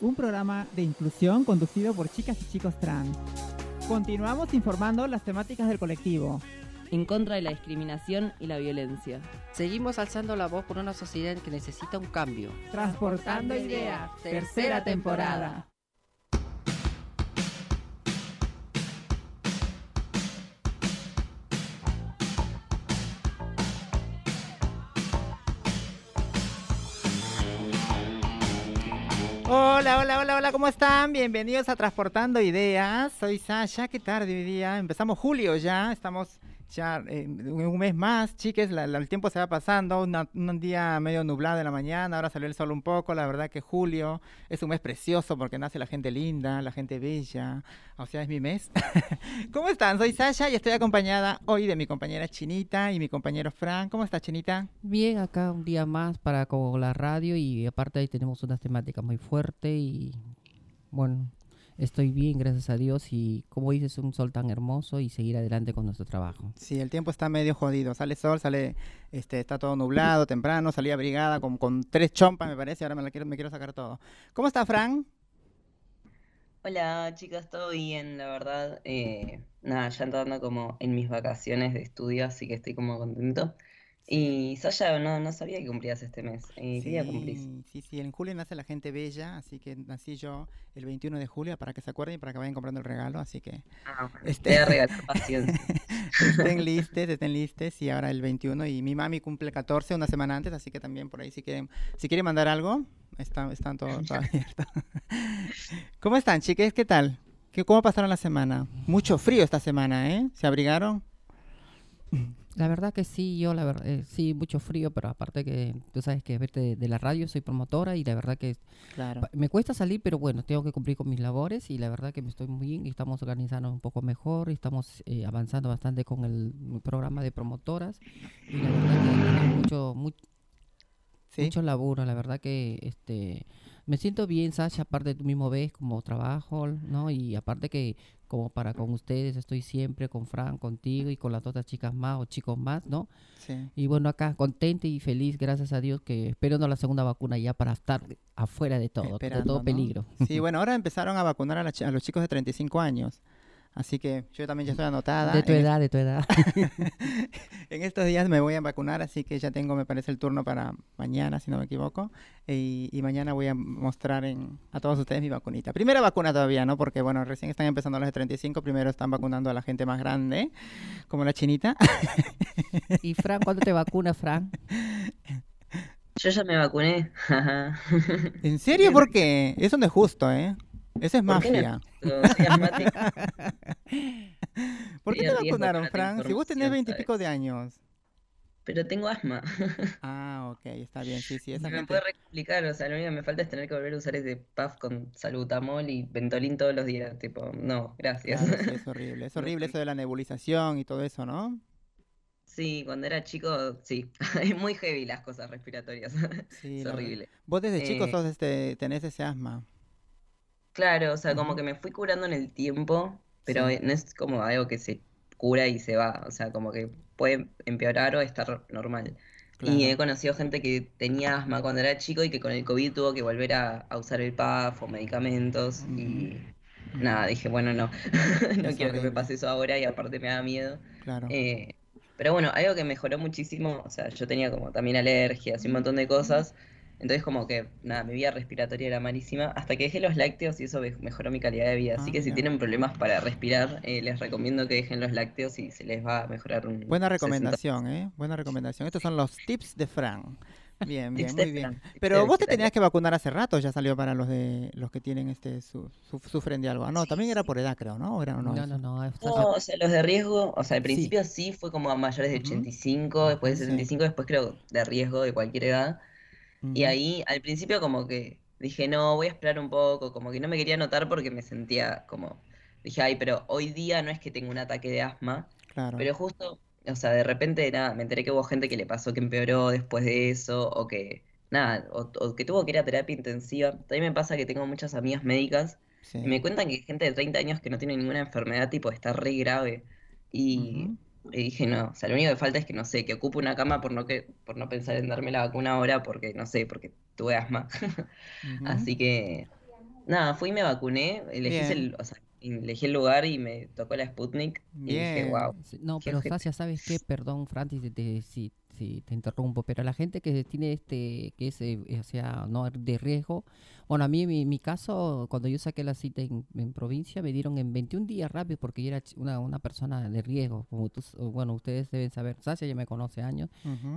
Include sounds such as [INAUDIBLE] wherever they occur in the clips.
un programa de inclusión conducido por chicas y chicos trans. Continuamos informando las temáticas del colectivo. En contra de la discriminación y la violencia. Seguimos alzando la voz por una sociedad que necesita un cambio. Transportando ideas, tercera temporada. Hola, ¿cómo están? Bienvenidos a Transportando Ideas. Soy Sasha, ¿qué tarde hoy día? Empezamos julio ya, estamos ya eh, un mes más, chiques, la- la- el tiempo se va pasando, una- un día medio nublado en la mañana, ahora salió el sol un poco, la verdad que julio es un mes precioso porque nace la gente linda, la gente bella, o sea, es mi mes. [LAUGHS] ¿Cómo están? Soy Sasha y estoy acompañada hoy de mi compañera Chinita y mi compañero Frank. ¿Cómo estás, Chinita? Bien, acá un día más para con la radio y aparte ahí tenemos unas temáticas muy fuertes y bueno, estoy bien, gracias a Dios y como dices, un sol tan hermoso y seguir adelante con nuestro trabajo. Sí, el tiempo está medio jodido. Sale sol, sale, este, está todo nublado, temprano, salí abrigada con, con tres chompas, me parece, ahora me, la quiero, me quiero sacar todo. ¿Cómo está, Frank? Hola chicas, todo bien, la verdad. Eh, nada, ya entrando como en mis vacaciones de estudio, así que estoy como contento. Y Sasha, no, no sabía que cumplías este mes. Eh, ¿qué día cumplís? Sí, sí, sí, en julio nace la gente bella, así que nací yo el 21 de julio para que se acuerden y para que vayan comprando el regalo, así que Ah, bueno, Este- te voy a regalar paciencia. [LAUGHS] estén listes, estén listes, y ahora el 21 y mi mami cumple el 14, una semana antes, así que también por ahí si quieren, si quieren mandar algo, está, están todo, todo [LAUGHS] abierto. ¿Cómo están, chiques? ¿Qué tal? ¿Qué, ¿Cómo pasaron la semana? Mucho frío esta semana, ¿eh? ¿Se abrigaron? La verdad que sí, yo la verdad, eh, sí, mucho frío, pero aparte que tú sabes que verte de, de la radio, soy promotora y la verdad que Claro. me cuesta salir, pero bueno, tengo que cumplir con mis labores y la verdad que me estoy muy bien y estamos organizando un poco mejor y estamos eh, avanzando bastante con el programa de promotoras y la verdad que mucho, mucho laburo, la verdad que este me siento bien, Sasha, aparte tú mismo ves como trabajo, ¿no? Y aparte que como para con ustedes estoy siempre con Fran, contigo y con las otras chicas más o chicos más, ¿no? Sí. Y bueno, acá contenta y feliz, gracias a Dios, que esperando la segunda vacuna ya para estar afuera de todo, de todo ¿no? peligro. Sí, bueno, ahora empezaron a vacunar a, la a los chicos de 35 años. Así que yo también ya estoy anotada. De tu en, edad, de tu edad. [LAUGHS] en estos días me voy a vacunar, así que ya tengo, me parece, el turno para mañana, si no me equivoco. Y, y mañana voy a mostrar en, a todos ustedes mi vacunita. Primera vacuna todavía, ¿no? Porque, bueno, recién están empezando los de 35. Primero están vacunando a la gente más grande, como la chinita. y Fran, ¿cuándo te vacunas, Fran? [LAUGHS] Yo ya me vacuné. [LAUGHS] ¿En serio? ¿Por qué? Eso no es justo, ¿eh? Eso es ¿Por qué no es mafia. [LAUGHS] ¿Por qué te vacunaron, Fran? Si vos tenés veintipico de años. Pero tengo asma. [LAUGHS] Ah, ok, está bien, sí, sí, esa Se me gente... puede reexplicar, o sea, lo único que me falta es tener que volver a usar ese puff con salbutamol y ventolin todos los días, tipo, no, gracias. Claro, sí, es [LAUGHS] horrible, es horrible eso de la nebulización y todo eso, ¿no? Sí, cuando era chico, sí, es muy heavy las cosas respiratorias, Sí, es horrible. Vos desde chico Eh, sos este, tenés ese asma. Claro, o sea, como que me fui curando en el tiempo, pero Sí. no es como algo que se cura y se va, o sea, como que puede empeorar o estar normal. Y he conocido gente que tenía asma cuando era chico y que con el COVID tuvo que volver a, a usar el PAF o medicamentos y Ujú. nada, dije, bueno, no, [LAUGHS] no Es quiero que me pase eso ahora y aparte me da miedo. claro. Eh, pero bueno, algo que mejoró muchísimo, o sea, yo tenía como también alergias y un montón de cosas, entonces como que nada, mi vida respiratoria era malísima, hasta que dejé los lácteos y eso me- mejoró mi calidad de vida. Ah, Así que si mira. tienen problemas para respirar, eh, les recomiendo que dejen los lácteos y se les va a mejorar un Buena 60%. recomendación, ¿eh? Buena recomendación. Estos son los tips de Fran. Bien, [LAUGHS] bien, muy bien. Pero vos te tenías que vacunar hace rato, ya salió para los de los que tienen este su, su- sufren de algo. Ah, no, Sí, también era sí. por edad, creo, ¿no? ¿O era o no No, no, no, o sea, los de riesgo, o sea, al Sí. principio sí fue como a mayores de Ujú, 85, después de Sí. 75, después creo de riesgo de cualquier edad. Y ahí al principio como que dije, no, voy a esperar un poco, como que no me quería anotar porque me sentía como, dije, ay, pero hoy día no es que tengo un ataque de asma, Claro. pero justo, o sea, de repente, nada, me enteré que hubo gente que le pasó que empeoró después de eso, o que, nada, o, o que tuvo que ir a terapia intensiva. También me pasa que tengo muchas amigas médicas y me cuentan que hay gente de 30 años que no tiene ninguna enfermedad, tipo, está re grave. Y. y dije, no, o sea, lo único que falta es que, no sé, que ocupe una cama por no, que, por no pensar en darme la vacuna ahora, porque, no sé, porque tuve asma. [LAUGHS] Así que, nada, fui y me vacuné, elegí el, o sea, elegí el lugar y me tocó la Sputnik y dije, wow. No, pero. Sasia, ¿sabes qué? Perdón, Francis, si te, si, si te interrumpo, pero la gente que tiene este, que es, eh, o sea, no de riesgo, bueno, a mí, mi, mi caso, cuando yo saqué la cita en, en provincia, me dieron en 21 días rápido porque yo era una, una persona de riesgo, como tú, bueno, ustedes deben saber, Sasia ya me conoce años,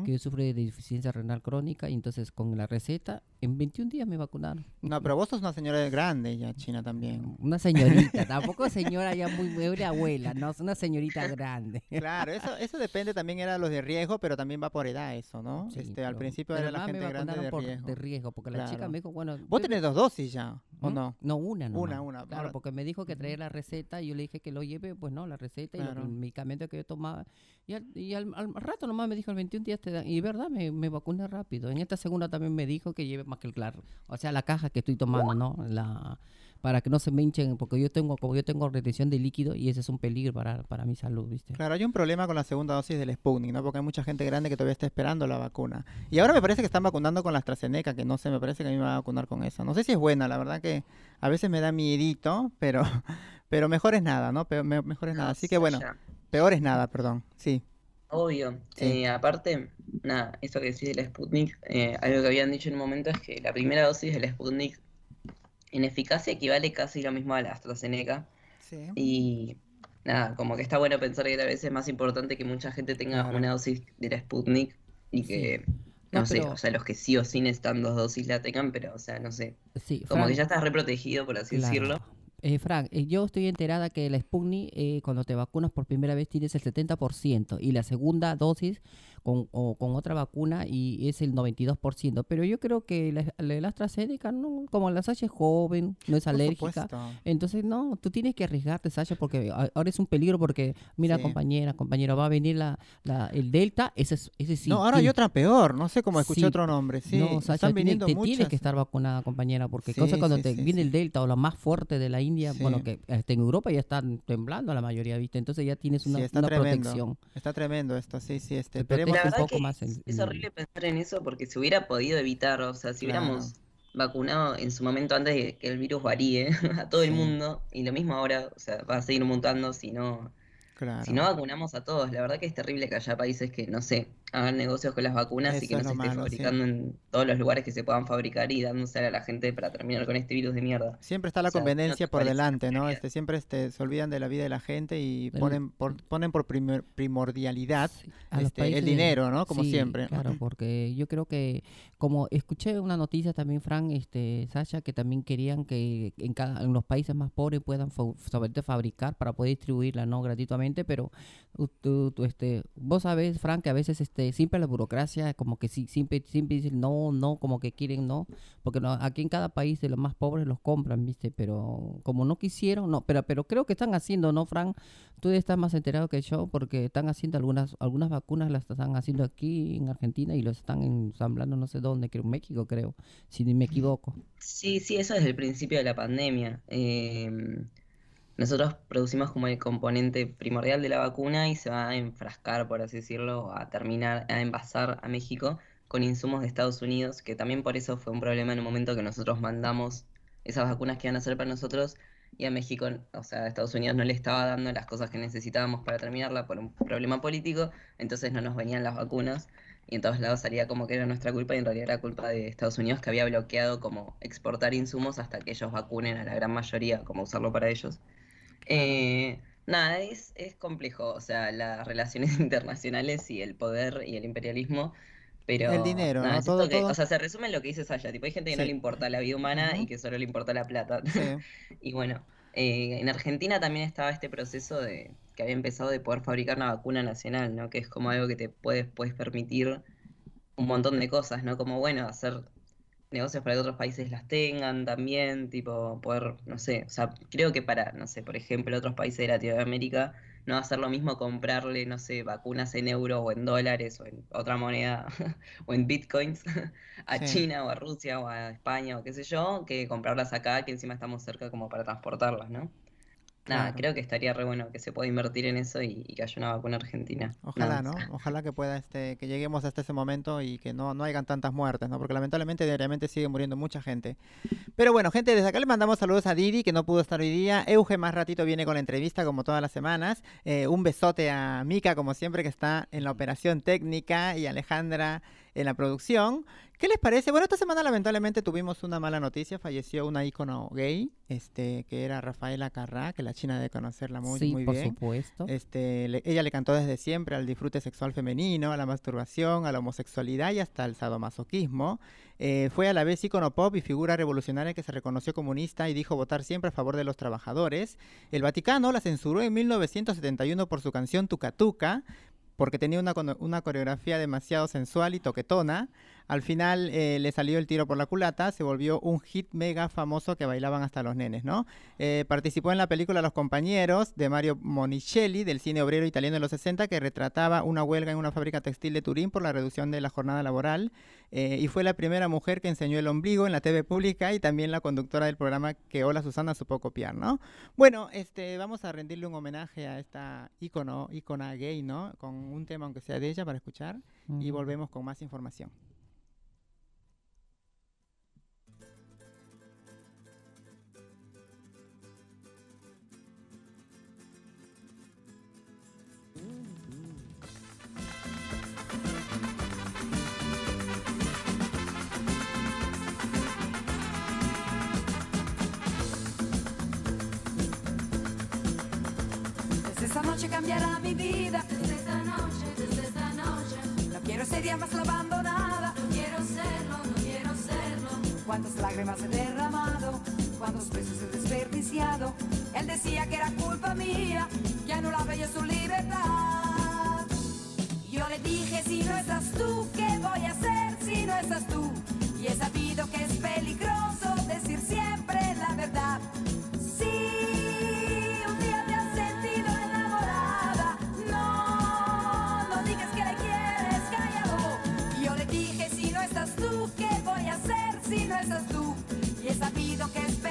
que yo sufro de deficiencia renal crónica y entonces con la receta, en 21 días me vacunaron. No, pero vos sos una señora grande ya, China también. Una señorita, [LAUGHS] tampoco señora ya muy, muy abuela, no, es una señorita grande. Claro, eso, eso depende también era los de riesgo, pero también va por edad eso, ¿no? Sí, este, al principio era la gente grande de por- riesgo. de riesgo, porque la chica me dijo, bueno... Vos yo- dos dosis ya, ¿o ¿Mm? no? No, una nomás. Una, una. Claro, porque me dijo que traía la receta y yo le dije que lo lleve, pues no, la receta y lo- Claro. el medicamento que yo tomaba. Y, al, y al- al rato nomás me dijo, el 21 días te dan. Y verdad, me, me vacuné rápido. En esta segunda también me dijo que lleve más que el claro. O sea, la caja que estoy tomando, ¿no? La para que no se me hinchen, porque yo tengo, como yo tengo retención de líquido y ese es un peligro para, para mi salud, ¿viste? Claro, hay un problema con la segunda dosis del Sputnik, ¿no? Porque hay mucha gente grande que todavía está esperando la vacuna. Y ahora me parece que están vacunando con la AstraZeneca, que no sé, me parece que a mí me va a vacunar con eso. No sé si es buena, la verdad que a veces me da miedito, pero, [LAUGHS] pero mejor es nada, ¿no? Pe- me- mejor es nada. Así que bueno, peor es nada, perdón. Sí. Obvio. Sí. Eh, aparte, nada, esto que decís de la Sputnik, eh, algo que habían dicho en un momento es que la primera dosis de la Sputnik en eficacia equivale casi lo mismo a la AstraZeneca. Sí. Y nada, como que está bueno pensar que tal vez es más importante que mucha gente tenga Claro. una dosis de la Sputnik y que, No, no sé, pero- o sea, los que sí o sí necesitan dos dosis la tengan, pero, o sea, no sé, Sí, como que ya estás reprotegido, por así Claro. decirlo. Eh, Frank, eh, yo estoy enterada que la Sputnik, eh, cuando te vacunas por primera vez, tienes el 70% y la segunda dosis con, o con otra vacuna y es el 92%. Pero yo creo que la, la, AstraZeneca, no, como la Sasha es joven, no es Por alérgica. supuesto. Entonces, no, tú tienes que arriesgarte, Sasha, porque ahora es un peligro porque, mira, Sí. compañera, compañero, va a venir la, la- el Delta, ese, es- ese sí. no, ahora hay tiene- otra peor, no sé cómo escuché Sí. otro nombre. Sí, no, Sasha, están viniendo te muchas. tienes que estar vacunada, compañera, porque Sí, cosa cuando sí, te sí, viene sí. el Delta o la más fuerte de la India, bueno, Sí. que hasta en Europa ya están temblando la mayoría, ¿viste? Entonces ya tienes Sí, una, una protección. Está tremendo esto, sí, sí, este, Te esperemos La un verdad poco que más es, el- es el- horrible pensar en eso porque se hubiera podido evitar, o sea, si Claro. hubiéramos vacunado en su momento antes de que el virus varíe [LAUGHS] a todo el mundo, y lo mismo ahora, o sea, va a seguir mutando si no, Claro. si no vacunamos a todos. La verdad que es terrible que haya países que, no sé, hagan negocios con las vacunas y Eso que no se esté malo, sí. fabricando en todos los lugares que se puedan fabricar y dándose a la gente para terminar con este virus de mierda. Siempre está la O sea, no conveniencia te por delante, ¿no? Este, siempre este, se olvidan de la vida de la gente y Pero- ponen por, ponen por primer- primordialidad Sí, este, el países de- dinero, ¿no? Como sí, siempre. Claro, [LAUGHS] porque yo creo que, como escuché una noticia también, Fran, este, Sasha, que también querían que en, cada, en los países más pobres puedan fa- saber fabricar para poder distribuirla, ¿no? Gratuitamente, pero tú- tú- este, vos sabés, Fran, que a veces este, siempre la burocracia, como que sí, siempre, siempre dicen no, no, como que quieren no, porque no, aquí en cada país de los más pobres los compran, ¿viste? Pero como no quisieron, no, pero, pero creo que están haciendo, ¿no, Fran? Tú estás más enterado que yo porque están haciendo algunas algunas vacunas las están haciendo aquí en Argentina y los están ensamblando no sé dónde, creo en México creo, si ni me equivoco. Sí, sí, eso desde el principio de la pandemia. Em, nosotros producimos como el componente primordial de la vacuna y se va a enfrascar, por así decirlo, a terminar, a envasar a México con insumos de Estados Unidos, que también por eso fue un problema en un momento que nosotros mandamos esas vacunas que iban a ser para nosotros y a México, o sea, a Estados Unidos no le estaba dando las cosas que necesitábamos para terminarla por un problema político, entonces no nos venían las vacunas y en todos lados salía como que era nuestra culpa y en realidad era culpa de Estados Unidos que había bloqueado como exportar insumos hasta que ellos vacunen a la gran mayoría, como usarlo para ellos. Eh, nada, es, es complejo, o sea, las relaciones [LAUGHS] internacionales y el poder y el imperialismo, pero El dinero, nada, ¿no? Todo- que- todo- o sea, se resume en lo que dice Saya, tipo, hay gente que no le importa la vida humana y que solo le importa la plata. Sí. [LAUGHS] Y bueno, eh, en Argentina también estaba este proceso de que había empezado de poder fabricar una vacuna nacional, ¿no? Que es como algo que te puedes, puedes permitir un montón de cosas, ¿no? Como, bueno, hacer negocios para que otros países las tengan también, tipo, poder, no sé, o sea, creo que para, no sé, por ejemplo, otros países de Latinoamérica no va a ser lo mismo comprarle, no sé, vacunas en euros o en dólares o en otra moneda [LAUGHS] o en bitcoins [LAUGHS] a Sí. China o a Rusia o a España o qué sé yo, que comprarlas acá, que encima estamos cerca como para transportarlas, ¿no? Nada, creo que estaría re bueno que se pueda invertir en eso y, que haya una vacuna argentina. Ojalá, ¿no? Ojalá que pueda, este, que lleguemos hasta ese momento y que no, no hayan tantas muertes, ¿no? Porque lamentablemente diariamente sigue muriendo mucha gente. Pero bueno, gente, desde acá le mandamos saludos a Didi, que no pudo estar hoy día. Euge más ratito viene con la entrevista, como todas las semanas. Eh, un besote a Mika, como siempre, que está en la operación técnica, y Alejandra en la producción. ¿Qué les parece? Bueno, esta semana lamentablemente tuvimos una mala noticia. Falleció una ícono gay, este, que era Rafaela Carrá, que la China debe conocerla muy, sí, muy por bien. supuesto. Este, ella le cantó desde siempre al disfrute sexual femenino, a la masturbación, a la homosexualidad y hasta al sadomasoquismo. Eh, fue a la vez ícono pop y figura revolucionaria que se reconoció comunista y dijo votar siempre a favor de los trabajadores. El Vaticano la censuró en 1971 por su canción Tuca Tuca, porque tenía una, una coreografía demasiado sensual y toquetona. Al final eh, le salió el tiro por la culata, se volvió un hit mega famoso que bailaban hasta los nenes, ¿no? Eh, participó en la película Los Compañeros de Mario Monicelli del cine obrero italiano de los 60 que retrataba una huelga en una fábrica textil de Turín por la reducción de la jornada laboral eh, y fue la primera mujer que enseñó el ombligo en la TV pública y también la conductora del programa que Hola Susana supo copiar, ¿no? Bueno, este, vamos a rendirle un homenaje a esta ícono, ícona gay, ¿no? Con un tema aunque sea de ella para escuchar y volvemos con más información. Noche cambiará mi vida. Desde esta noche, desde esta noche. No quiero ser ya más la abandonada. No quiero serlo, no quiero serlo. Cuántas lágrimas he derramado, cuántos besos he desperdiciado. Él decía que era culpa mía, que anulaba yo su libertad. Yo le dije, si no estás tú, ¿qué voy a hacer si no estás tú? Y he sabido que es peligroso sabido que es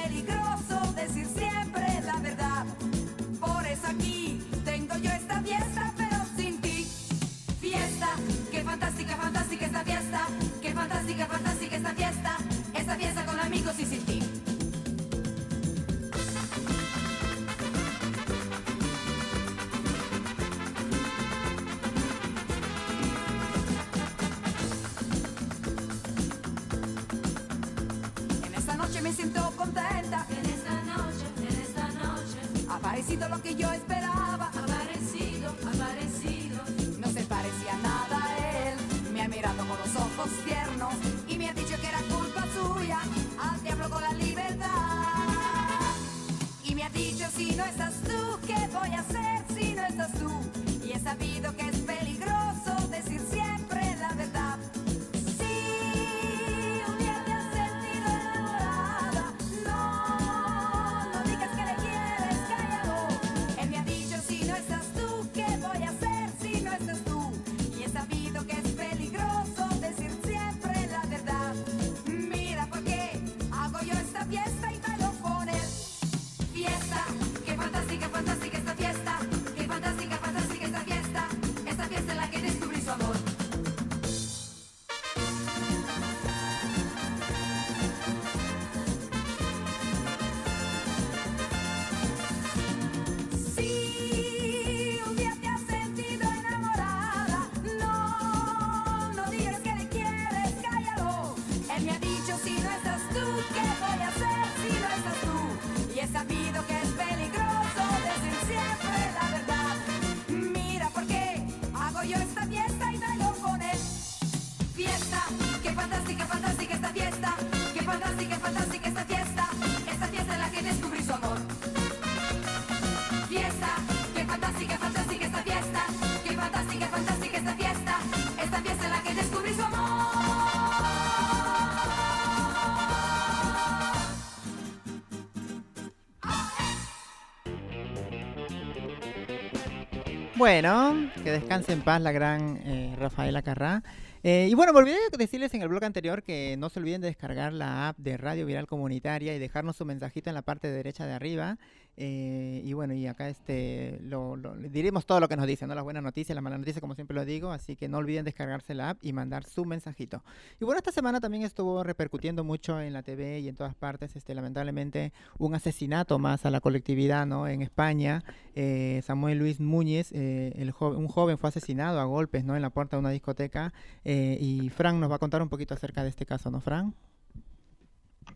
Bueno, que descanse en paz la gran eh, Rafaela Carrá. Eh, y bueno, me olvidé de decirles en el blog anterior que no se olviden de descargar la app de Radio Viral Comunitaria y dejarnos su mensajito en la parte derecha de arriba. Eh, y bueno, y acá este lo, lo- diremos todo lo que nos dicen, ¿no? Las buenas noticias, las malas noticias, como siempre lo digo. Así que no olviden descargarse la app y mandar su mensajito. Y bueno, esta semana también estuvo repercutiendo mucho en la TV y en todas partes, este, lamentablemente, un asesinato más a la colectividad, ¿no? En España, eh, Samuel Luis Núñez, eh, el jo- un joven fue asesinado a golpes, ¿no? En la puerta de una discoteca. eh, y Fran nos va a contar un poquito acerca de este caso, ¿no, Fran?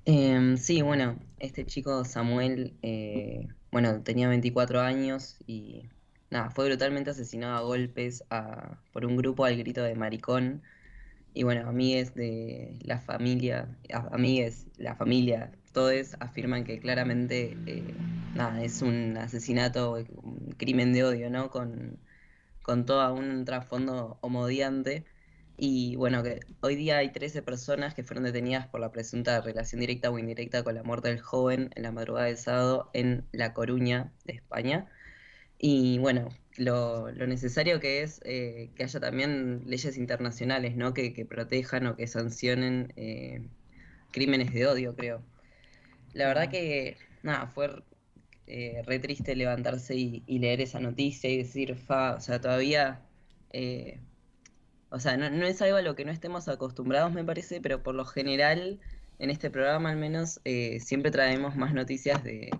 Em, sí, bueno, este chico Samuel, eh, bueno, tenía 24 años y nada, fue brutalmente asesinado a golpes a- por un grupo al grito de maricón. Y bueno, amigues de la familia, amigues, la familia, todos afirman que claramente eh, es un asesinato, un crimen de odio, ¿no? Con, con todo un trasfondo homodiante. Y bueno, que hoy día hay 13 personas que fueron detenidas por la presunta relación directa o indirecta con la muerte del joven en la madrugada del sábado en La Coruña, de España. Y bueno, lo, lo necesario que es eh, que haya también leyes internacionales, ¿no? Que, que protejan o que sancionen eh, crímenes de odio, creo. La verdad que, nada, fue eh, re triste levantarse y, y leer esa noticia y decir, fa, o sea, todavía, eh, o sea, no, no es algo a lo que no estemos acostumbrados, me parece, pero por lo general, en este programa al menos, eh, siempre traemos más noticias de,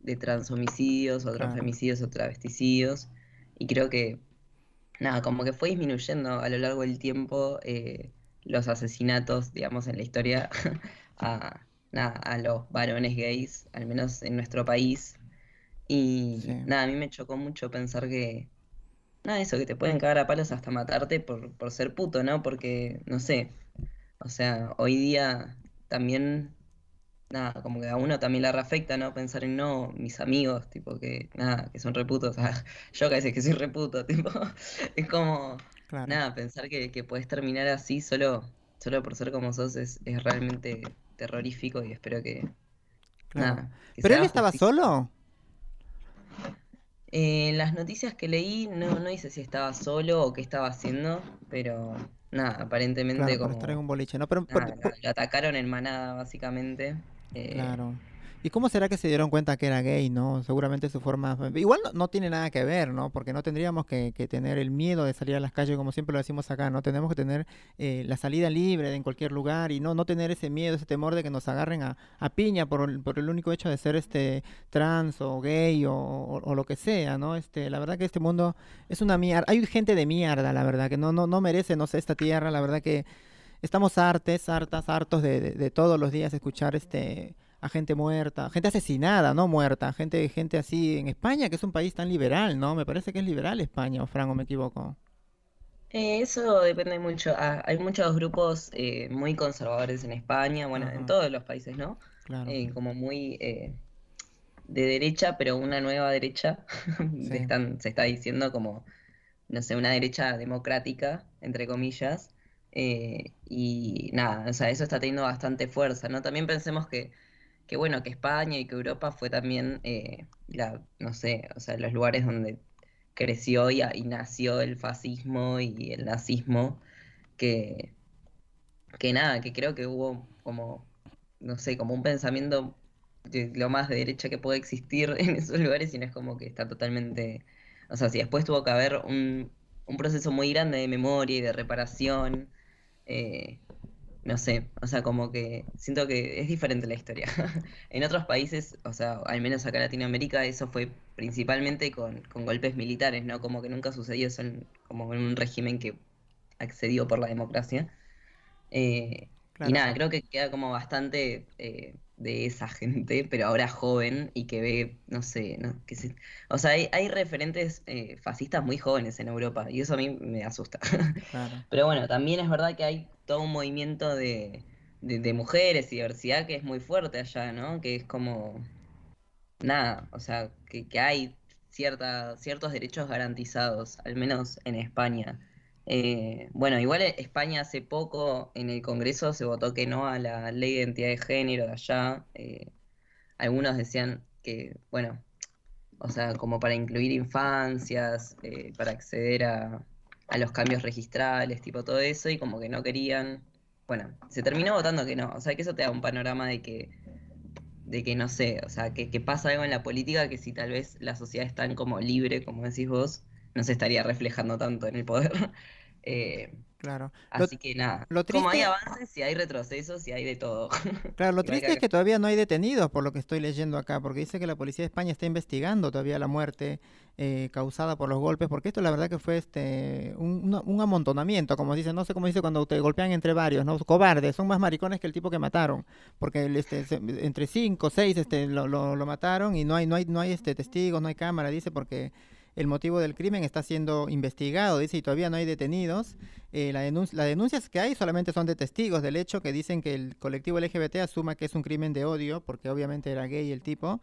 de transhomicidios o transfemicidios o travesticidios, y creo que, nada, como que fue disminuyendo a lo largo del tiempo eh, los asesinatos, digamos, en la historia [LAUGHS] a, nada, a los varones gays, al menos en nuestro país. Y Sí. nada, a mí me chocó mucho pensar que, nada, eso, que te pueden cagar a palos hasta matarte por, por ser puto, ¿no? Porque, no sé, o sea, hoy día también, nada, como que a uno también le reafecta, ¿no? Pensar en, no, mis amigos, tipo, que, nada, que son reputos, [LAUGHS] ah, yo que veces que soy reputo, [LAUGHS] tipo, es como, Claro. nada, pensar que, que puedes terminar así solo, solo por ser como sos es, es realmente terrorífico y espero que, claro. nada, que ¿Pero él estaba justicia. solo? Eh, en las noticias que leí no, no dice si estaba solo o qué estaba haciendo, pero nada, aparentemente Claro, como estar en un boliche, ¿no? Pero, pero- nada, lo, lo atacaron en manada básicamente. eh, Claro. ¿Y cómo será que se dieron cuenta que era gay, no? Seguramente su forma... Igual no, no tiene nada que ver, ¿no? Porque no tendríamos que, que tener el miedo de salir a las calles, como siempre lo decimos acá, ¿no? Tenemos que tener eh, la salida libre en cualquier lugar y no, no tener ese miedo, ese temor de que nos agarren a, a piña por, por el único hecho de ser este trans o gay o, lo que sea, ¿no? Este, la verdad que este mundo es una mierda. Hay gente de mierda, la verdad, que no, no, no merece, no sé, esta tierra, la verdad que estamos hartes, hartas, hartos de- de todos los días escuchar este a gente muerta, gente asesinada, no muerta, gente, gente así en España, que es un país tan liberal, ¿no? Me parece que es liberal España, o Fran, o me equivoco. eh, eso depende mucho. Ah, hay muchos grupos eh, muy conservadores en España, bueno, Ajá. en todos los países, ¿no? Claro. Eh, como muy de derecha, pero una nueva derecha. [LAUGHS] Sí. Están, se está diciendo como, no sé, una derecha democrática, entre comillas. eh, y nada, o sea, eso está teniendo bastante fuerza, ¿no? También pensemos que, que bueno, que España y que Europa fue también, eh, la, no sé, o sea, los lugares donde creció y, nació el fascismo y el nazismo, que, que nada, que creo que hubo como, no sé, como un pensamiento de lo más de derecha que puede existir [LAUGHS] en esos lugares y no es como que está totalmente, o sea, si después tuvo que haber un, un proceso muy grande de memoria y de reparación, eh, no sé, o sea, como que siento que es diferente la historia. [LAUGHS] En otros países, o sea, al menos acá en Latinoamérica, eso fue principalmente con, con golpes militares, ¿no? Como que nunca sucedió eso en, como en un régimen que accedió por la democracia. Eh, Claro. y nada, creo que queda como bastante eh, de esa gente, pero ahora joven y que ve, no sé, ¿no? Que se- o sea, hay, hay referentes eh, fascistas muy jóvenes en Europa y eso a mí me asusta. [LAUGHS] Claro. Pero bueno, también es verdad que hay todo un movimiento de, de, de mujeres y diversidad que es muy fuerte allá, ¿no? Que es como, nada, o sea, que, que hay cierta, ciertos derechos garantizados, al menos en España. Eh, bueno, igual e- España hace poco en el Congreso se votó que no a la ley de identidad de género de allá. eh, algunos decían que, bueno, o sea, como para incluir infancias, eh, para acceder a, los cambios registrales, tipo todo eso, y como que no querían. Bueno, se terminó votando que no. O sea, que eso te da un panorama de que, de que no sé, o sea, que, que pasa algo en la política que si tal vez la sociedad es tan como libre, como decís vos, no se estaría reflejando tanto en el poder. [LAUGHS] Eh, Claro. Lo, así que nada, lo como hay avances, si hay retrocesos, si hay de todo. [LAUGHS] claro, lo triste es que todavía no hay detenidos, por lo que estoy leyendo acá, porque dice que la policía de España está investigando todavía la muerte eh, causada por los golpes, porque esto la verdad que fue este un, amontonamiento, como dice, no sé cómo dice cuando te golpean entre varios, ¿no? Cobardes, son más maricones que el tipo que mataron, porque este, entre cinco, seis, este, lo, lo, lo mataron y no hay, no hay, no hay este testigos, no hay cámara, dice, porque el motivo del crimen está siendo investigado, dice, y todavía no hay detenidos. Eh, la denun- las denuncias que hay solamente son de testigos del hecho que dicen que el colectivo LGBT asuma que es un crimen de odio, porque obviamente era gay el tipo,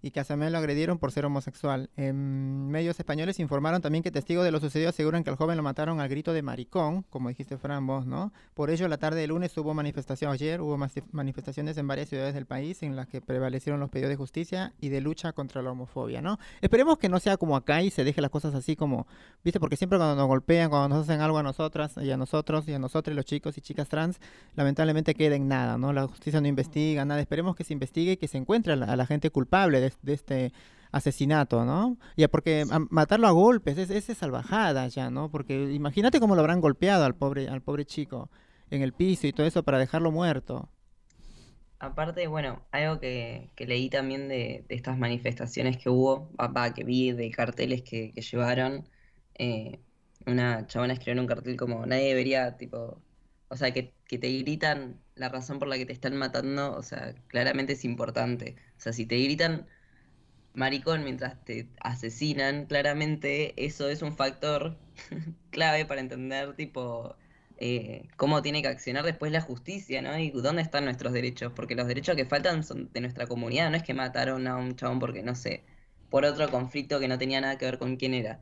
y que a Samuel lo agredieron por ser homosexual. En medios españoles informaron también que testigos de lo sucedido aseguran que al joven lo mataron al grito de maricón, como dijiste Fran vos, ¿no? Por ello, la tarde del lunes hubo manifestación, ayer hubo manifestaciones en varias ciudades del país en las que prevalecieron los pedidos de justicia y de lucha contra la homofobia, ¿no? Esperemos que no sea como acá y se deje las cosas así como, ¿viste? Porque siempre cuando nos golpean, cuando nos hacen algo a nosotras y a nosotros y a nosotros, los chicos y chicas trans, lamentablemente queda en nada, ¿no? La justicia no investiga, nada. Esperemos que se investigue y que se encuentre a la, a la gente culpable de, de este asesinato, ¿no? Ya porque a- matarlo a golpes es, es salvajada ya, ¿no? Porque imagínate cómo lo habrán golpeado al pobre, al pobre chico en el piso y todo eso para dejarlo muerto. Aparte, bueno, algo que, que leí también de, de estas manifestaciones que hubo, va, que vi de carteles que, que llevaron, eh, una chabona escribió en un cartel como nadie debería, tipo, o sea, que, que te gritan la razón por la que te están matando, o sea, claramente es importante. O sea, si te gritan maricón mientras te asesinan, claramente eso es un factor [LAUGHS] clave para entender, tipo, eh, cómo tiene que accionar después la justicia, ¿no? Y dónde están nuestros derechos, porque los derechos que faltan son de nuestra comunidad, no es que mataron a un chabón porque, no sé, por otro conflicto que no tenía nada que ver con quién era.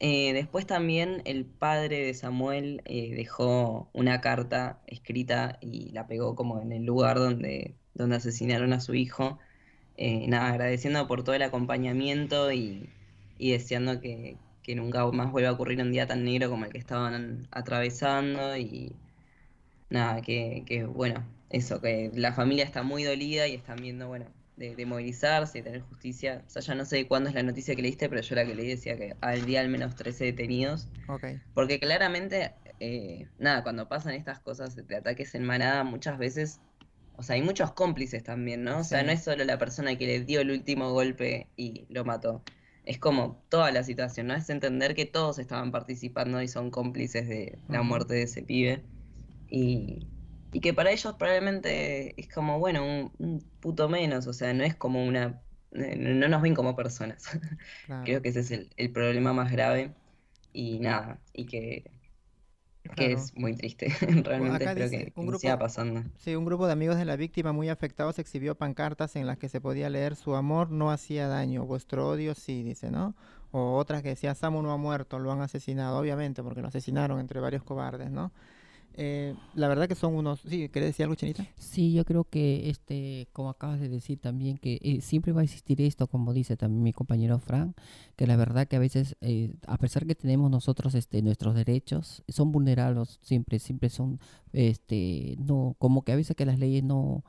Eh, después también el padre de Samuel eh, dejó una carta escrita y la pegó como en el lugar donde, donde asesinaron a su hijo. Eh, nada, agradeciendo por todo el acompañamiento y, y deseando que, que nunca más vuelva a ocurrir un día tan negro como el que estaban atravesando y nada, que, que bueno, eso, que la familia está muy dolida y están viendo, bueno, de, de movilizarse, de tener justicia. O sea, ya no sé cuándo es la noticia que leíste, pero yo la que leí decía que al día al menos 13 detenidos. Ok. Porque claramente, eh, nada, cuando pasan estas cosas de ataques en manada, muchas veces, o sea, hay muchos cómplices también, ¿no? O sea, Sí. no es solo la persona que le dio el último golpe y lo mató. Es como toda la situación, ¿no? Es entender que todos estaban participando y son cómplices de la muerte de ese pibe. Y, y que para ellos probablemente es como, bueno, un, un puto menos, o sea, no es como una... eh, No nos ven como personas. [LAUGHS] Claro. Creo que ese es el, el problema más grave. Y nada, y que, que es muy triste. [LAUGHS] Realmente acá dice, que, un grupo- siga pasando. Sí, un grupo de amigos de la víctima muy afectados exhibió pancartas en las que se podía leer su amor no hacía daño, vuestro odio sí, dice, ¿no? O otras que decía Samu no ha muerto, lo han asesinado, obviamente, porque lo asesinaron entre varios cobardes, ¿no? Eh, la verdad que son unos... Sí, ¿querés decir algo, Chinita? Sí, yo creo que, este, como acabas de decir también, que eh, siempre va a existir esto, como dice también mi compañero Frank, que la verdad que a veces, eh, a pesar que tenemos nosotros este, nuestros derechos, son vulnerables siempre, siempre son, este, no, como que a veces que las leyes no,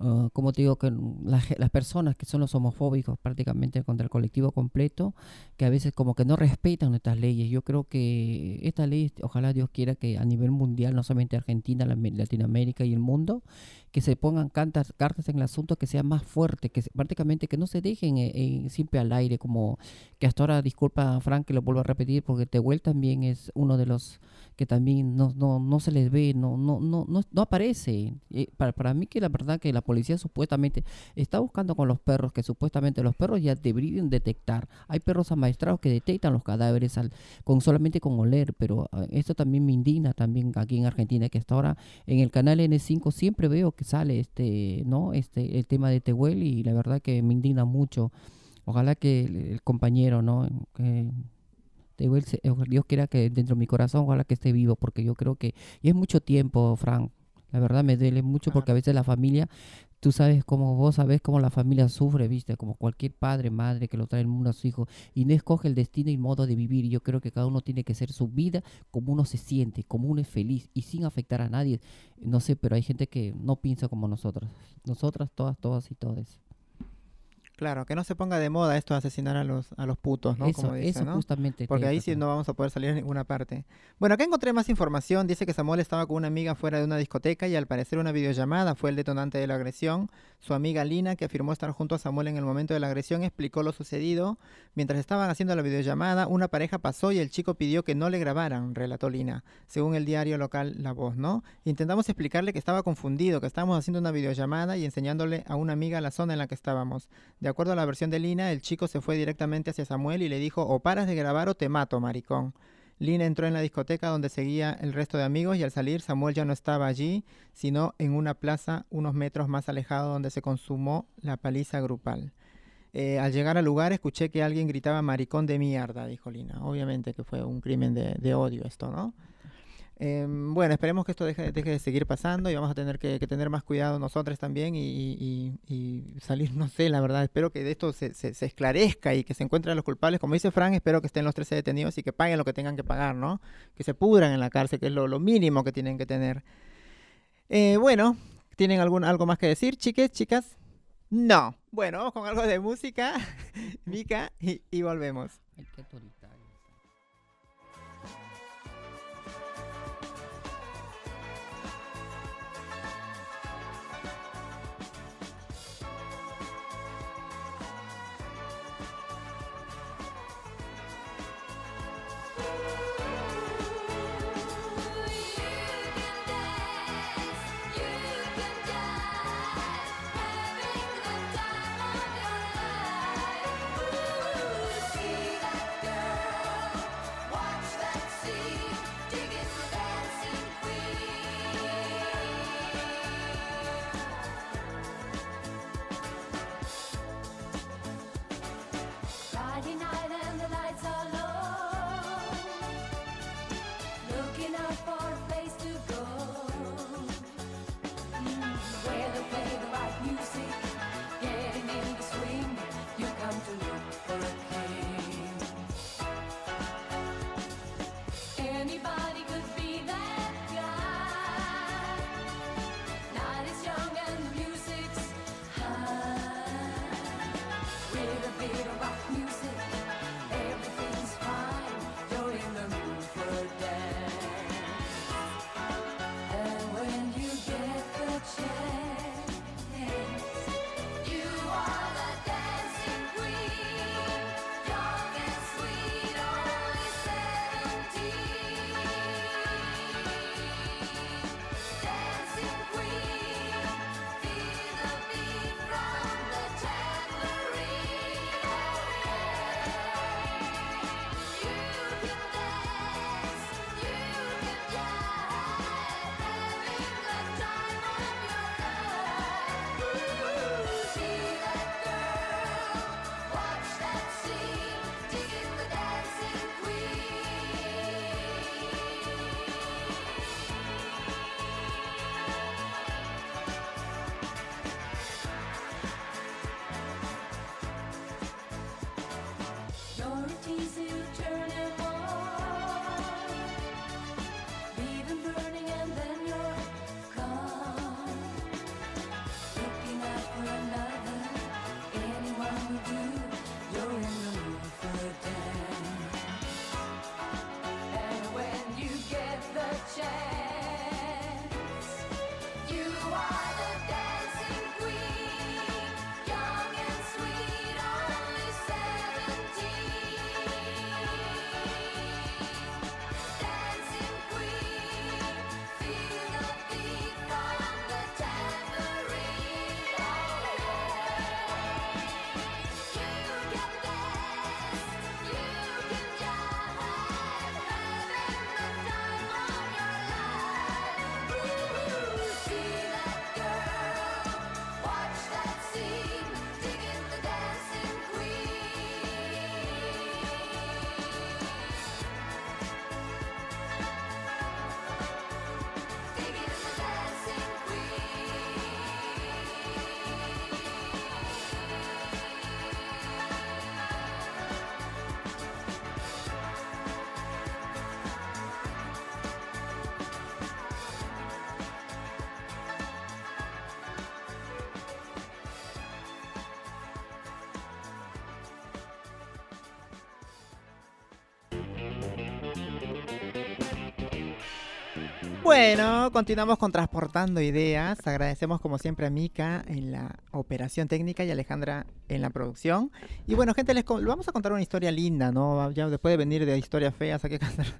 ah, como te digo, que la ge- las personas que son los homofóbicos prácticamente contra el colectivo completo, que a veces como que no respetan nuestras leyes. Yo creo que esta ley, ojalá Dios quiera que a nivel mundial, no solamente Argentina, la- Latinoamérica y el mundo, que se pongan cantas, cartas en el asunto que sea más fuerte, que prácticamente que no se dejen eh, eh, siempre al aire, como que hasta ahora, disculpa Frank que lo vuelvo a repetir, porque Tehuel también es uno de los que también no, no, no se les ve, no, no, no, no, no aparece. Eh, para, para mí que la verdad que la policía supuestamente está buscando con los perros, que supuestamente los perros ya deberían detectar. Hay perros amaestrados que detectan los cadáveres al, con solamente con oler, pero ah, esto también me indigna también aquí en Argentina, que hasta ahora en el canal N5 siempre veo que sale este, ¿no? Este, el tema de Tehuel y la verdad que me indigna mucho. Ojalá que el, el compañero, ¿no? Que Tehuel, eh, Dios quiera que dentro de mi corazón, ojalá que esté vivo, porque yo creo que, y es mucho tiempo, Frank. La verdad me duele mucho porque a veces la familia tú sabes cómo vos sabes cómo la familia sufre, viste, como cualquier padre, madre que lo trae el mundo a su hijo y no escoge el destino y modo de vivir. Yo creo que cada uno tiene que ser su vida como uno se siente, como uno es feliz y sin afectar a nadie. No sé, pero hay gente que no piensa como nosotros. Nosotras, todas, todas y todas. Claro, que no se ponga de moda esto de asesinar a los, a los putos, ¿no? eso, Como dice, eso ¿no? justamente. Porque ahí sí no vamos a poder salir en ninguna parte. Bueno, acá encontré más información. Dice que Samuel estaba con una amiga fuera de una discoteca y al parecer una videollamada fue el detonante de la agresión. Su amiga Lina, que afirmó estar junto a Samuel en el momento de la agresión, explicó lo sucedido. Mientras estaban haciendo la videollamada, una pareja pasó y el chico pidió que no le grabaran, relató Lina, según el diario local La Voz, ¿no? Intentamos explicarle que estaba confundido, que estábamos haciendo una videollamada y enseñándole a una amiga la zona en la que estábamos. De acuerdo a la versión de Lina, el chico se fue directamente hacia Samuel y le dijo, o paras de grabar o te mato, maricón. Lina entró en la discoteca donde seguía el resto de amigos y al salir Samuel ya no estaba allí, sino en una plaza unos metros más alejado donde se consumó la paliza grupal. Eh, al llegar al lugar escuché que alguien gritaba maricón de mierda, dijo Lina. Obviamente que fue un crimen de, de odio esto, ¿no? Em, bueno, esperemos que esto deje, deje de seguir pasando y vamos a tener que, tener más cuidado nosotros también y, salir, [LAUGHS] no sé, la verdad, espero que de esto se, esclarezca y que se encuentren los culpables. Como dice Frank, espero que estén los 13 detenidos y que paguen lo que tengan que pagar, ¿no? Que se pudran en la cárcel, que es lo, mínimo que tienen que tener. Eh, bueno, ¿tienen algún, algo más que decir, chiques, chicas? No. Bueno, con algo de música, [LAUGHS] Mica, y, y volvemos. Ay, qué Bueno, continuamos con Transportando Ideas. Agradecemos como siempre a Mika en la operación técnica y a Alejandra en la producción. Y bueno, gente, les vamos a contar una historia linda, ¿no? Ya después de venir de historias feas,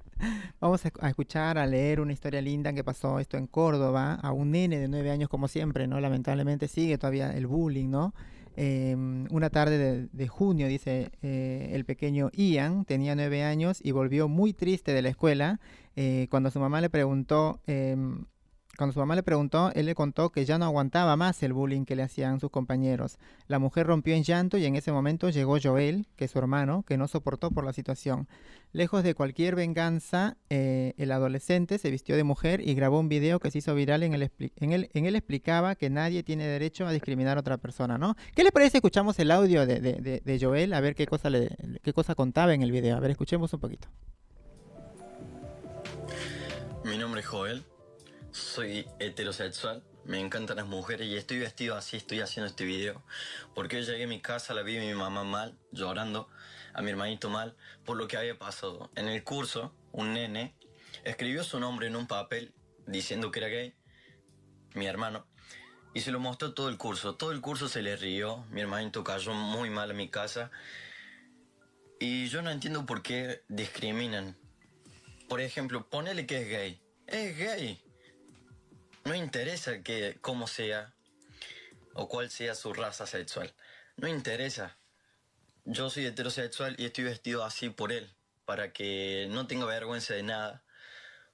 [LAUGHS] Vamos a escuchar, a leer una historia linda que pasó esto en Córdoba, a un nene de nueve años como siempre, ¿no? Lamentablemente sigue todavía el bullying, ¿no? Eh, una tarde de, de junio, dice eh, el pequeño Ian, tenía nueve años y volvió muy triste de la escuela eh, cuando su mamá le preguntó, em, cuando su mamá le preguntó, él le contó que ya no aguantaba más el bullying que le hacían sus compañeros. La mujer rompió en llanto y en ese momento llegó Joel, que es su hermano, que no soportó por la situación. Lejos de cualquier venganza, eh, el adolescente se vistió de mujer y grabó un video que se hizo viral en el, en él, en él explicaba que nadie tiene derecho a discriminar a otra persona, ¿no? ¿Qué le parece? Escuchamos el audio de, de- de- de Joel, a ver qué cosa, le, qué cosa contaba en el video. A ver, escuchemos un poquito. Mi nombre es Joel, soy heterosexual, me encantan las mujeres y estoy vestido así, estoy haciendo este video. Porque yo llegué a mi casa, la vi a mi mamá mal, llorando, a mi hermanito mal, por lo que había pasado. En el curso, un nene escribió su nombre en un papel diciendo que era gay, mi hermano, y se lo mostró todo el curso. Todo el curso se le rió, mi hermanito cayó muy mal a mi casa. Y yo no entiendo por qué discriminan por ejemplo, ponele que es gay. Es gay. No interesa que cómo sea o cuál sea su raza sexual. No interesa. Yo soy heterosexual y estoy vestido así por él, para que no tenga vergüenza de nada,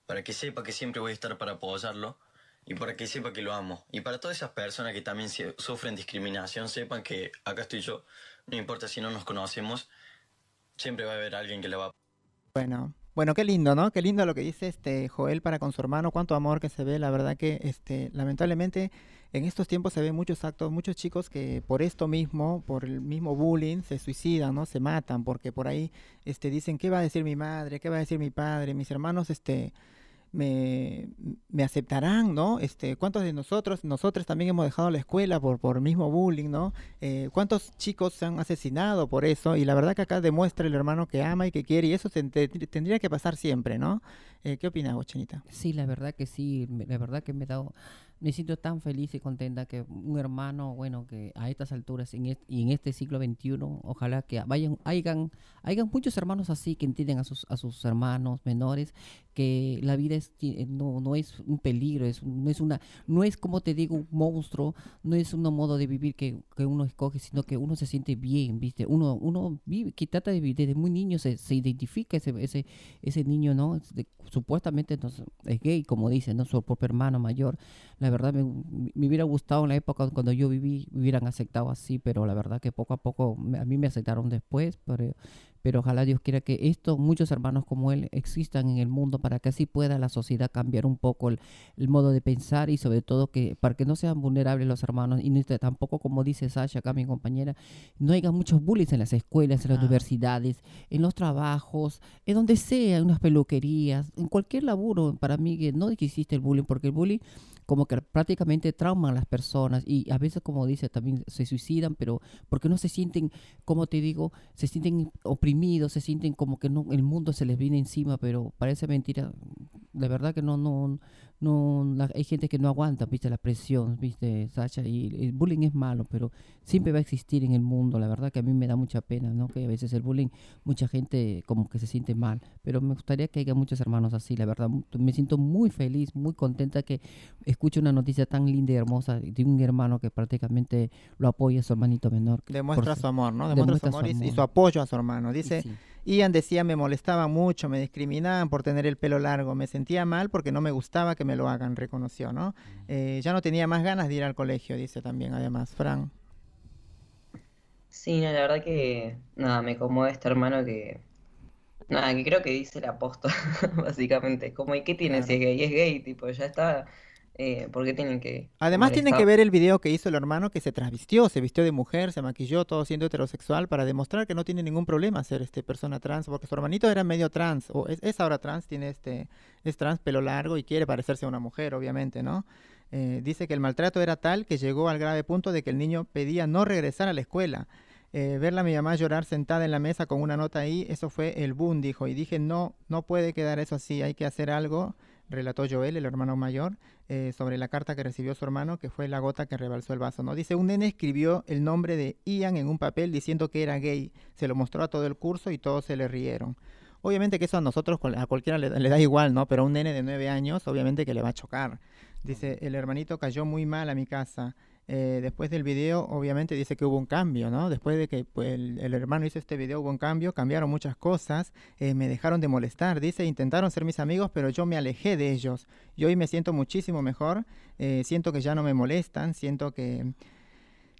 para que sepa que siempre voy a estar para apoyarlo y para que sepa que lo amo. Y para todas esas personas que también sufren discriminación, sepan que acá estoy yo, no importa si no nos conocemos, siempre va a haber alguien que la va a Bueno, bueno, qué lindo, ¿no? Qué lindo lo que dice este Joel para con su hermano, cuánto amor que se ve, la verdad que este lamentablemente en estos tiempos se ven muchos actos, muchos chicos que por esto mismo, por el mismo bullying se suicidan, ¿no? Se matan porque por ahí este dicen, ¿qué va a decir mi madre? ¿Qué va a decir mi padre? Mis hermanos este me, me aceptarán, ¿no? Este, ¿cuántos de nosotros, nosotros también hemos dejado la escuela por, por mismo bullying, ¿no? Eh, ¿Cuántos chicos se han asesinado por eso? Y la verdad que acá demuestra el hermano que ama y que quiere, y eso se te- tendría que pasar siempre, ¿no? Eh, ¿Qué opinas vos, Chinita? Sí, la verdad que sí, la verdad que me he dado, me siento tan feliz y contenta que un hermano, bueno, que a estas alturas en est- y en este siglo XXI, ojalá que vayan, hayan, hayan muchos hermanos así que entienden a sus, a sus hermanos menores, que la vida es, no, no es un peligro, es, no es una, no es como te digo, un monstruo, no es un modo de vivir que, uno escoge, sino que uno se siente bien, viste, uno, uno vive, que trata de vivir, desde muy niño se, se identifica ese, ese, ese niño, ¿no? Supuestamente no es es gay, como dicen, ¿no? Su propio hermano mayor. La verdad me, me hubiera gustado en la época cuando yo viví, me hubieran aceptado así, pero la verdad que poco a poco me- a mí me aceptaron después, pero, pero ojalá Dios quiera que esto, muchos hermanos como él existan en el mundo para que así pueda la sociedad cambiar un poco el, el modo de pensar y sobre todo que para que no sean vulnerables los hermanos y te- tampoco como dice Sasha acá mi compañera no haya muchos bullies en las escuelas en las Ah. universidades en los trabajos en donde sea en unas peluquerías en cualquier laburo para mí que no existe el bullying porque el bullying como que prácticamente trauman a las personas y a veces como dice también se suicidan pero porque no se sienten como te digo se sienten oprimidos se sienten como que no el mundo se les viene encima pero parece mentira. De verdad que no no no la- hay gente que no aguanta viste la presión viste Sacha y el bullying es malo pero siempre va a existir en el mundo la verdad que a mí me da mucha pena no que a veces el bullying mucha gente como que se siente mal pero me gustaría que haya muchos hermanos así la verdad me siento muy feliz muy contenta que escucho una noticia tan linda y hermosa de un hermano que prácticamente lo apoya a su hermanito menor Demuestra por- su amor, ¿no? Demuestra, demuestra su amor, y- amor. su apoyo a su hermano. y Dice, sí. Ian decía, me molestaba mucho, me discriminaban por tener el pelo largo, me sentía mal porque no me gustaba que me lo hagan, reconoció, ¿no? Eh, ya no tenía más ganas de ir al colegio, dice también, además, Fran. Sí, no, la verdad que nada, me conmueve este hermano que nada, que creo que dice la [LAUGHS] posta, básicamente. Como, ¿y qué tiene si es gay? Es gay, tipo, ya está. Eh, ¿por qué tienen que Además tienen que ver el video que hizo el hermano que se trasvistió, se vistió de mujer, se maquilló, todo siendo heterosexual para demostrar que no tiene ningún problema ser este persona trans, porque su hermanito era medio trans, o es, es ahora trans, tiene este, es trans, pelo largo y quiere parecerse a una mujer, obviamente, ¿no? Eh, dice que el maltrato era tal que llegó al grave punto de que el niño pedía no regresar a la escuela. Eh, verla a mi mamá llorar sentada en la mesa con una nota ahí, eso fue el boom, dijo. Y dije, no, no puede quedar eso así, hay que hacer algo. Relató Joel, el hermano mayor, eh, sobre la carta que recibió su hermano, que fue la gota que rebalsó el vaso, ¿no? Dice, un nene escribió el nombre de Ian en un papel diciendo que era gay, se lo mostró a todo el curso y todos se le rieron. Obviamente que eso a nosotros, a cualquiera le, le da igual, ¿no? Pero a un nene de nueve años, obviamente que le va a chocar. Dice, el hermanito cayó muy mal a mi casa. Eh, después del video, obviamente dice que hubo un cambio, ¿no? Después de que pues, el, hermano hizo este video, hubo un cambio, cambiaron muchas cosas, eh, me dejaron de molestar, dice, intentaron ser mis amigos, pero yo me alejé de ellos. Y hoy me siento muchísimo mejor, eh, siento que ya no me molestan, siento que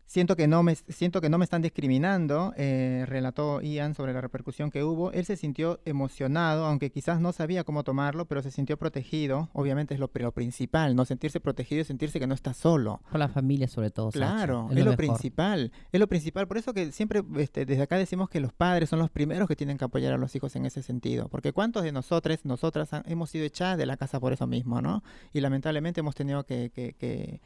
Siento que no me, siento que no me están discriminando, eh, relató Ian sobre la repercusión que hubo. Él se sintió emocionado, aunque quizás no sabía cómo tomarlo, pero se sintió protegido. Obviamente es lo, lo principal, no sentirse protegido y sentirse que no está solo. Con la familia sobre todo. Claro, es, lo, mejor. principal, es lo principal. Por eso que siempre este, desde acá decimos que los padres son los primeros que tienen que apoyar a los hijos en ese sentido. Porque cuántos de nosotros, nosotras han- hemos sido echadas de la casa por eso mismo, ¿no? Y lamentablemente hemos tenido que, que- que,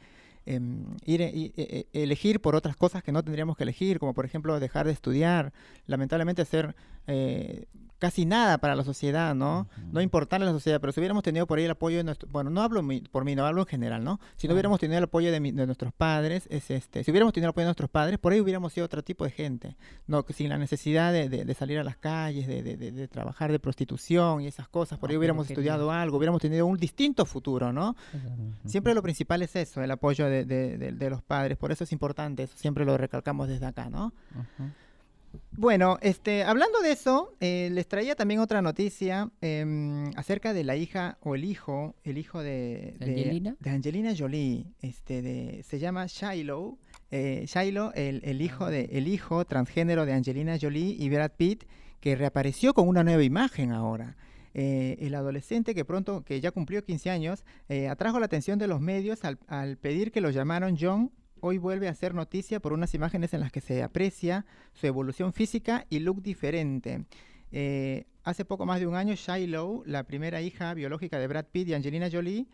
em, ir, e- e- elegir por otras cosas que no tendríamos que elegir, como por ejemplo dejar de estudiar, lamentablemente hacer eh, casi nada para la sociedad, ¿no? No importarle a la sociedad, pero si hubiéramos tenido por ahí el apoyo de nuestro, bueno, no hablo mi- por mí, no hablo en general, ¿no? Si no hubiéramos tenido el apoyo de, mi- de nuestros padres, es este, si hubiéramos tenido el apoyo de nuestros padres, por ahí hubiéramos sido otro tipo de gente, no, que sin la necesidad de, de- de salir a las calles, de, trabajar de prostitución y esas cosas, por ahí pero hubiéramos estudiado algo, hubiéramos tenido un distinto futuro, ¿no? Siempre lo principal es eso, el apoyo de los padres, por eso es importante, eso siempre lo recalcamos desde acá, ¿no? Bueno, este, hablando de eso, eh, les traía también otra noticia em, acerca de la hija o el hijo, el hijo de, ¿De de- Angelina? de Angelina Jolie, este, de, se llama Shiloh, eh, Shiloh, el, el hijo de, el hijo transgénero de Angelina Jolie y Brad Pitt, que reapareció con una nueva imagen ahora. Eh, el adolescente que pronto, que ya cumplió 15 años, eh, atrajo la atención de los medios al, al pedir que lo llamaron John. Hoy vuelve a hacer noticia por unas imágenes en las que se aprecia su evolución física y look diferente. Eh, hace poco más de un año, Shiloh, la primera hija biológica de Brad Pitt y Angelina Jolie,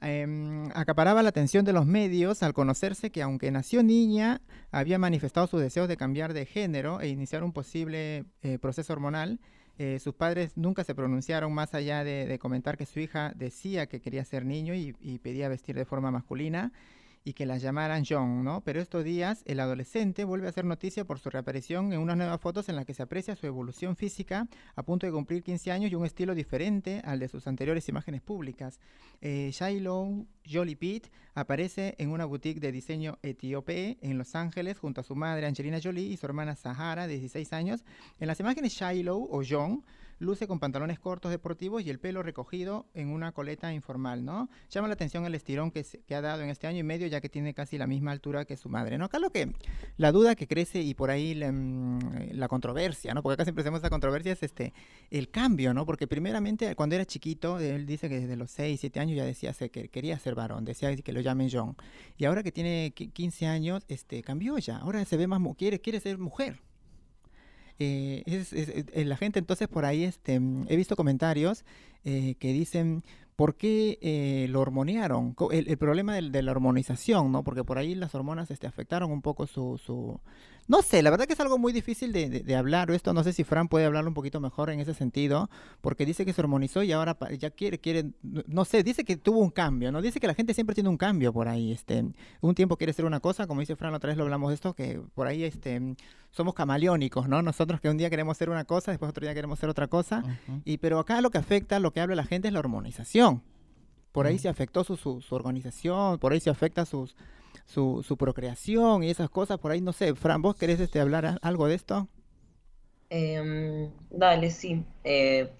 em, acaparaba la atención de los medios al conocerse que aunque nació niña, había manifestado sus deseos de cambiar de género e iniciar un posible eh, proceso hormonal. Eh, sus padres nunca se pronunciaron más allá de, comentar que su hija decía que quería ser niño y pedía vestir de forma masculina y que la llamaran John, ¿no? Pero estos días el adolescente vuelve a hacer noticia por su reaparición en unas nuevas fotos en las que se aprecia su evolución física a punto de cumplir 15 años y un estilo diferente al de sus anteriores imágenes públicas. Eh, Shiloh Jolie Pitt aparece en una boutique de diseño etíope en Los Ángeles junto a su madre Angelina Jolie y su hermana Sahara, de 16 años. En las imágenes Shiloh o John luce con pantalones cortos deportivos y el pelo recogido en una coleta informal, ¿no? Llama la atención el estirón que, se- que ha dado en este año y medio, ya que tiene casi la misma altura que su madre, ¿no? Acá lo que, la duda que crece y por ahí la, mm, la controversia, ¿no? Porque acá siempre hacemos esa controversia es este, el cambio, ¿no? Porque primeramente cuando era chiquito, él dice que desde los 6, 7 años ya decía que quería ser varón, decía que lo llamen John. Y ahora que tiene qui- 15 años, este, cambió ya, ahora se ve más, quiere, quiere ser mujer. Eh, eh, la gente entonces por ahí este, mm, he visto comentarios eh, que dicen ¿por qué eh, lo hormonearon? El, problema del- de la hormonización, ¿no? Porque por ahí las hormonas este, afectaron un poco su. No sé, la verdad que es algo muy difícil de, de- de hablar esto, no sé si Fran puede hablarlo un poquito mejor en ese sentido, porque dice que se hormonizó y ahora ya quiere, quiere, no- sé, dice que tuvo un cambio, ¿no? Dice que la gente siempre tiene un cambio por ahí, este, un tiempo quiere ser una cosa, como dice Fran, otra vez lo hablamos de esto, que por ahí este, somos camaleónicos, ¿no? Nosotros que un día queremos ser una cosa, después otro día queremos ser otra cosa, y pero acá lo que afecta, lo que habla la gente es la hormonización. Por ahí Mm. se afectó su, su, su organización, por ahí se afecta sus, su, su procreación y esas cosas, por ahí no sé. Fran, ¿vos querés este, hablar a- algo de esto? Em, dale, sí. Eh,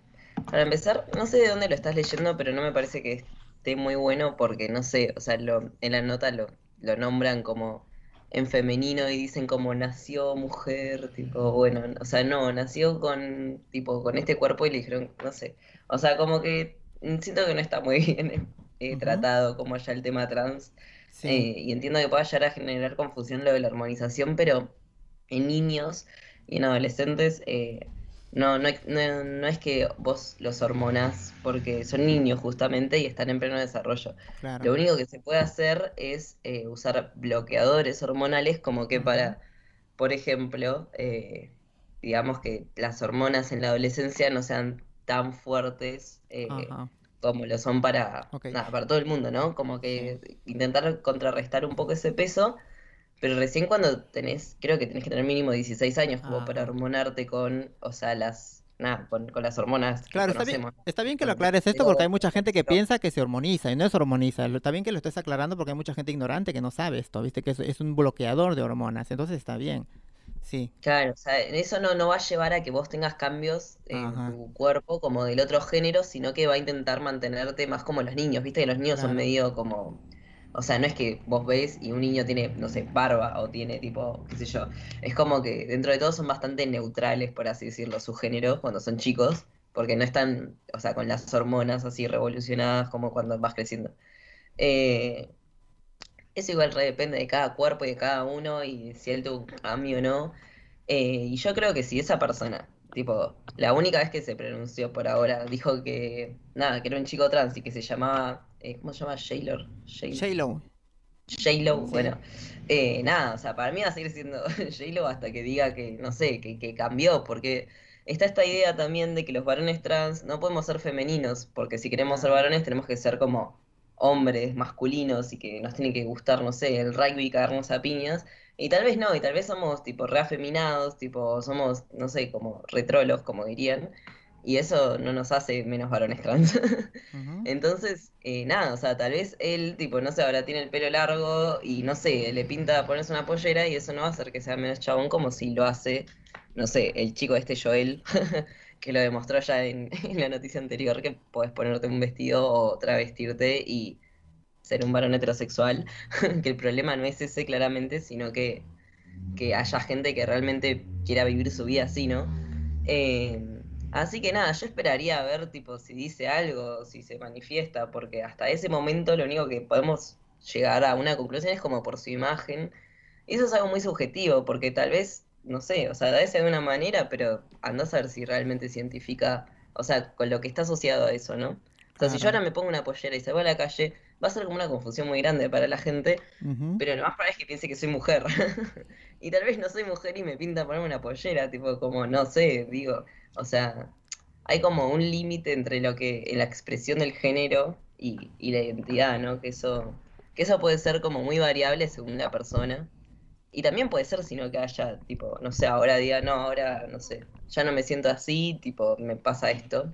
para empezar, no sé de dónde lo estás leyendo, pero no me parece que esté muy bueno porque no sé, o sea, lo, en la nota lo, lo nombran como en femenino y dicen como nació mujer, tipo, bueno, o sea, no, nació con, tipo, con este cuerpo y le dijeron, no sé, o sea, como que siento que no está muy [LAUGHS] bien eh, tratado como ya el tema trans. Sí. Eh, y entiendo que pueda llegar a generar confusión lo de la hormonización, pero en niños y en adolescentes eh, no, no, no, no es que vos los hormonás porque son niños justamente y están en pleno desarrollo. claro. Lo único que se puede hacer es eh, usar bloqueadores hormonales como que para, por ejemplo, eh, digamos que las hormonas en la adolescencia no sean tan fuertes eh, como lo son para, nada, para todo el mundo, ¿no? Como que intentar contrarrestar un poco ese peso, pero recién cuando tenés, creo que tenés que tener mínimo 16 años como para Ajá. hormonarte con, o sea, las, nada, con, con las hormonas que Claro, está bien, está bien que lo aclares esto porque hay mucha gente que piensa que se hormoniza y no es hormoniza. Está bien que lo estés aclarando porque hay mucha gente ignorante que no sabe esto, viste que es, es un bloqueador de hormonas, entonces está bien. Sí, Claro, o sea, eso no, no va a llevar a que vos tengas cambios en Ajá. tu cuerpo como del otro género, sino que va a intentar mantenerte más como los niños, ¿viste? Que los niños son medio como, o sea, no es que vos ves y un niño tiene, no sé, barba o tiene tipo, qué sé yo, es como que dentro de todo son bastante neutrales, por así decirlo, su género cuando son chicos, porque no están, o sea, con las hormonas así revolucionadas como cuando vas creciendo. Eh, eso igual re depende de cada cuerpo y de cada uno y si él tuvo un cambio o no. Eh, y yo creo que si esa persona, tipo, la única vez que se pronunció por ahora, dijo que, nada, que era un chico trans y que se llamaba, eh, ¿cómo se llama? Shaylor. Shay- J-Lo. Sí. bueno, eh, nada, o sea, para mí va a seguir siendo [LAUGHS] J-Lo hasta que diga que, no sé, que, que cambió, porque está esta idea también de que los varones trans no podemos ser femeninos, porque si queremos ser varones tenemos que ser como hombres masculinos y que nos tiene que gustar, no sé, el rugby y cagarnos a piñas, y tal vez no, y tal vez somos tipo reafeminados, tipo somos, no sé, como retrolos, como dirían, y eso no nos hace menos varones trans. [LAUGHS] Entonces, eh, nada, o sea, tal vez él, tipo, no sé, ahora tiene el pelo largo y no sé, le pinta ponerse una pollera y eso no va a hacer que sea menos chabón como si lo hace, no sé, el chico este Joel, [LAUGHS] que lo demostró ya en, [LAUGHS] en la noticia anterior, que podés ponerte un vestido o travestirte y ser un varón heterosexual, que el problema no es ese claramente, sino que, que haya gente que realmente quiera vivir su vida así, ¿no? Eh, así que nada, yo esperaría a ver tipo si dice algo, si se manifiesta, porque hasta ese momento lo único que podemos llegar a una conclusión es como por su imagen. Y eso es algo muy subjetivo, porque tal vez, no sé, o sea, da de una manera, pero andás a ver si realmente se identifica, o sea, con lo que está asociado a eso, ¿no? O sea, si yo ahora me pongo una pollera y salgo a la calle, va a ser como una confusión muy grande para la gente, pero lo más probable es que piense que soy mujer. [LAUGHS] Y tal vez no soy mujer y me pinta ponerme una pollera, tipo como, no sé, digo, o sea, hay como un límite entre lo que, la expresión del género y, y la identidad, ¿no? Que eso, que eso puede ser como muy variable según la persona. Y también puede ser sino que haya, tipo, no sé, ahora diga, no, ahora, no sé, ya no me siento así, tipo, me pasa esto.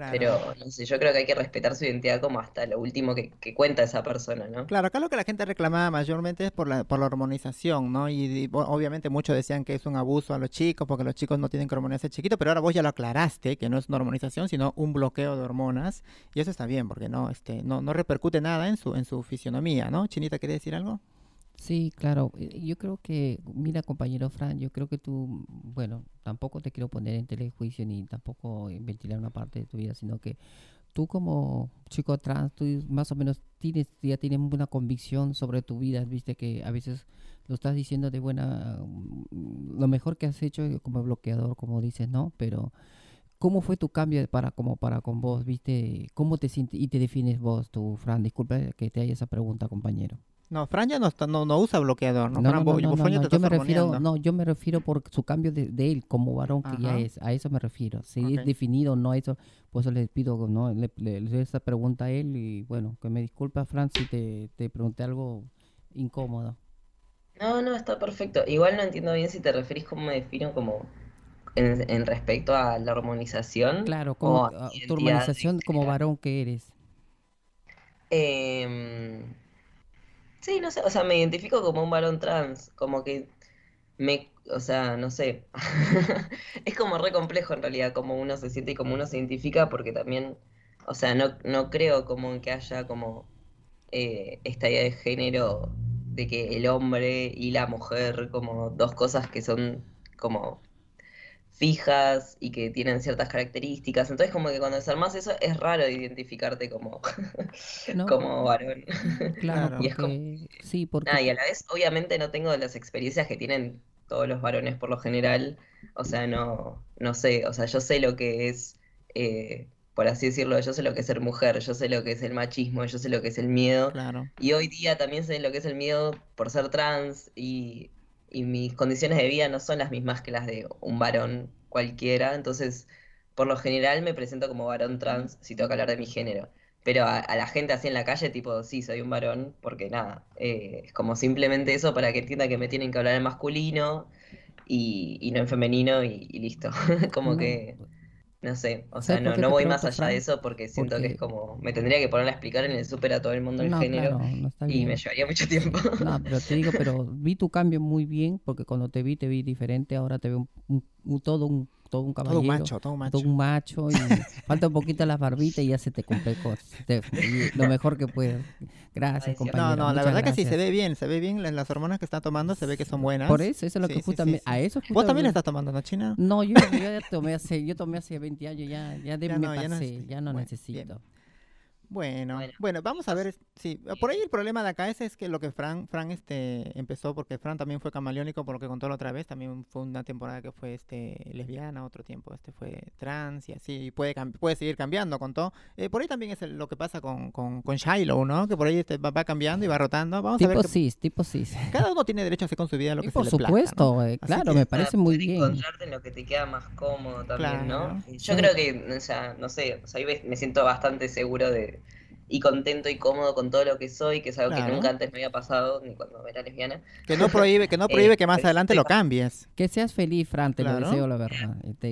Claro. Pero, no sé, yo creo que hay que respetar su identidad como hasta lo último que, que cuenta esa persona, ¿no? Claro, acá lo que la gente reclamaba mayormente es por la, por la hormonización, ¿no? Y, obviamente muchos decían que es un abuso a los chicos porque los chicos no tienen que hormonizarse chiquitos, pero ahora vos ya lo aclaraste, que no es una hormonización, sino un bloqueo de hormonas, y eso está bien, porque no, este, no, no repercute nada en su, en su fisionomía, ¿no? Chinita, ¿quería decir algo? Sí, claro. Yo creo que, mira, compañero Fran, yo creo que tú, bueno, tampoco te quiero poner en telejuicio ni tampoco ventilar una parte de tu vida, sino que tú como chico trans, tú más o menos tienes, ya tienes una convicción sobre tu vida, viste que a veces lo estás diciendo de buena, mm, lo mejor que has hecho como bloqueador, como dices, ¿no? Pero ¿cómo fue tu cambio para como para con vos, viste? ¿Cómo te sientes y te defines vos, tú, Fran? Disculpa que te haya esa pregunta, compañero. No, Fran ya no, está, no, no usa bloqueador, ¿no? No, Fran, no, yo me refiero, no, yo me refiero por su cambio de, de él como varón que ya es, a eso me refiero. Si es definido o no eso, pues les pido, no, le, le, le doy esta pregunta a él y bueno, que me disculpa Fran si te, te pregunté algo incómodo. No, no, está perfecto. Igual no entiendo bien si te referís cómo me defino como en, en respecto a la hormonización Claro, como tu hormonización como varón que eres. Em, sí, no sé, o sea, me identifico como un varón trans, como que me, o sea, no sé, [LAUGHS] es como re complejo en realidad como uno se siente y cómo uno se identifica porque también, o sea, no, no creo como que haya como eh, esta idea de género de que el hombre y la mujer como dos cosas que son como fijas y que tienen ciertas características. Entonces como que cuando desarmas eso es raro identificarte como, [LAUGHS] ¿No? como varón. [LAUGHS] Claro, Y es como sí, porque Nada, y a la vez, obviamente no tengo las experiencias que tienen todos los varones por lo general. O sea, no, no sé, o sea, yo sé lo que es, eh, por así decirlo, yo sé lo que es ser mujer, yo sé lo que es el machismo, yo sé lo que es el miedo. Claro. Y hoy día también sé lo que es el miedo por ser trans y, y mis condiciones de vida no son las mismas que las de un varón cualquiera. Entonces, por lo general me presento como varón trans si tengo que hablar de mi género. Pero a, a la gente así en la calle, tipo, sí, soy un varón, porque nada, eh, es como simplemente eso para que entienda que me tienen que hablar en masculino y, y no en femenino y, y listo. [LAUGHS] Como que, no sé, o sea, ¿Sabes por no, no voy más allá de eso porque siento que es como, me tendría que poner a explicar en el súper a todo el mundo el No, género claro, no está y bien. me llevaría mucho tiempo. No, pero te digo, pero vi tu cambio muy bien, porque cuando te vi, te vi diferente, ahora te veo un, un- un- todo un todo un Todo caballero, un macho, todo un macho. todo un macho, y [LAUGHS] falta un poquito la barbita y ya se te complicó. se te- lo mejor que puedes. Gracias, compañero. No, no, la verdad que sí, se ve bien, se ve bien. la- Las hormonas que está tomando se ve que son buenas. Por eso, eso es lo Sí, que sí, justamente, sí. a eso Vos también estás tomando, ¿no, China? No, yo, yo ya tomé hace, yo tomé hace 20 años, ya, ya, de- Ya me no, ya no pasé, necesitas. ya no Bueno, necesito. Bueno, bueno, Bueno. vamos a ver, sí, por ahí el problema de acá es, es que lo que Fran, Fran este, empezó, porque Fran también fue camaleónico, por lo que contó la otra vez, también fue una temporada que fue este lesbiana, otro tiempo este fue trans y así, y puede, puede seguir cambiando, contó. Eh, por ahí también es el- lo que pasa con, con, con Shiloh, ¿no? Que por ahí este, va, va cambiando y va rotando. Vamos a ver, que cis, tipo cis. cada uno tiene derecho a hacer con su vida lo Y que por se le plazca, ¿no? supuesto, eh, claro, que- me parece muy bien. encontrarte en lo que te queda más cómodo también, Claro. ¿no? Yo Sí. creo que, o sea, no sé, o sea, ahí me siento bastante seguro de y contento y cómodo con todo lo que soy, que es algo Claro. que nunca antes me había pasado, ni cuando era lesbiana. Que no prohíbe, que no prohíbe que más pero [LAUGHS] adelante lo cambies. Que seas feliz, Fran, te Claro. lo deseo la verdad. Te,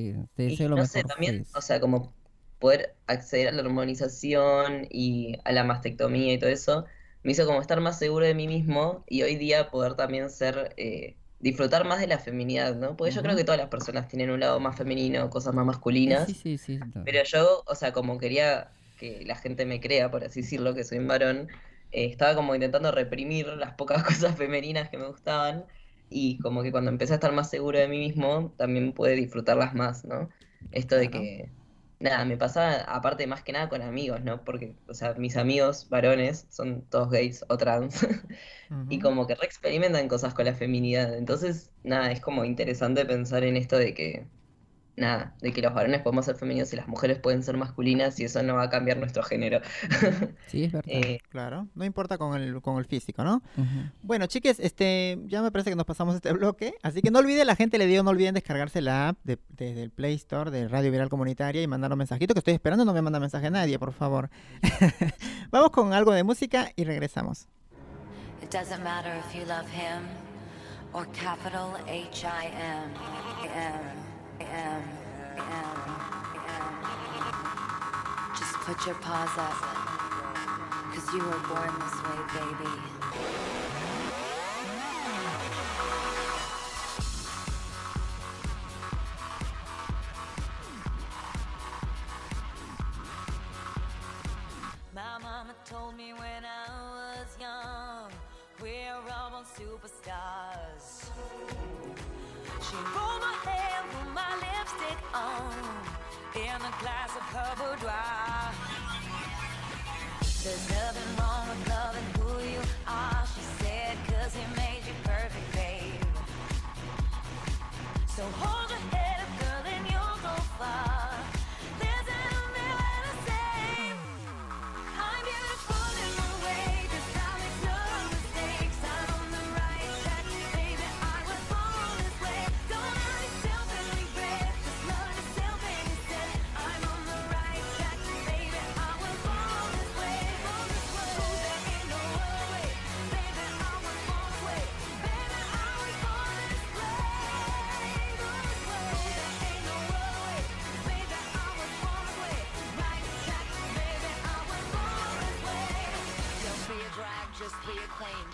Y lo no mejor. sé, también, o sea, como poder acceder a la hormonización y a la mastectomía y todo eso, me hizo como estar más seguro de mí mismo y hoy día poder también ser, eh, disfrutar más de la feminidad, ¿no? Porque yo creo que todas las personas tienen un lado más femenino, cosas más masculinas. Sí, sí, sí. Pero yo, o sea, como quería que la gente me crea, por así decirlo, que soy un varón, eh, estaba como intentando reprimir las pocas [LAUGHS] cosas femeninas que me gustaban y como que cuando empecé a estar más seguro de mí mismo, también pude disfrutarlas más, ¿no? Esto de que, nada, me pasaba aparte más que nada con amigos, ¿no? Porque, o sea, mis amigos varones son todos gays o trans [LAUGHS] y Ujú. como que reexperimentan cosas con la feminidad. Entonces, nada, es como interesante pensar en esto de que, nada, de que los varones podemos ser femeninos y las mujeres pueden ser masculinas y eso no va a cambiar nuestro género. [LAUGHS] Sí, es verdad. Eh, Claro, no importa con el, con el físico, ¿no? Bueno, chiques, este, ya me parece que nos pasamos este bloque, así que no olviden, la gente le digo, no olviden descargarse la app de- desde el Play Store de Radio Viral Comunitaria y mandar un mensajito que estoy esperando, no me manda mensaje nadie, por favor. [LAUGHS] Vamos con algo de música y regresamos. It doesn't matter if you love him or capital H I M. M. am, M. M. Just put your paws up. Cause you were born this way, baby. My mama told me when I was young, we're all superstars. She rolled my hair, put my lipstick on, in a glass of her boudoir. There's nothing wrong with loving who you are, she said, cause he made you perfect, babe. So hold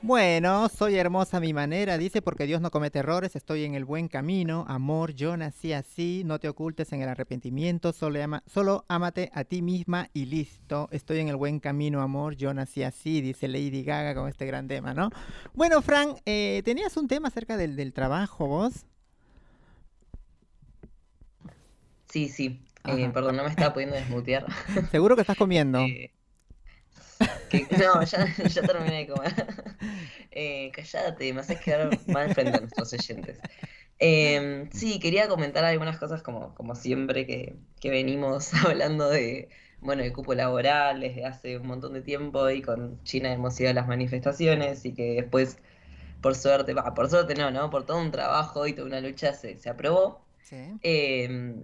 Bueno, soy hermosa a mi manera, dice, porque Dios no comete errores, estoy en el buen camino, amor, yo nací así, no te ocultes en el arrepentimiento, solo, ama, solo ámate a ti misma y listo, estoy en el buen camino, amor, yo nací así, dice Lady Gaga con este gran tema, ¿no? Bueno, Fran, eh, tenías un tema acerca del, del trabajo, vos. Sí, sí. Eh, perdón, no me estaba [LAUGHS] pudiendo desmutear. Seguro que estás comiendo. [LAUGHS] Eh, [LAUGHS] que- no, ya, ya terminé de comer. [LAUGHS] Eh, cállate, me haces quedar mal frente a nuestros oyentes. Eh, sí, quería comentar algunas cosas como, como siempre que, que venimos [LAUGHS] hablando de, bueno, el cupo laboral desde hace un montón de tiempo y con China hemos ido a las manifestaciones y que después, por suerte, por suerte no, ¿no? Por todo un trabajo y toda una lucha se, se aprobó. Sí. Eh,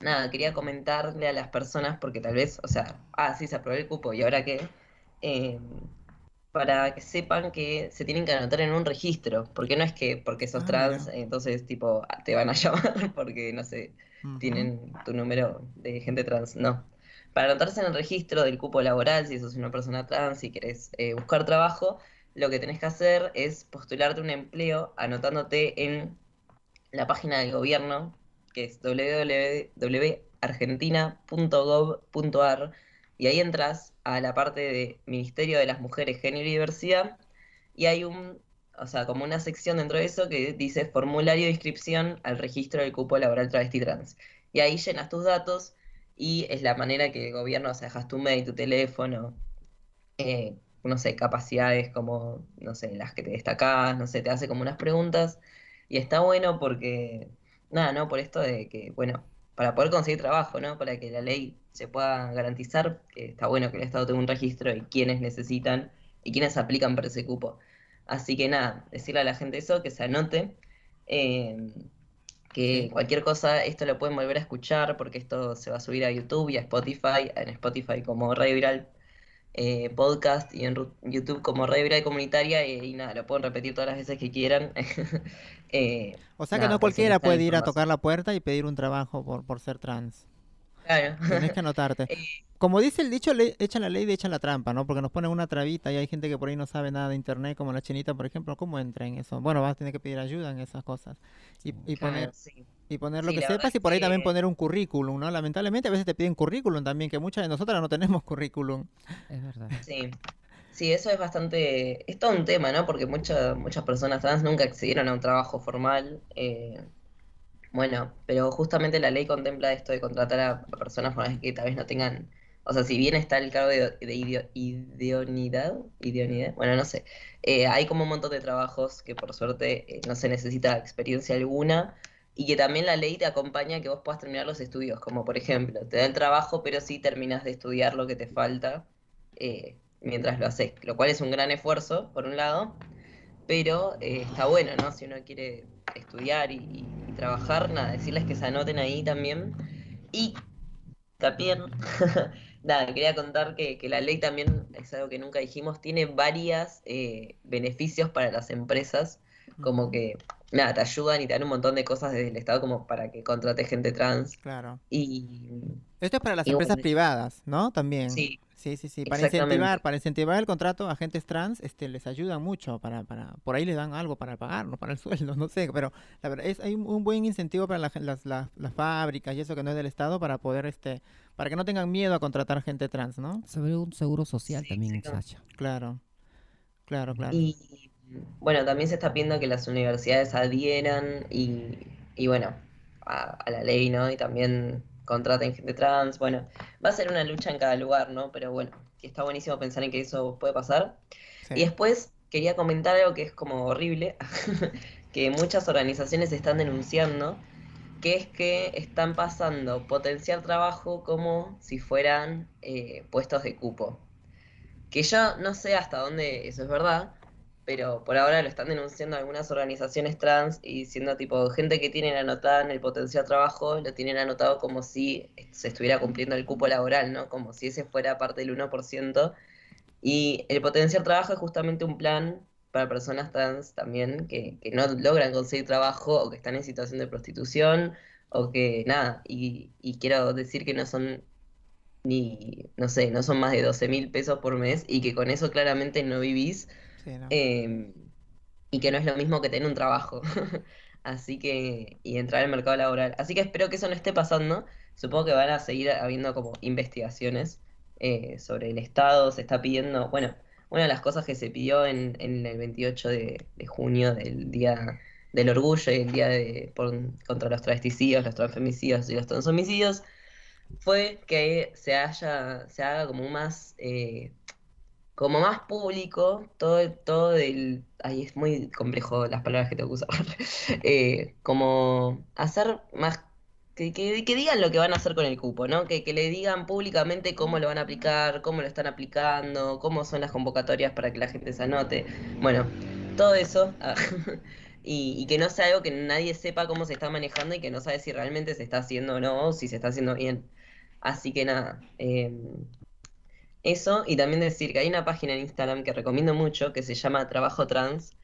nada, quería comentarle a las personas, porque tal vez, o sea, ah, sí, se aprobó el cupo, ¿y ahora qué? Eh, para que sepan que se tienen que anotar en un registro, porque no es que porque sos Ah, trans, mira. entonces, tipo, te van a [LAUGHS] llamar porque, no sé, tienen tu número de gente trans, no. Para anotarse en el registro del cupo laboral, si sos una persona trans y querés eh, buscar trabajo, lo que tenés que hacer es postularte un empleo anotándote en la página del gobierno, que es www.argentina.gov.ar, y ahí entras a la parte de Ministerio de las Mujeres, Género y Diversidad, y hay un, o sea, como una sección dentro de eso que dice formulario de inscripción al registro del cupo laboral travesti trans. Y ahí llenas tus datos y es la manera que el gobierno, o sea, dejas tu mail, tu teléfono, eh, no sé, capacidades como, no sé, las que te destacás, no sé, te hace como unas preguntas y está bueno porque, nada, ¿no? Por esto de que, bueno, para poder conseguir trabajo, ¿no? Para que la ley se pueda garantizar, que está bueno que el Estado tenga un registro y quienes necesitan y quienes aplican para ese cupo. Así que nada, decirle a la gente eso, que se anote, eh, que cualquier cosa, esto lo pueden volver a escuchar porque esto se va a subir a YouTube y a Spotify, en Spotify como Radio Viral eh, Podcast y en YouTube como Radio Viral Comunitaria y, y nada, lo pueden repetir todas las veces que quieran. [LAUGHS] Eh, O sea que no cualquiera puede ir a tocar la puerta y pedir un trabajo por, por ser trans. Claro. Tenés que [LAUGHS] anotarte. Como dice el dicho, le echan la ley y echan la trampa, ¿no? Porque nos ponen una trabita y hay gente que por ahí no sabe nada de internet, como la chinita, por ejemplo. ¿Cómo entra en eso? Bueno, vas a tener que pedir ayuda en esas cosas. Y, y claro, poner, sí. y poner lo Sí, que sepas y por ahí también poner un currículum, ¿no? Lamentablemente a veces te piden currículum también, que muchas de nosotras no tenemos currículum. Es verdad. Sí, sí, eso es bastante, es todo un tema, ¿no? Porque muchas muchas personas trans nunca accedieron a un trabajo formal. eh, bueno, pero justamente la ley contempla esto de contratar a, a personas con las que tal vez no tengan, o sea, si bien está el cargo de, de ideo- idoneidad, idoneidad, bueno, no sé, eh, hay como un montón de trabajos que por suerte eh, no se necesita experiencia alguna. Y que también la ley te acompaña a que vos puedas terminar los estudios, como por ejemplo, te da el trabajo, pero sí terminas de estudiar lo que te falta eh, mientras lo haces, lo cual es un gran esfuerzo, por un lado, pero está bueno, ¿no? Si uno quiere estudiar y trabajar, nada, decirles que se anoten ahí también. Y también, [LAUGHS] nada, quería contar que, que la ley también, es algo que nunca dijimos, tiene varios beneficios para las empresas, como que, nada, te ayudan y te dan un montón de cosas desde el Estado como para que contrate gente trans. Claro. Y Esto es para las Y empresas bueno, privadas, ¿no? También. sí, Sí, sí, sí. Para incentivar, para incentivar el contrato a agentes trans, este, les ayudan mucho para, para, por ahí les dan algo para pagar, no para el [LAUGHS] sueldo, no sé, pero la verdad es, hay un, un buen incentivo para las, las, las fábricas y eso que no es del Estado para poder, este, para que no tengan miedo a contratar gente trans, ¿no? Sobre un seguro social Sí, también. Sacha. Claro, claro, claro. Y bueno, también se está pidiendo que las universidades adhieran y, y bueno, a, a la ley, ¿no? Y también contraten gente trans. Bueno, va a ser una lucha en cada lugar, ¿no? Pero bueno, está buenísimo pensar en que eso puede pasar. Sí. Y después quería comentar algo que es como horrible, [LAUGHS] que muchas organizaciones están denunciando, que es que están pasando potenciar trabajo como si fueran eh, puestos de cupo. Que yo no sé hasta dónde eso es verdad, pero por ahora lo están denunciando algunas organizaciones trans y diciendo tipo, gente que tienen anotada en el potencial trabajo, lo tienen anotado como si se estuviera cumpliendo el cupo laboral, ¿no? Como si ese fuera parte del 1%. Y el potencial trabajo es justamente un plan para personas trans también que, no logran conseguir trabajo o que están en situación de prostitución o que nada. Y quiero decir que no son ni, no sé, no son más de 12 mil pesos por mes y que con eso claramente no vivís Eh, y que no es lo mismo que tener un trabajo. [LAUGHS] Así que, y entrar al mercado laboral. Así que espero que eso no esté pasando. Supongo que van a seguir habiendo como investigaciones eh, sobre el Estado. Se está pidiendo, bueno, una de las cosas que se pidió en, el 28 de, de junio del Día del Orgullo y el Día de, por- contra los travesticidios, los transfemicidios y los transhomicidios fue que se haya, se haga como más, eh, como más público todo, todo el, ay, es muy complejo las palabras que tengo que usar, [LAUGHS] Eh, como hacer más, que, que, digan lo que van a hacer con el cupo, ¿no? Que, que le digan públicamente cómo lo van a aplicar, cómo lo están aplicando, cómo son las convocatorias para que la gente se anote, bueno, todo eso. ah, [LAUGHS] Y, y que no sea algo que nadie sepa cómo se está manejando y que no sabe si realmente se está haciendo o no, o si se está haciendo bien. Así que nada, em, eso y también decir que hay una página en Instagram que recomiendo mucho que se llama Trabajo Trans,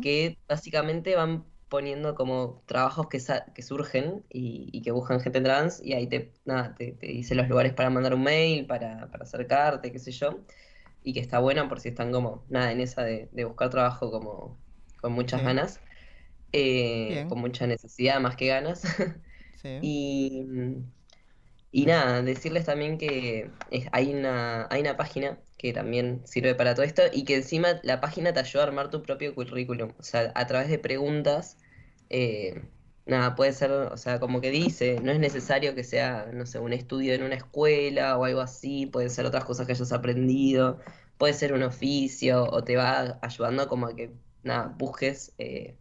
que básicamente van poniendo como trabajos que, sa- que surgen y, y que buscan gente trans y ahí te, nada, te, te dice los lugares para mandar un mail, para, para acercarte, qué sé yo, y que está buena por si están como, nada, en esa de, de buscar trabajo como con muchas ganas, eh, con mucha necesidad más que ganas. [LAUGHS] Sí. Y, y nada, decirles también que hay una, hay una página que también sirve para todo esto y que encima la página te ayuda a armar tu propio currículum. O sea, a través de preguntas, eh, nada, puede ser, o sea, como que dice, no es necesario que sea, no sé, un estudio en una escuela o algo así, pueden ser otras cosas que hayas aprendido, puede ser un oficio o te va ayudando como a que, nada, busques. eh,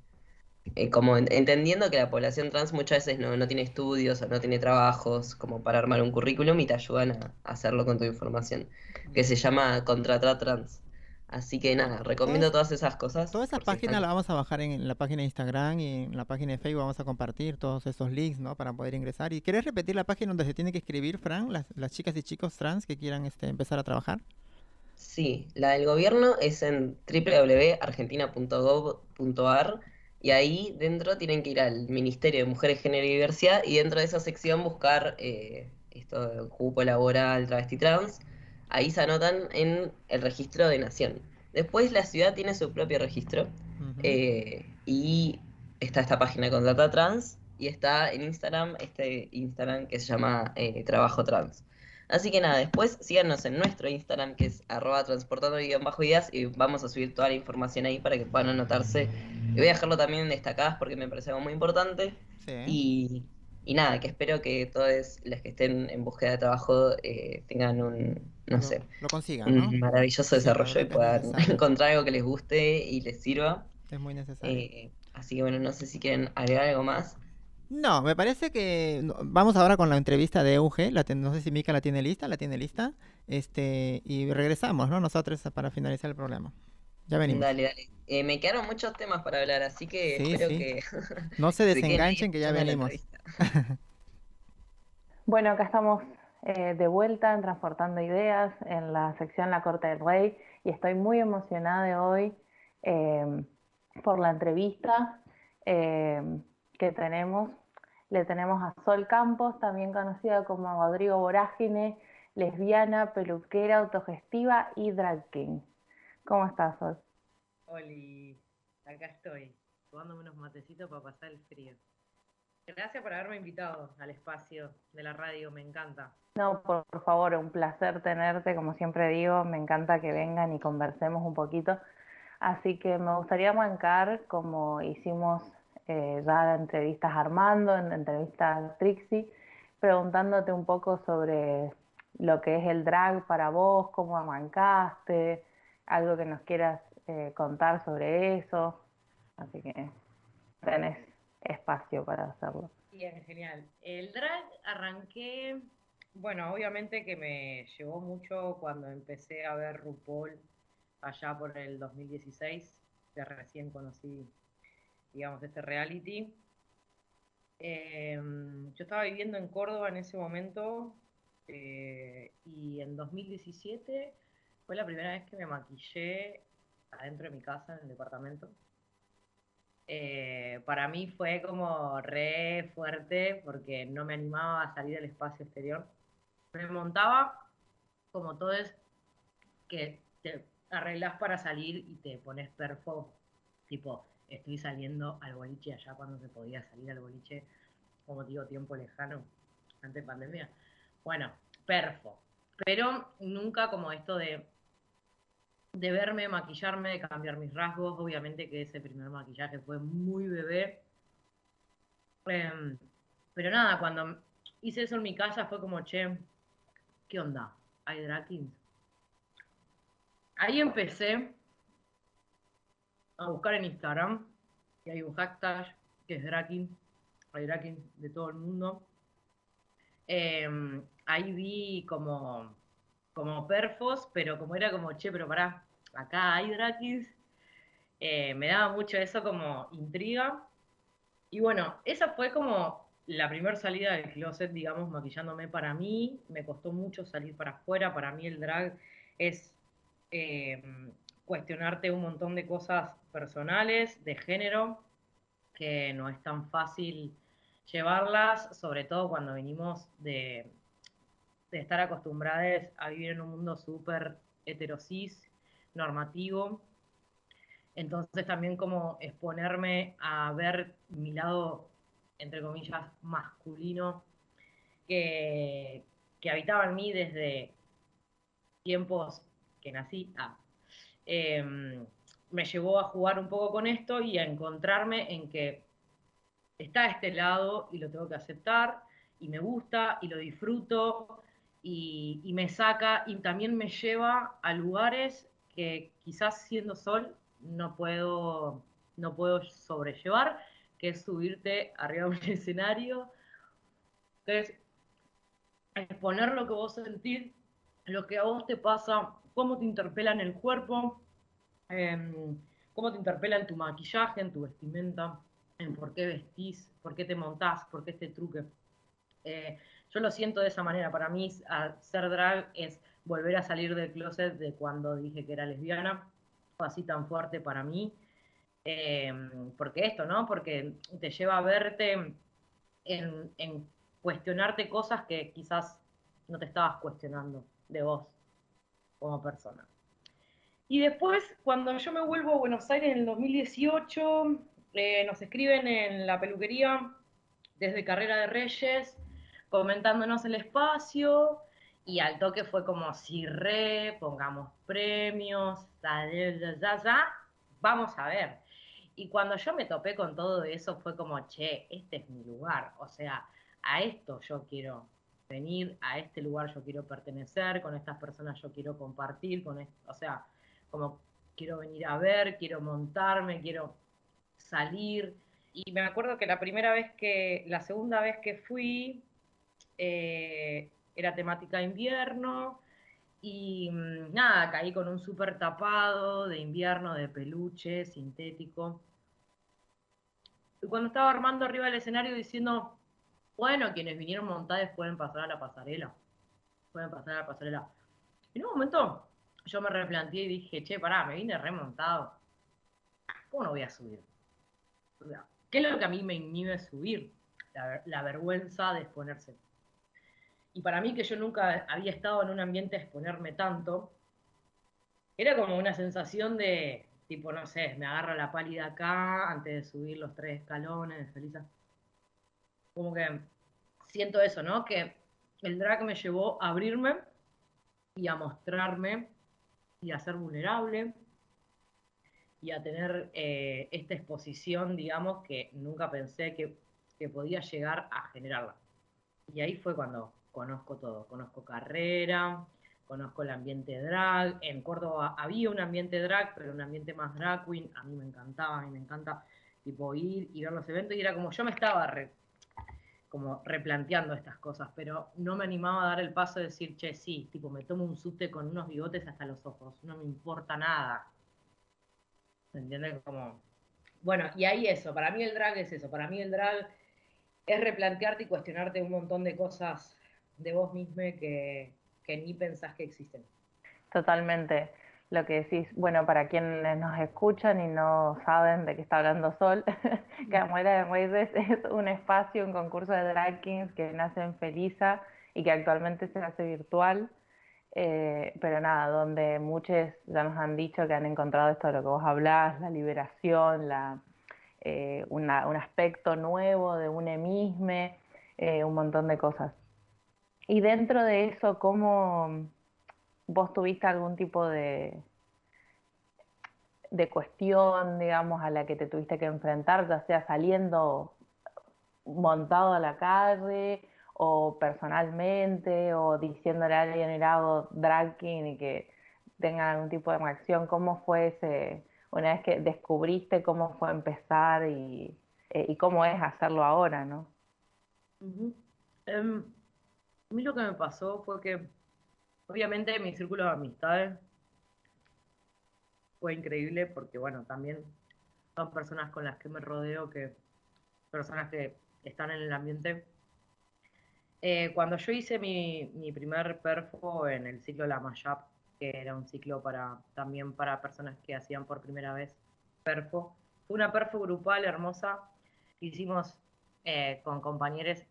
eh, como en- entendiendo que la población trans muchas veces no, no tiene estudios o no tiene trabajos como para armar un currículum y te ayudan a, a hacerlo con tu información, que se llama Contratar Trans. Así que nada, recomiendo todas esas cosas. Toda esa por si página están- la vamos a bajar en, en la página de Instagram y en la página de Facebook vamos a compartir todos esos links, ¿no? Para poder ingresar. ¿Y querés repetir la página donde se tiene que escribir, Fran, las, las chicas y chicos trans que quieran este, empezar a trabajar? Sí, la del gobierno es en www.argentina.gov.ar y ahí dentro tienen que ir al Ministerio de Mujeres, Género y Diversidad y dentro de esa sección buscar eh, esto de cupo laboral, travesti trans. Ahí se anotan en el registro de nación. Después la ciudad tiene su propio registro eh, y está esta página Contrata Trans y está en Instagram este Instagram que se llama eh, Trabajo Trans. Así que nada, después síganos en nuestro Instagram que es arroba transportando guion bajo ideas y vamos a subir toda la información ahí para que puedan anotarse. Y voy a dejarlo también destacadas porque me parece algo muy importante. Sí. Y, y nada, que espero que todos los que estén en búsqueda de trabajo eh, tengan un, no Lo- sé, Lo consigan, ¿no? un maravilloso Sí, desarrollo y puedan encontrar algo que les guste y les sirva. Es muy necesario. Eh, así que bueno, no sé si quieren agregar algo más. No, me parece que no, vamos ahora con la entrevista de Euge. La ten- no sé si Mika la tiene lista, la tiene lista. Este, y regresamos, ¿no? Nosotros para finalizar el programa. Ya venimos. Dale, dale. Eh, me quedaron muchos temas para hablar, así que Sí, espero sí. que No se [LAUGHS] desenganchen que ya venimos. [LAUGHS] Bueno, acá estamos eh, de vuelta en Transportando Ideas en la sección La Corte del Rey y estoy muy emocionada de hoy eh, por la entrevista eh, que tenemos. Le tenemos a Sol Campos, también conocida como Rodrigo Vorágine, lesbiana, peluquera, autogestiva y drag king. ¿Cómo estás, Sol? Oli, acá estoy, tomándome unos matecitos para pasar el frío. Gracias por haberme invitado al espacio de la radio, me encanta. No, por, por favor, un placer tenerte, como siempre digo, me encanta que vengan y conversemos un poquito. Así que me gustaría arrancar como hicimos eh, ya entrevistas Armando, en entrevistas a Trixie, preguntándote un poco sobre lo que es el drag para vos, cómo arrancaste, algo que nos quieras eh, contar sobre eso. Así que tenés espacio para hacerlo. Bien, genial. El drag arranqué, bueno, obviamente que me llevó mucho cuando empecé a ver RuPaul allá por el 2016, que recién conocí, digamos, este reality. Em, yo estaba viviendo en Córdoba en ese momento eh, y en 2017 fue la primera vez que me maquillé adentro de mi casa, en el departamento. Eh, para mí fue como re fuerte porque no me animaba a salir al espacio exterior. Me montaba como todo es que te arreglas para salir y te pones perfo, tipo, estoy saliendo al boliche allá cuando se podía salir al boliche, como digo, tiempo lejano, antes de pandemia. Bueno, perfo. Pero nunca como esto de de verme, maquillarme, de cambiar mis rasgos. Obviamente que ese primer maquillaje fue muy bebé. Em, pero nada, cuando hice eso en mi casa fue como, che, ¿qué onda? ¿Hay drag? Ahí empecé a buscar en Instagram y hay un hashtag que es drag king, hay drag kings de todo el mundo. Em, ahí vi como como perfos, pero como era como, che, pero pará, acá hay Drakis, eh, me daba mucho eso como intriga. Y bueno, esa fue como la primera salida del closet, digamos, maquillándome para mí. Me costó mucho salir para afuera. Para mí el drag es eh, cuestionarte un montón de cosas personales, de género, que no es tan fácil llevarlas, sobre todo cuando venimos de, de estar acostumbrados a vivir en un mundo súper heterosis, normativo. Entonces también como exponerme a ver mi lado, entre comillas, masculino, que, que habitaba en mí desde tiempos que nací, ah, em, me llevó a jugar un poco con esto y a encontrarme en que está este lado y lo tengo que aceptar y me gusta y lo disfruto y, me saca y también me lleva a lugares que quizás siendo sol no puedo, no puedo sobrellevar, que es subirte arriba de un [LAUGHS] escenario, que es exponer lo que vos sentís, lo que a vos te pasa, cómo te interpela en el cuerpo, em, cómo te interpela en tu maquillaje, en tu vestimenta, en por qué vestís, por qué te montás, por qué este truque. Eh, yo lo siento de esa manera. Para mí, ser drag es volver a salir del closet de cuando dije que era lesbiana. Fue así tan fuerte para mí. Em, porque esto, ¿no? Porque te lleva a verte en, en, cuestionarte cosas que quizás no te estabas cuestionando de vos como persona. Y después, cuando yo me vuelvo a Buenos Aires en el 2018, eh, nos escriben en la peluquería desde Carrera de Reyes comentándonos el espacio y al toque fue como si re, pongamos premios, vamos a ver. Y cuando yo me topé con todo eso fue como, che, este es mi lugar, o sea, a esto yo quiero venir, a este lugar yo quiero pertenecer, con estas personas yo quiero compartir, con o sea, como quiero venir a ver, quiero montarme, quiero salir. Y me acuerdo que la primera vez que, la segunda vez que fui, eh, era temática invierno y mm, nada, caí con un súper tapado de invierno, de peluche, sintético. Y cuando estaba armando arriba del escenario diciendo, bueno, quienes vinieron montados pueden pasar a la pasarela, pueden pasar a la pasarela. En un momento yo me replanteé y dije, che, pará, me vine remontado. ¿Cómo no voy a subir? ¿Qué es lo que a mí me inhibe subir? La, la vergüenza de exponerse. Y para mí, que yo nunca había estado en un ambiente a exponerme tanto, era como una sensación de, tipo, no sé, me agarro la pálida acá antes de subir los tres escalones, Felisa. Como que siento eso, ¿no? Que el drag me llevó a abrirme y a mostrarme y a ser vulnerable y a tener eh, esta exposición, digamos, que nunca pensé que, que podía llegar a generarla. Y ahí fue cuando conozco todo, conozco carrera, conozco el ambiente drag, en Córdoba había un ambiente drag, pero un ambiente más drag queen, a mí me encantaba, a mí me encanta tipo ir y ver los eventos y era como yo me estaba re- como replanteando estas cosas, pero no me animaba a dar el paso de decir, che, sí, tipo me tomo un subte con unos bigotes hasta los ojos, no me importa nada. ¿Me entiendes? Como, bueno, y ahí eso, para mí el drag es eso, para mí el drag es replantearte y cuestionarte un montón de cosas de vos mismo que, que ni pensás que existen. Totalmente. Lo que decís, bueno, para quienes nos escuchan y no saben de qué está hablando Sol, [LAUGHS] Camuera de Raíces es un espacio, un concurso de drag kings que nace en Felisa y que actualmente se hace virtual. Eh, pero nada, donde muchos ya nos han dicho que han encontrado esto de lo que vos hablás, la liberación, la, eh, una- un aspecto nuevo de un emisme, eh, un montón de cosas. Y dentro de eso, ¿cómo vos tuviste algún tipo de, de cuestión, digamos, a la que te tuviste que enfrentar, ya sea saliendo montado a la calle o personalmente o diciéndole a alguien el hago drag y que tengan algún tipo de reacción? ¿Cómo fue ese, una vez que descubriste cómo fue empezar y, eh, y cómo es hacerlo ahora, ¿no? Em, a mí lo que me pasó fue que, obviamente, mi círculo de amistades fue increíble porque, bueno, también son personas con las que me rodeo, que personas que están en el ambiente. Eh, cuando yo hice mi, mi primer perfo en el ciclo La Mayap, que era un ciclo para, también para personas que hacían por primera vez perfo, fue una perfo grupal hermosa. Hicimos eh, con compañeros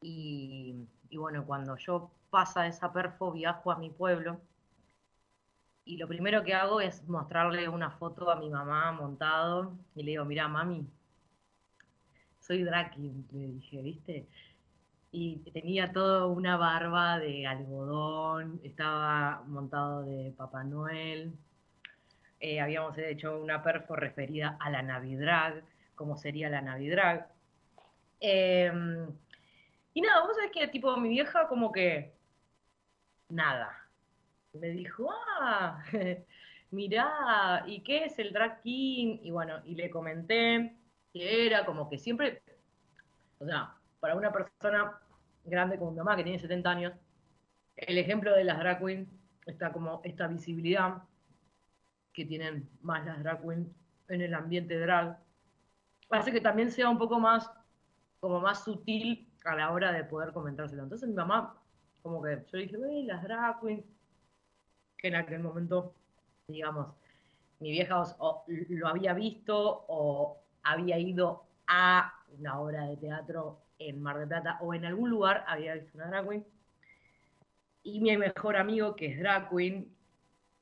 y, y bueno, cuando yo pasa esa perfo, viajo a mi pueblo y lo primero que hago es mostrarle una foto a mi mamá montado y le digo, mira, mami, soy Draki, le dije, ¿viste? Y tenía toda una barba de algodón, estaba montado de Papá Noel, eh, habíamos hecho una perfo referida a la Navidrag, cómo sería la Navidrag. Em, y nada, vos sabés que tipo mi vieja como que nada. Me dijo, ah, [LAUGHS] mirá, ¿y qué es el drag king? Y bueno, y le comenté que era como que siempre, o sea, para una persona grande como mi mamá que tiene 70 años, el ejemplo de las drag queens está como esta visibilidad que tienen más las drag queens en el ambiente drag, hace que también sea un poco más, como más sutil a la hora de poder comentárselo. Entonces mi mamá, como que yo dije, ve, las drag queens, que en aquel momento, digamos, mi vieja os- lo había visto o había ido a una obra de teatro en Mar del Plata o en algún lugar había visto una drag. Y mi mejor amigo, que es drag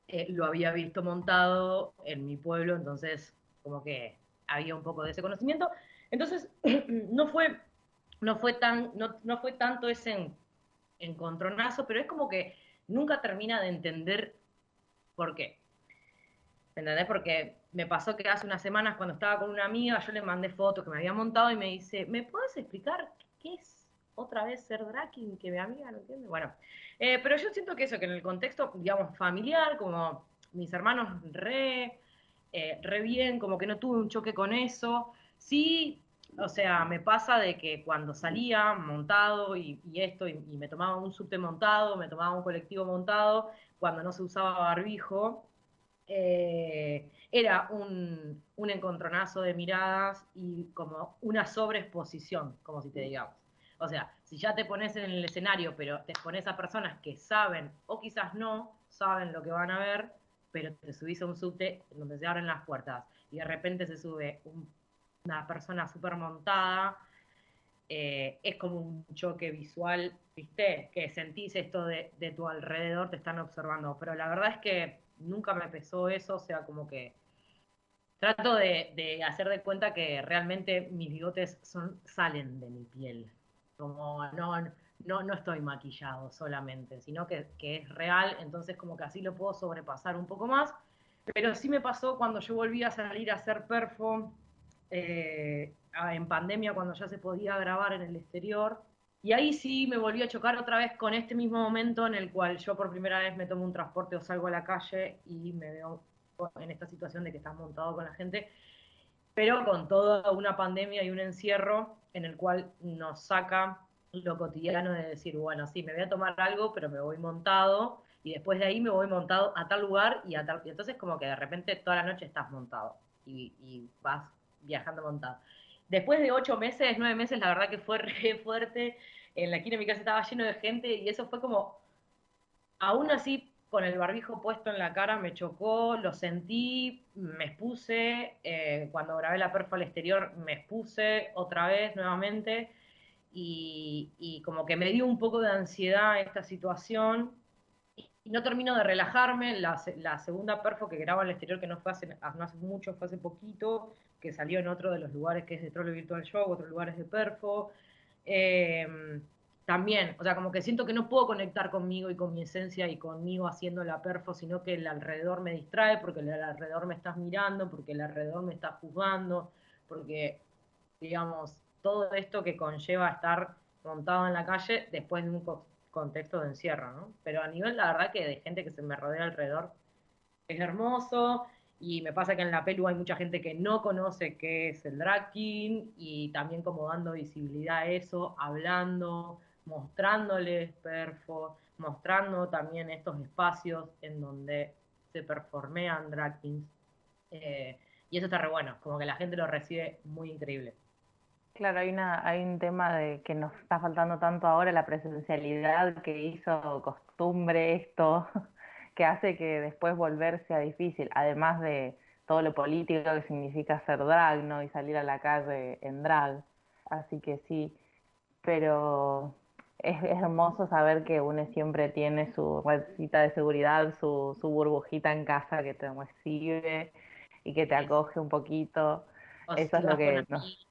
eh, lo había visto montado en mi pueblo, entonces como que había un poco de ese conocimiento. Entonces [CLEARS THROAT] no fue, no fue, tan, no, no fue tanto ese encontronazo, pero es como que nunca termina de entender por qué. ¿Me entendés? Porque me pasó que hace unas semanas cuando estaba con una amiga, yo le mandé fotos que me había montado y me dice, ¿me puedes explicar qué es otra vez ser drag king? Que mi amiga no entiende. Bueno, eh, pero yo siento que eso, que en el contexto, digamos, familiar, como mis hermanos re, eh, re bien, como que no tuve un choque con eso. Sí, o sea, me pasa de que cuando salía montado y, esto, y, y me tomaba un subte montado, me tomaba un colectivo montado, cuando no se usaba barbijo, eh, era un, un encontronazo de miradas y como una sobreexposición, como si te digamos. O sea, si ya te pones en el escenario, pero te pones a personas que saben, o quizás no, saben lo que van a ver, pero te subís a un subte donde se abren las puertas y de repente se sube un una persona súper montada, eh, es como un choque visual, ¿viste? Que sentís esto de, de tu alrededor, te están observando, pero la verdad es que nunca me pesó eso, o sea, como que trato de, de hacer de cuenta que realmente mis bigotes son, salen de mi piel, como no, no, no estoy maquillado solamente, sino que, que es real, entonces como que así lo puedo sobrepasar un poco más, pero sí me pasó cuando yo volví a salir a hacer perfo, eh, en pandemia cuando ya se podía grabar en el exterior. Y ahí sí me volví a chocar otra vez con este mismo momento en el cual yo por primera vez me tomo un transporte o salgo a la calle y me veo en esta situación de que estás montado con la gente, pero con toda una pandemia y un encierro en el cual nos saca lo cotidiano de decir, bueno, sí, me voy a tomar algo, pero me voy montado y después de ahí me voy montado a tal lugar y a tal... Y entonces como que de repente toda la noche estás montado y, y vas viajando montado. Después de ocho meses, nueve meses, la verdad que fue re fuerte. En la esquina de mi casa estaba lleno de gente y eso fue como, aún así, con el barbijo puesto en la cara, me chocó, lo sentí, me expuse. eh, cuando grabé la perfa al exterior, me expuse otra vez, nuevamente. Y, y como que me dio un poco de ansiedad esta situación. Y no termino de relajarme. La, la segunda perfo que grabo al exterior, que no fue hace, no hace mucho, fue hace poquito, que salió en otro de los lugares que es de Trollo Virtual Show, otros lugares de perfo. Eh, también, o sea, como que siento que no puedo conectar conmigo y con mi esencia y conmigo haciendo la perfo, sino que el alrededor me distrae, porque el alrededor me estás mirando, porque el alrededor me está juzgando, porque, digamos, todo esto que conlleva estar montado en la calle después de un co- contexto de encierro, ¿no? Pero a nivel, la verdad, que de gente que se me rodea alrededor, es hermoso, y me pasa que en la pelu hay mucha gente que no conoce qué es el drag king y también como dando visibilidad a eso, hablando, mostrándoles perfo, mostrando también estos espacios en donde se performean drag kings. Eh, y eso está re bueno, como que la gente lo recibe muy increíble. Claro, hay una, hay un tema de que nos está faltando tanto ahora, la presencialidad que hizo costumbre esto, [LAUGHS] que hace que después volver sea difícil, además de todo lo político que significa ser drag, ¿no? Y salir a la calle en drag. Así que sí, pero es, es hermoso saber que uno siempre tiene su redcita de seguridad, su, su burbujita en casa que te recibe y que te acoge un poquito. O Eso si es lo que amigos,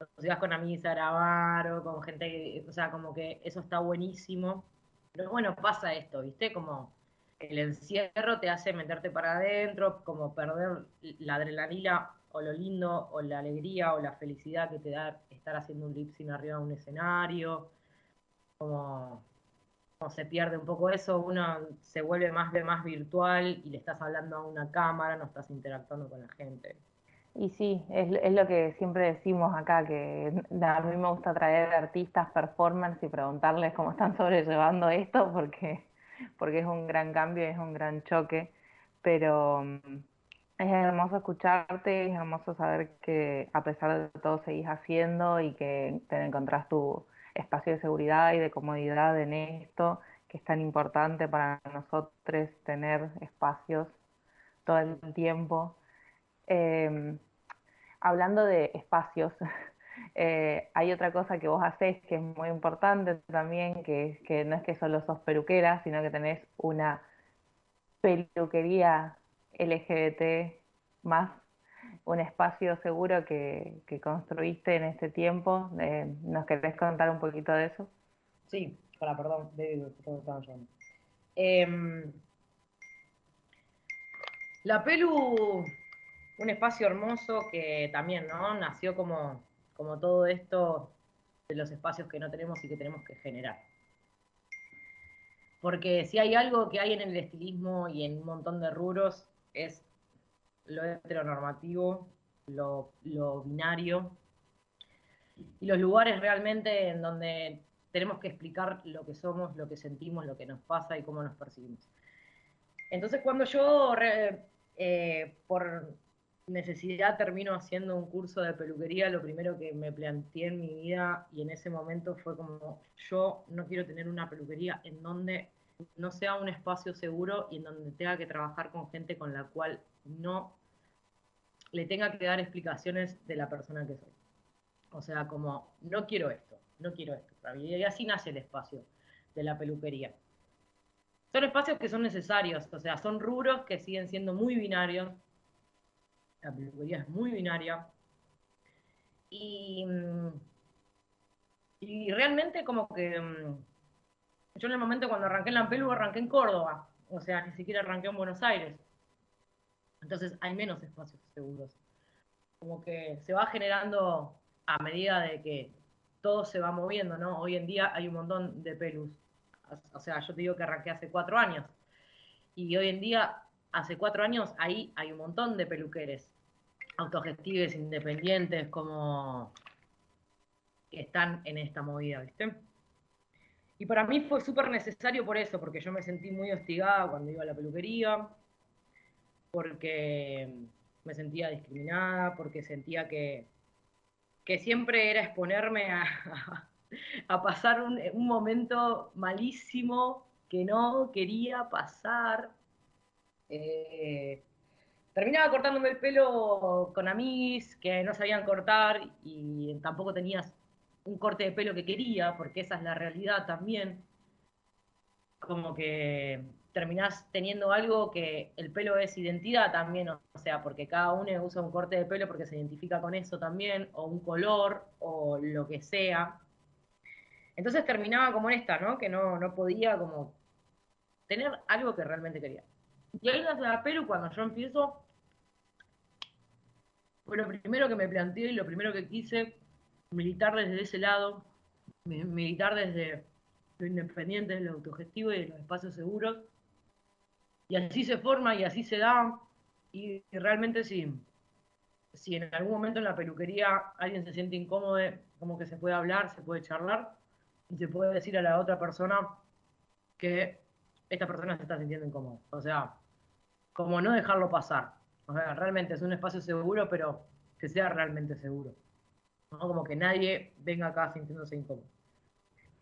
o si vas con amigos a grabar o con gente, que- o sea, como que eso está buenísimo. Pero bueno, pasa esto, ¿viste? Como el encierro te hace meterte para adentro, como perder la adrenalina o lo lindo o la alegría o la felicidad que te da estar haciendo un lip sync arriba de un escenario. Como, se pierde un poco eso, uno se vuelve más de más virtual y le estás hablando a una cámara, no estás interactuando con la gente. Y sí, es, es lo que siempre decimos acá, que a mí me gusta traer artistas, performance y preguntarles cómo están [LAUGHS] sobrellevando esto, porque, porque es un gran cambio, es un gran choque, pero mm, es hermoso escucharte, es hermoso saber que a pesar de todo seguís haciendo y que te encontrás tu espacio de seguridad y de comodidad en esto, que es tan importante para nosotros tener espacios todo el tiempo. Eh, hablando de espacios, [LAUGHS] eh, hay otra cosa que vos hacés que es muy importante también, que que no es que solo sos peluquera, sino que tenés una peluquería LGBT más, un espacio seguro que, construiste en este tiempo. Eh, ¿nos querés contar un poquito de eso? Sí, para, perdón, baby, perdón. Em, la Pelu, un espacio hermoso que también, ¿no? Nació como, como todo esto de los espacios que no tenemos y que tenemos que generar. Porque si hay algo que hay en el estilismo y en un montón de rubros, es lo heteronormativo, lo, lo binario, y los lugares realmente en donde tenemos que explicar lo que somos, lo que sentimos, lo que nos pasa y cómo nos percibimos. Entonces cuando yo eh, por necesidad termino haciendo un curso de peluquería, lo primero que me planteé en mi vida y en ese momento fue como, yo no quiero tener una peluquería en donde no sea un espacio seguro y en donde tenga que trabajar con gente con la cual no le tenga que dar explicaciones de la persona que soy. O sea, como, no quiero esto, no quiero esto. Y así nace el espacio de la peluquería. Son espacios que son necesarios, o sea, son rubros que siguen siendo muy binarios. La peluquería es muy binaria. Y, mm, realmente como que mm, yo en el momento cuando arranqué en la pelu arranqué en Córdoba, o sea, ni siquiera arranqué en Buenos Aires. Entonces hay menos espacios seguros. Como que se va generando a medida de que todo se va moviendo, ¿no? Hoy en día hay un montón de pelus. O sea, yo te digo que arranqué hace cuatro años. Y hoy en día, hace cuatro años, ahí hay un montón de peluqueres. Autogestives, independientes, como que están en esta movida, ¿viste? Y para mí fue súper necesario por eso, porque yo me sentí muy hostigada cuando iba a la peluquería, porque me sentía discriminada, porque sentía que, que siempre era exponerme a, [LAUGHS] a pasar un, un, momento malísimo que no quería pasar. Eh, terminaba cortándome el pelo con amigos que no sabían cortar y tampoco tenías un corte de pelo que quería, porque esa es la realidad también. Como que terminás teniendo algo que el pelo es identidad también, o sea, porque cada uno usa un corte de pelo porque se identifica con eso también, o un color, o lo que sea. Entonces terminaba como esta, ¿no? Que no, no podía como tener algo que realmente quería. Y ahí en la pelo, cuando yo empiezo, fue lo primero que me planteé y lo primero que quise militar desde ese lado, militar desde lo independiente, lo autogestivo y de los espacios seguros. Y así se forma y así se da. Y, realmente si, si en algún momento en la peluquería alguien se siente incómodo, como que se puede hablar, se puede charlar y se puede decir a la otra persona que esta persona se está sintiendo incómoda. O sea, como no dejarlo pasar. Realmente es un espacio seguro, pero que sea realmente seguro. Como que nadie venga acá sintiéndose incómodo.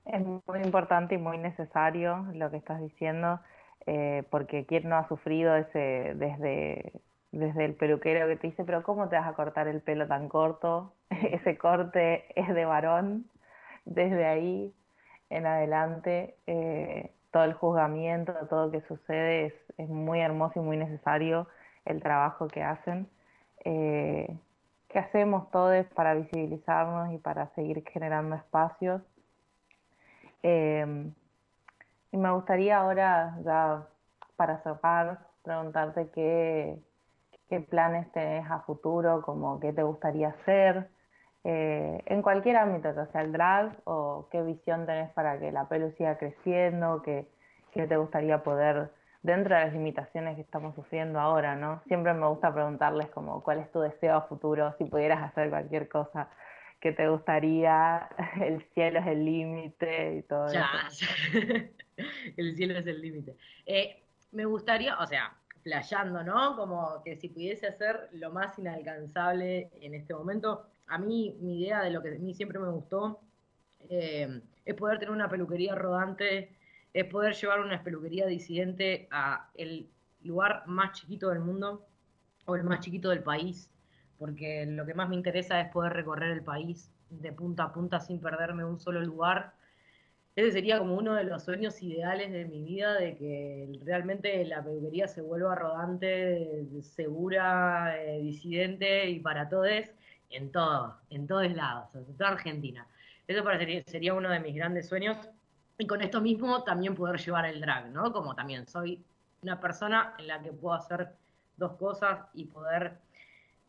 Es muy importante y muy necesario lo que estás diciendo, eh, porque quién no ha sufrido ese desde, desde el peluquero que te dice, pero ¿cómo te vas a cortar el pelo tan corto? [LAUGHS] ese corte es de varón. Desde ahí en adelante, eh, todo el juzgamiento, todo lo que sucede es, es, muy hermoso y muy necesario el trabajo que hacen. Eh, que hacemos todos para visibilizarnos y para seguir generando espacios. Em, y me gustaría ahora, ya para cerrar, preguntarte qué, qué planes tenés a futuro, como qué te gustaría hacer, eh, en cualquier ámbito, ya sea el drag o qué visión tenés para que la pelo siga creciendo, qué, qué te gustaría poder dentro de las limitaciones que estamos sufriendo ahora, ¿no? Siempre me gusta preguntarles como cuál es tu deseo a futuro, si pudieras hacer cualquier cosa que te gustaría, [LAUGHS] el cielo es el límite y todo ya. eso. [LAUGHS] el cielo es el límite. Eh, me gustaría, o sea, playando, ¿no? Como que si pudiese hacer lo más inalcanzable en este momento, a mí mi idea de lo que a mí siempre me gustó eh, es poder tener una peluquería rodante es poder llevar una peluquería disidente a el lugar más chiquito del mundo o el más chiquito del país, porque lo que más me interesa es poder recorrer el país de punta a punta sin perderme un solo lugar. Ese sería como uno de los sueños ideales de mi vida, de que realmente la peluquería se vuelva rodante, segura, eh, disidente y para todos, en todo, en todos lados, en toda Argentina. Eso para sería uno de mis grandes sueños y con esto mismo también poder llevar el drag, ¿no? Como también soy una persona en la que puedo hacer dos cosas y poder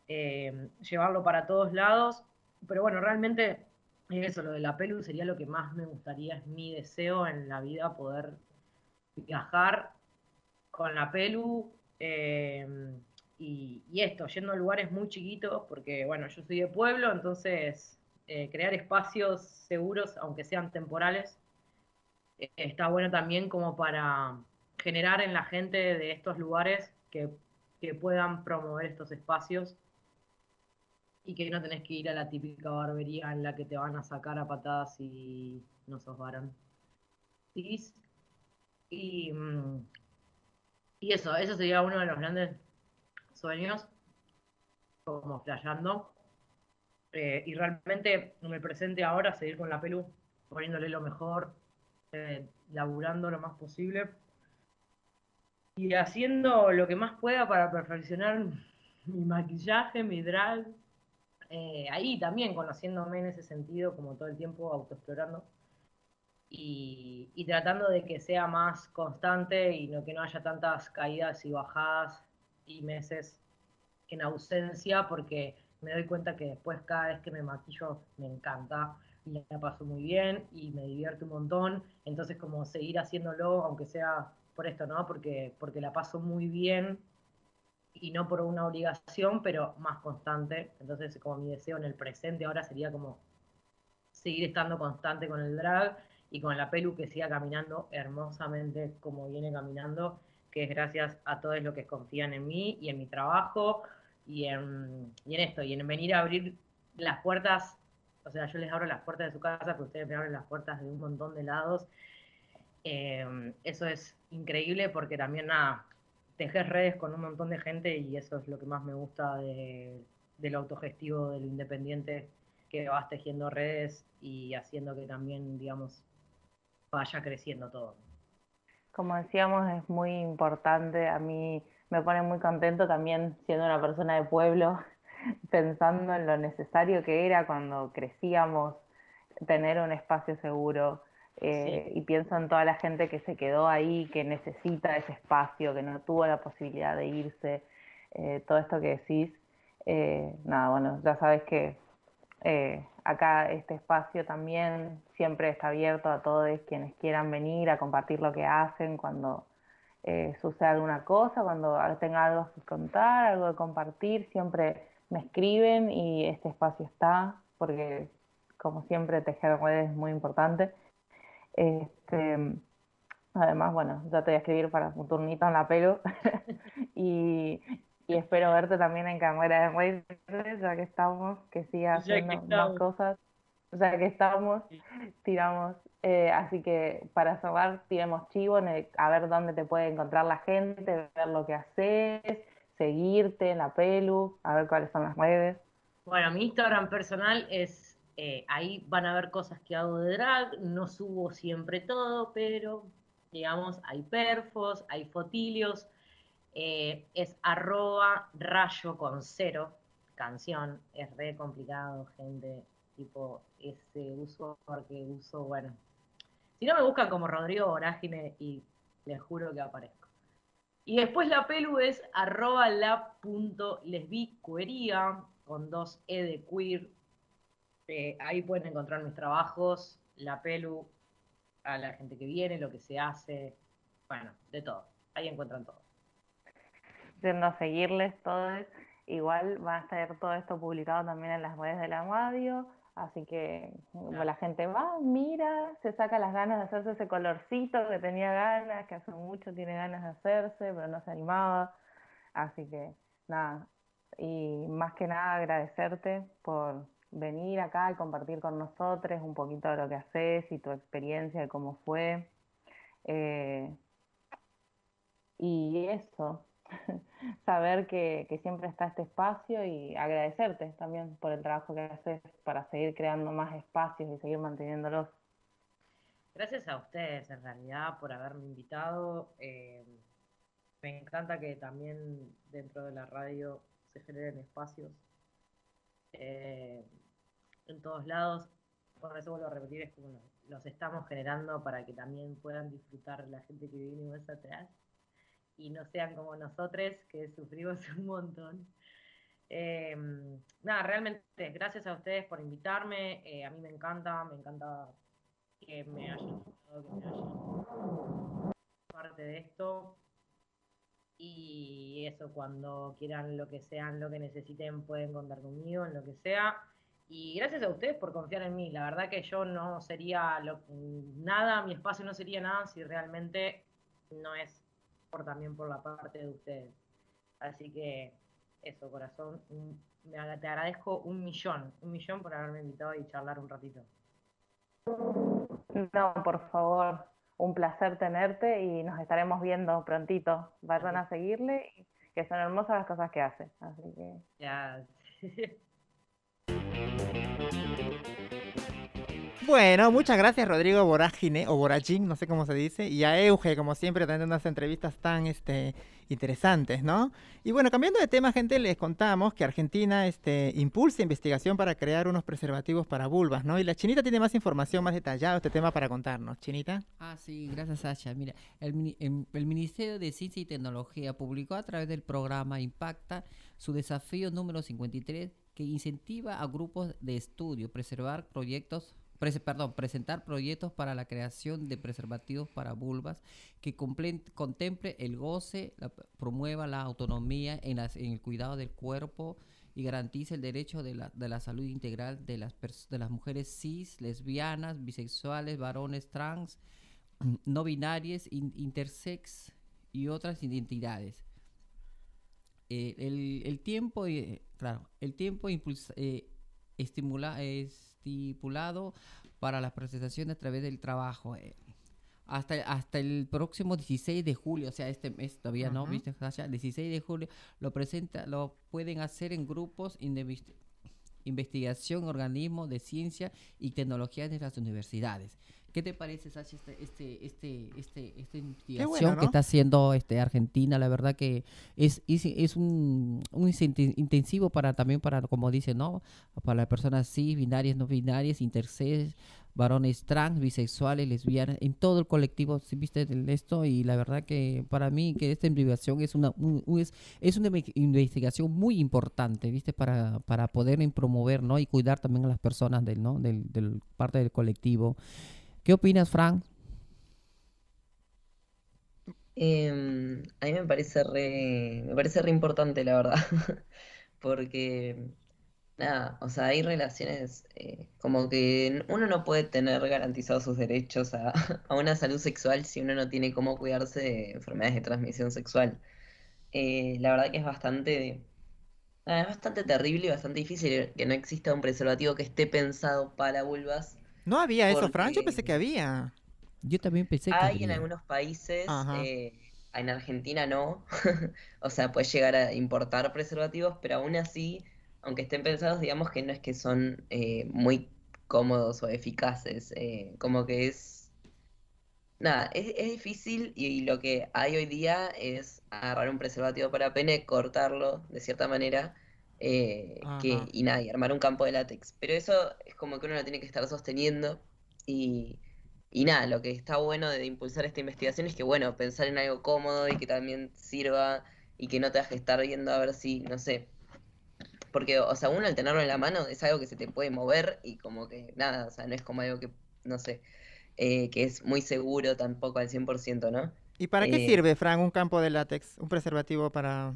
eh, llevarlo para todos lados. Pero bueno, realmente eso, lo de la pelu sería lo que más me gustaría, es mi deseo en la vida, poder viajar con la pelu eh, y, esto, yendo a lugares muy chiquitos, porque bueno, yo soy de pueblo, entonces eh, crear espacios seguros, aunque sean temporales, está bueno también como para generar en la gente de estos lugares que, puedan promover estos espacios y que no tenés que ir a la típica barbería en la que te van a sacar a patadas y no sos varón. Y, y eso, eso sería uno de los grandes sueños. como flasheando. Eh, y realmente en el presente ahora seguir con la pelu, poniéndole lo mejor, eh, laburando lo más posible y haciendo lo que más pueda para perfeccionar [LAUGHS] mi maquillaje, mi drag. Eh, ahí también conociéndome en ese sentido, como todo el tiempo autoexplorando y, y tratando de que sea más constante y no que no haya tantas caídas y bajadas y meses en ausencia, porque me doy cuenta que después cada vez que me maquillo me encanta y la paso muy bien y me divierte un montón. Entonces como seguir haciéndolo, aunque sea por esto, ¿no? Porque, porque la paso muy bien y no por una obligación, pero más constante. Entonces como mi deseo en el presente ahora sería como seguir estando constante con el drag y con la pelu que siga caminando hermosamente como viene caminando, que es gracias a todos los que confían en mí y en mi trabajo y en, y en esto, y en venir a abrir las puertas, o sea, yo les abro las puertas de su casa, pero ustedes me abren las puertas de un montón de lados. Eh, eso es increíble porque también nada, tejes redes con un montón de gente y eso es lo que más me gusta de, del autogestivo, del independiente, que vas tejiendo redes y haciendo que también, digamos, vaya creciendo todo. Como decíamos, es muy importante. A mí me pone muy contento también siendo una persona de pueblo, [LAUGHS] pensando en lo necesario que era cuando crecíamos, tener un espacio seguro. eh, Y pienso en toda la gente que se quedó ahí, que necesita ese espacio, que no tuvo la posibilidad de irse. eh, todo esto que decís, eh, nada, bueno, ya sabes que acá este espacio también siempre está abierto a todos quienes quieran venir a compartir lo que hacen cuando eh, sucede alguna cosa, cuando tenga algo que contar, algo que compartir, siempre me escriben y este espacio está, porque como siempre tejer redes es muy importante. Este, además, bueno, ya te voy a escribir para un turnito en la pelo [LAUGHS] y, y espero verte también en Carrera de Redes, ya que estamos, que sigas que haciendo más cosas, ya que estamos, tiramos. Eh, así que para cerrar, tiremos chivo, en el- a ver dónde te puede encontrar la gente, ver lo que haces, seguirte en la pelu, a ver cuáles son las redes. Bueno, mi Instagram personal es, eh, ahí van a ver cosas que hago de drag, no subo siempre todo, pero digamos, hay perfos, hay fotilios, eh, es arroba rayo con cero, canción, es re complicado, gente, tipo ese uso porque uso, bueno, si no me buscan como Rodrigo Vorágine y les juro que aparezco. Y después la pelu es arroba con dos E de queer. Eh, ahí pueden encontrar mis trabajos, la pelu, a la gente que viene, lo que se hace, bueno, de todo. Ahí encuentran todo. yendo a seguirles todos. Igual va a estar todo esto publicado también en las redes de la radio, así que como la gente va, mira, se saca las ganas de hacerse ese colorcito que tenía ganas, que hace mucho tiene ganas de hacerse, pero no se animaba. Así que nada, y más que nada agradecerte por venir acá y compartir con nosotros un poquito de lo que haces y tu experiencia de cómo fue. Eh, y eso, [LAUGHS] saber que, que siempre está este espacio y agradecerte también por el trabajo que haces para seguir creando más espacios y seguir manteniéndolos. Gracias a ustedes, en realidad, por haberme invitado. Eh, me encanta que también dentro de la radio se generen espacios eh, en todos lados. Por eso vuelvo a repetir, es como los- estamos generando para que también puedan disfrutar la gente que viene más atrás y no sean como nosotros que sufrimos [LAUGHS] un montón. Eh, nada, realmente, gracias a ustedes por invitarme. eh, a mí me encanta, me encanta que me hayan que me hayan parte de esto. Y eso, cuando quieran lo que sean, lo que necesiten, pueden contar conmigo en lo que sea. Y gracias a ustedes por confiar en mí. La verdad que yo no sería nada, mi espacio no sería nada si realmente no es por también por la parte de ustedes. Así que eso, corazón, un- te agradezco un millón, un millón por haberme invitado y charlar un ratito. No, por favor, un placer tenerte y nos estaremos viendo prontito. Vayan a seguirle que son hermosas las cosas que hace. Así que Ya. [LAUGHS] Bueno, muchas gracias Rodrigo Vorágine, o Borachín, no sé cómo se dice, y a Euge, como siempre, teniendo unas entrevistas tan este, interesantes, ¿no? Y bueno, cambiando de tema, gente, les contamos que Argentina este, impulsa investigación para crear unos preservativos para vulvas, ¿no? Y la Chinita tiene más información más detallada de este tema para contarnos. Chinita. Ah, sí, gracias Sasha. Mira, el, mini- em- el Ministerio de Ciencia y Tecnología publicó a través del programa Impacta su desafío número 53 que incentiva a grupos de estudio preservar proyectos, presentar proyectos para la creación de preservativos para vulvas que contemple el goce, promueva la autonomía en, las- en el cuidado del cuerpo y garantice el derecho de la, de la salud integral de las, de las mujeres cis, lesbianas, bisexuales, varones trans, [CLEARS THROAT] no binarias, in- intersex y otras identidades. Eh, el, el tiempo, eh, claro, el tiempo impulsa- eh, estimula, estipulado para las presentaciones a través del trabajo. eh, hasta, hasta el próximo 16 de julio, o sea, este mes todavía no. ¿viste? Sasha? 16 de julio lo presenta, lo pueden hacer en grupos investigación, organismos de ciencia y tecnología de las universidades. ¿Qué te parece, Sasha, este, este, este, este, esta investigación bueno, ¿no? que está haciendo este Argentina? La verdad que es, es, es un, un intensivo para también para, como dice, ¿no? Para las personas cis, binarias, no binarias, intersex, varones trans, bisexuales, lesbianas, en todo el colectivo, ¿sí viste esto? Y la verdad que para mí que esta investigación es una, un- un- es, es una inve- investigación muy importante, ¿viste? Para, para poder promover, ¿no? Y cuidar también a las personas del, ¿no? Del, del parte del colectivo. ¿Qué opinas, Frank? Em, a mí me parece re, me parece re importante, la verdad, [LAUGHS] porque, nada, o sea, hay relaciones eh, como que uno no puede tener garantizados sus derechos [LAUGHS] a, una salud sexual si uno no tiene cómo cuidarse de enfermedades de transmisión sexual. Eh, la verdad que es bastante, es bastante terrible y bastante difícil que no exista un preservativo que esté pensado para vulvas. No había eso, Fran. Yo Porque- pensé que había. Yo también pensé que Hay en algunos países, Ajá. eh, en Argentina no. [LAUGHS] O sea, puedes llegar a importar preservativos, pero aún así, aunque estén pensados, digamos que no es que son eh, muy cómodos o eficaces. eh, como que es. Nada, es, es difícil y, lo que hay hoy día es agarrar un preservativo para pene, cortarlo de cierta manera. Eh, que, y nada, y armar un campo de látex. Pero eso es como que uno lo tiene que estar sosteniendo y. Y nada, lo que está bueno de impulsar esta investigación es que, bueno, pensar en algo cómodo y que también sirva y que no te que estar viendo a ver si, no sé. Porque, o sea, uno al tenerlo en la mano es algo que se te puede mover y como que nada, o sea, no es como algo que, no sé, eh, que es muy seguro tampoco al 100%, ¿no? ¿Y para qué Eh, sirve, Fran, un campo de látex? Un preservativo para.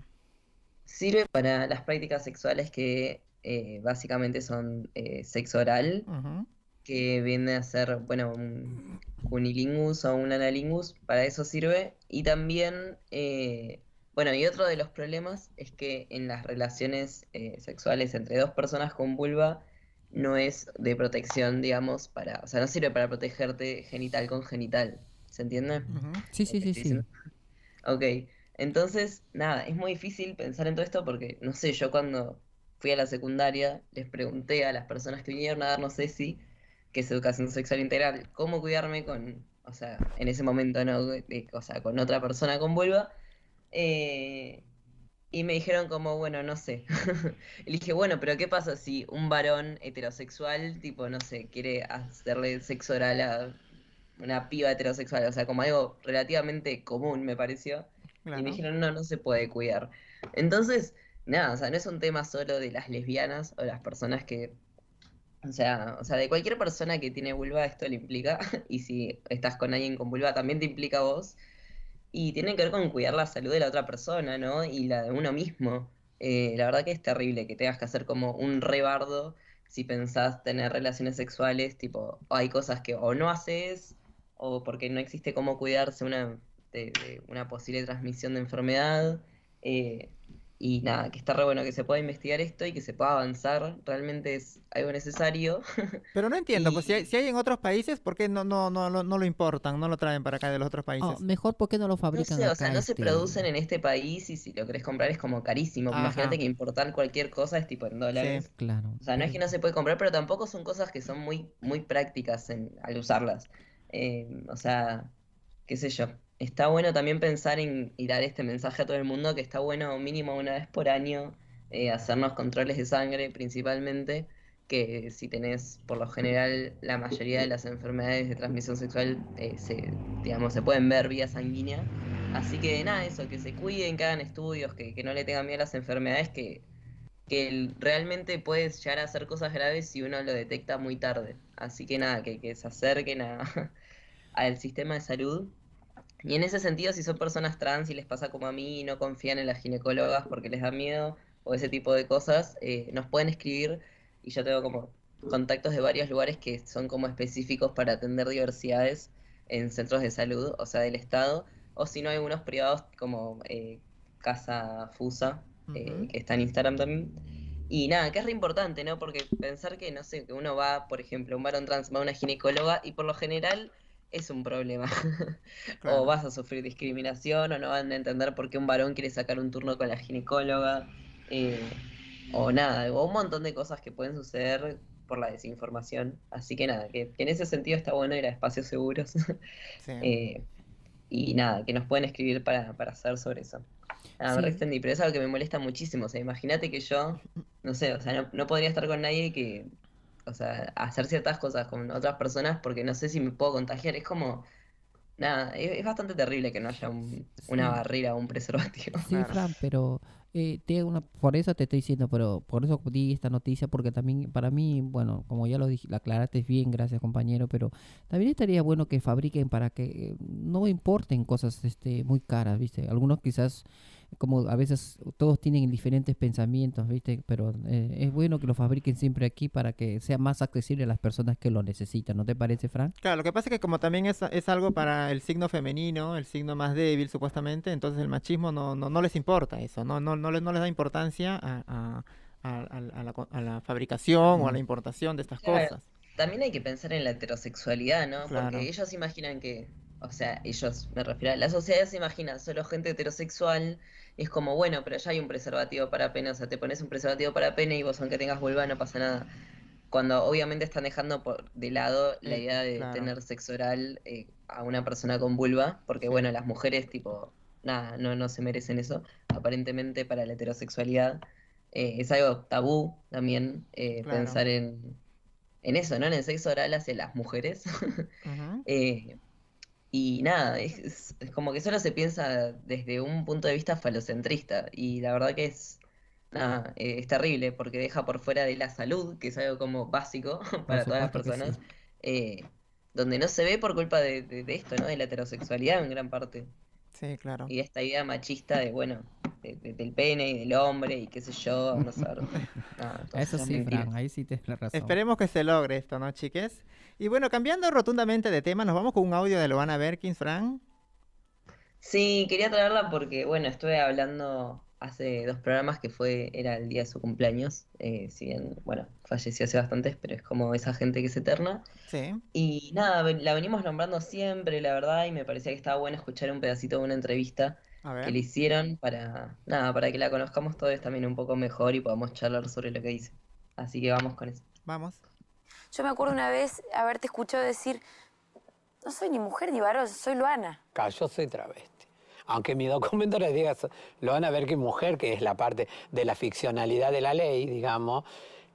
Sirve para las prácticas sexuales que eh, básicamente son eh, sexo oral, que viene a ser, bueno, un cunilingus o un analingus, para eso sirve. Y también, eh, bueno, y otro de los problemas es que en las relaciones eh, sexuales entre dos personas con vulva no es de protección, digamos, para, o sea, no sirve para protegerte genital con genital, ¿se entiende? Sí, sí, sí, sí. Ok, entonces, nada, es muy difícil pensar en todo esto porque, no sé, yo cuando fui a la secundaria les pregunté a las personas que vinieron a darnos ESI, que es educación sexual integral, cómo cuidarme con, o sea, en ese momento, ¿no? O sea, con otra persona con vulva. eh, y me dijeron como, bueno, no sé. [LAUGHS] Y dije, bueno, pero ¿qué pasa si un varón heterosexual, tipo, no sé, quiere hacerle sexo oral a una piba heterosexual? O sea, como algo relativamente común, me pareció. Y Claro. me dijeron, no, no se puede cuidar. Entonces, nada, o sea, no es un tema solo de las lesbianas o las personas que, o sea, o sea, de cualquier persona que tiene vulva esto le implica, [LAUGHS] y si estás con alguien con vulva también te implica a vos, y tiene que ver con cuidar la salud de la otra persona, ¿no? Y la de uno mismo. Eh, la verdad que es terrible que tengas que hacer como un rebardo si pensás tener relaciones sexuales, tipo, hay cosas que o no haces, o porque no existe cómo cuidarse una, de, de una posible transmisión de enfermedad. eh, y nada, que está re bueno que se pueda investigar esto y que se pueda avanzar, realmente es algo necesario. [LAUGHS] Pero no entiendo, pues si hay, Y- si hay en otros países, ¿por qué no, no, no, lo- no lo importan, no lo traen para acá de los otros Ah, países? mejor, ¿por qué no lo No fabrican sé, o acá? sea, no se este? producen en este país y si lo querés comprar es como carísimo. Ajá. Imagínate que importar cualquier cosa es tipo en dólares. Claro. O sea, no es que no se puede comprar, pero tampoco son cosas que son muy, muy prácticas en, al usarlas. Eh, o sea, qué sé yo. Está bueno también pensar en y dar este mensaje a todo el mundo que está bueno mínimo una vez por año eh, hacernos controles de sangre principalmente, que si tenés por lo general la mayoría de las enfermedades de transmisión sexual eh, se, digamos, se pueden ver vía sanguínea. Así que nada, eso, que se cuiden, que hagan estudios, que, que no le tengan miedo a las enfermedades, que, que realmente puedes llegar a hacer cosas graves si uno lo detecta muy tarde. Así que nada, que, que se acerquen a, [LAUGHS] al sistema de salud. Y en ese sentido, si son personas trans y les pasa como a mí y no confían en las ginecólogas porque les da miedo o ese tipo de cosas, eh, nos pueden escribir y yo tengo como contactos de varios lugares que son como específicos para atender diversidades en centros de salud, o sea, del Estado, o si no, hay unos privados como eh, Casa Fusa, eh, que está en Instagram también. Y nada, que es re importante, ¿no? Porque pensar que, no sé, que uno va, por ejemplo, un varón trans va a una ginecóloga y por lo general es un problema. [LAUGHS] Claro. O vas a sufrir discriminación, o no van a entender por qué un varón quiere sacar un turno con la ginecóloga, eh, o nada, o un montón de cosas que pueden suceder por la desinformación. Así que nada, que, que en ese sentido está bueno ir a espacios seguros. [LAUGHS] Sí. Eh, y nada, que nos pueden escribir para, para hacer sobre eso. Sí. re extendí, pero es algo que me molesta muchísimo. O sea, imagínate que yo, no sé, o sea, no, no podría estar con nadie que, o sea, hacer ciertas cosas con otras personas porque no sé si me puedo contagiar. Es como, nada, es, es bastante terrible que no haya un- una Sí. barrera o un preservativo. Sí, Claro. Fran, pero eh, te una, por eso te estoy diciendo, pero por eso di esta noticia, porque también para mí, bueno, como ya lo dije, la aclaraste bien, gracias compañero, pero también estaría bueno que fabriquen para que eh, no importen cosas este, muy caras, ¿viste? Algunos quizás, como a veces todos tienen diferentes pensamientos, ¿viste? Pero eh, es bueno que lo fabriquen siempre aquí para que sea más accesible a las personas que lo necesitan, ¿no te parece, Fran? Claro, lo que pasa es que como también es, es algo para el signo femenino, el signo más débil supuestamente, entonces el machismo no, no, no les importa eso, no, no, no, les, no les da importancia a, a- a- a- a la, co- a la fabricación o a la importación de estas Claro. cosas. También hay que pensar en la heterosexualidad, ¿no? Claro. Porque ellos imaginan que, o sea, ellos, me refiero a la sociedad se imagina solo gente heterosexual es como, bueno, pero ya hay un preservativo para pene, o sea, te pones un preservativo para pene y vos aunque tengas vulva no pasa nada. Cuando obviamente están dejando por de lado la Eh, idea de claro. tener sexo oral eh, a una persona con vulva, porque Sí. bueno, las mujeres tipo, nada, no, no se merecen eso. Aparentemente para la heterosexualidad eh, es algo tabú también eh, Claro. pensar en, en eso, ¿no? En el sexo oral hacia las mujeres. [LAUGHS] Eh, y nada, es, es- como que solo se piensa desde un punto de vista falocentrista. Y la verdad que es, nada, eh, es terrible porque deja por fuera de la salud, que es algo como básico [LAUGHS] para todas las personas, eh, donde no se ve por culpa de, de- de esto, ¿no? De la heterosexualidad en gran parte. Sí, claro. Y de esta idea machista de, bueno, de- de- del pene y del hombre y qué sé yo, no sé. [LAUGHS] Nada, Eso sí. Fran, ahí sí tienes la razón. Esperemos que se logre esto, ¿no, chiques? Y bueno, cambiando rotundamente de tema, nos vamos con un audio de Loana Berkins, Fran. Sí, quería traerla porque, bueno, estuve hablando hace dos programas que fue, era el día de su cumpleaños, eh, si bien, bueno, falleció hace bastantes, pero es como esa gente que es eterna. Sí. Y nada, la venimos nombrando siempre, la verdad, y me parecía que estaba bueno escuchar un pedacito de una entrevista A que le hicieron para, nada, para que la conozcamos todos también un poco mejor y podamos charlar sobre lo que dice. Así que vamos con eso. Vamos. Yo me acuerdo una vez haberte escuchado decir, no soy ni mujer ni varón, soy Luana. Claro, yo soy travesti. Aunque mi documento les diga, lo van a ver que mujer, que es la parte de la ficcionalidad de la ley, digamos,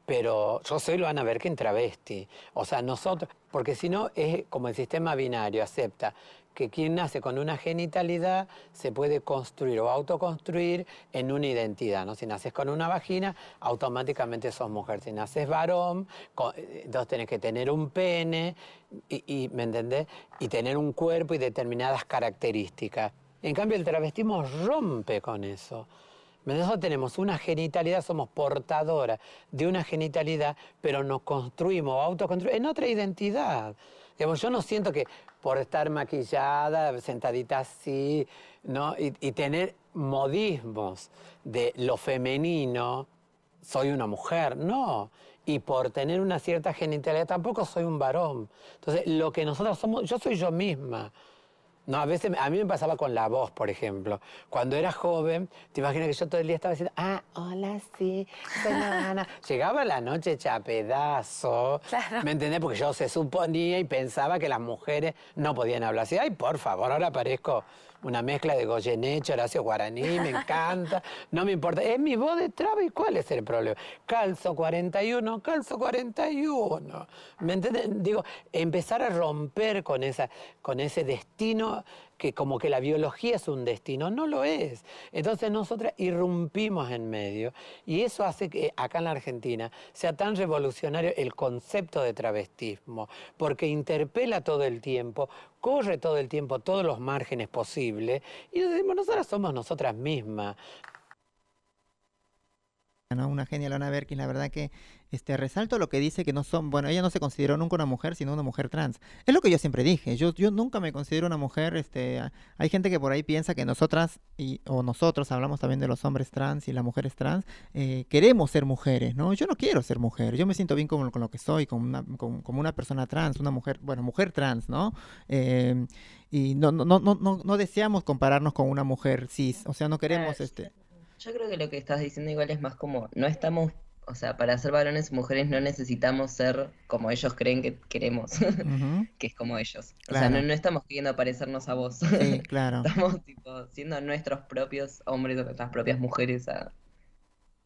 pero yo soy lo van a ver que en travesti. O sea, nosotros, porque si no es como el sistema binario, acepta que quien nace con una genitalidad se puede construir o autoconstruir en una identidad, ¿no? Si naces con una vagina, automáticamente sos mujer. Si naces varón, entonces tenés que tener un pene, y, y, ¿me entendés? Y tener un cuerpo y determinadas características. En cambio, el travestismo rompe con eso. Nosotros tenemos una genitalidad, somos portadora de una genitalidad, pero nos construimos, autoconstruimos en otra identidad. Yo no siento que por estar maquillada, sentadita así, ¿no? y tener modismos de lo femenino, soy una mujer, no. Y por tener una cierta genitalidad tampoco soy un varón. Entonces, lo que nosotros somos, yo soy yo misma. No, a veces, a mí me pasaba con la voz, por ejemplo. Cuando era joven, te imaginas que yo todo el día estaba diciendo, ah, hola, sí, soy la Ana". [LAUGHS] Llegaba la noche hecha a pedazo, ¿me entendés? Porque yo se suponía y pensaba que las mujeres no podían hablar así. Ay, por favor, ahora parezco una mezcla de Goyeneche, Horacio Guaraní, me encanta, no me importa. Es mi voz de traba y ¿cuál es el problema? Calzo 41, calzo 41. ¿Me entiendes? Digo, empezar a romper con, esa, con ese destino que como que la biología es un destino, no lo es. Entonces nosotras irrumpimos en medio y eso hace que acá en la Argentina sea tan revolucionario el concepto de travestismo, porque interpela todo el tiempo, corre todo el tiempo todos los márgenes posibles y nos decimos, nosotras somos nosotras mismas. ¿No? Una genia, Lona Berkin, la verdad que este, resalto lo que dice que no son, bueno, ella no se consideró nunca una mujer, sino una mujer trans. Es lo que yo siempre dije, yo, yo nunca me considero una mujer, este, hay gente que por ahí piensa que nosotras, y, o nosotros, hablamos también de los hombres trans y las mujeres trans, eh, queremos ser mujeres, ¿no? Yo no quiero ser mujer, yo me siento bien con, con lo que soy, como una, con- como una persona trans, una mujer, bueno, mujer trans, ¿no? Eh, y no, no, no, no, no no deseamos compararnos con una mujer cis, o sea, no queremos, este... Yo creo que lo que estás diciendo igual es más como, no estamos, o sea, para ser varones y mujeres no necesitamos ser como ellos creen que queremos, [LAUGHS] que es como ellos. O sea, no, no estamos queriendo parecernos a vos. Sí, [LAUGHS] claro. Estamos tipo siendo nuestros propios hombres o nuestras propias mujeres a-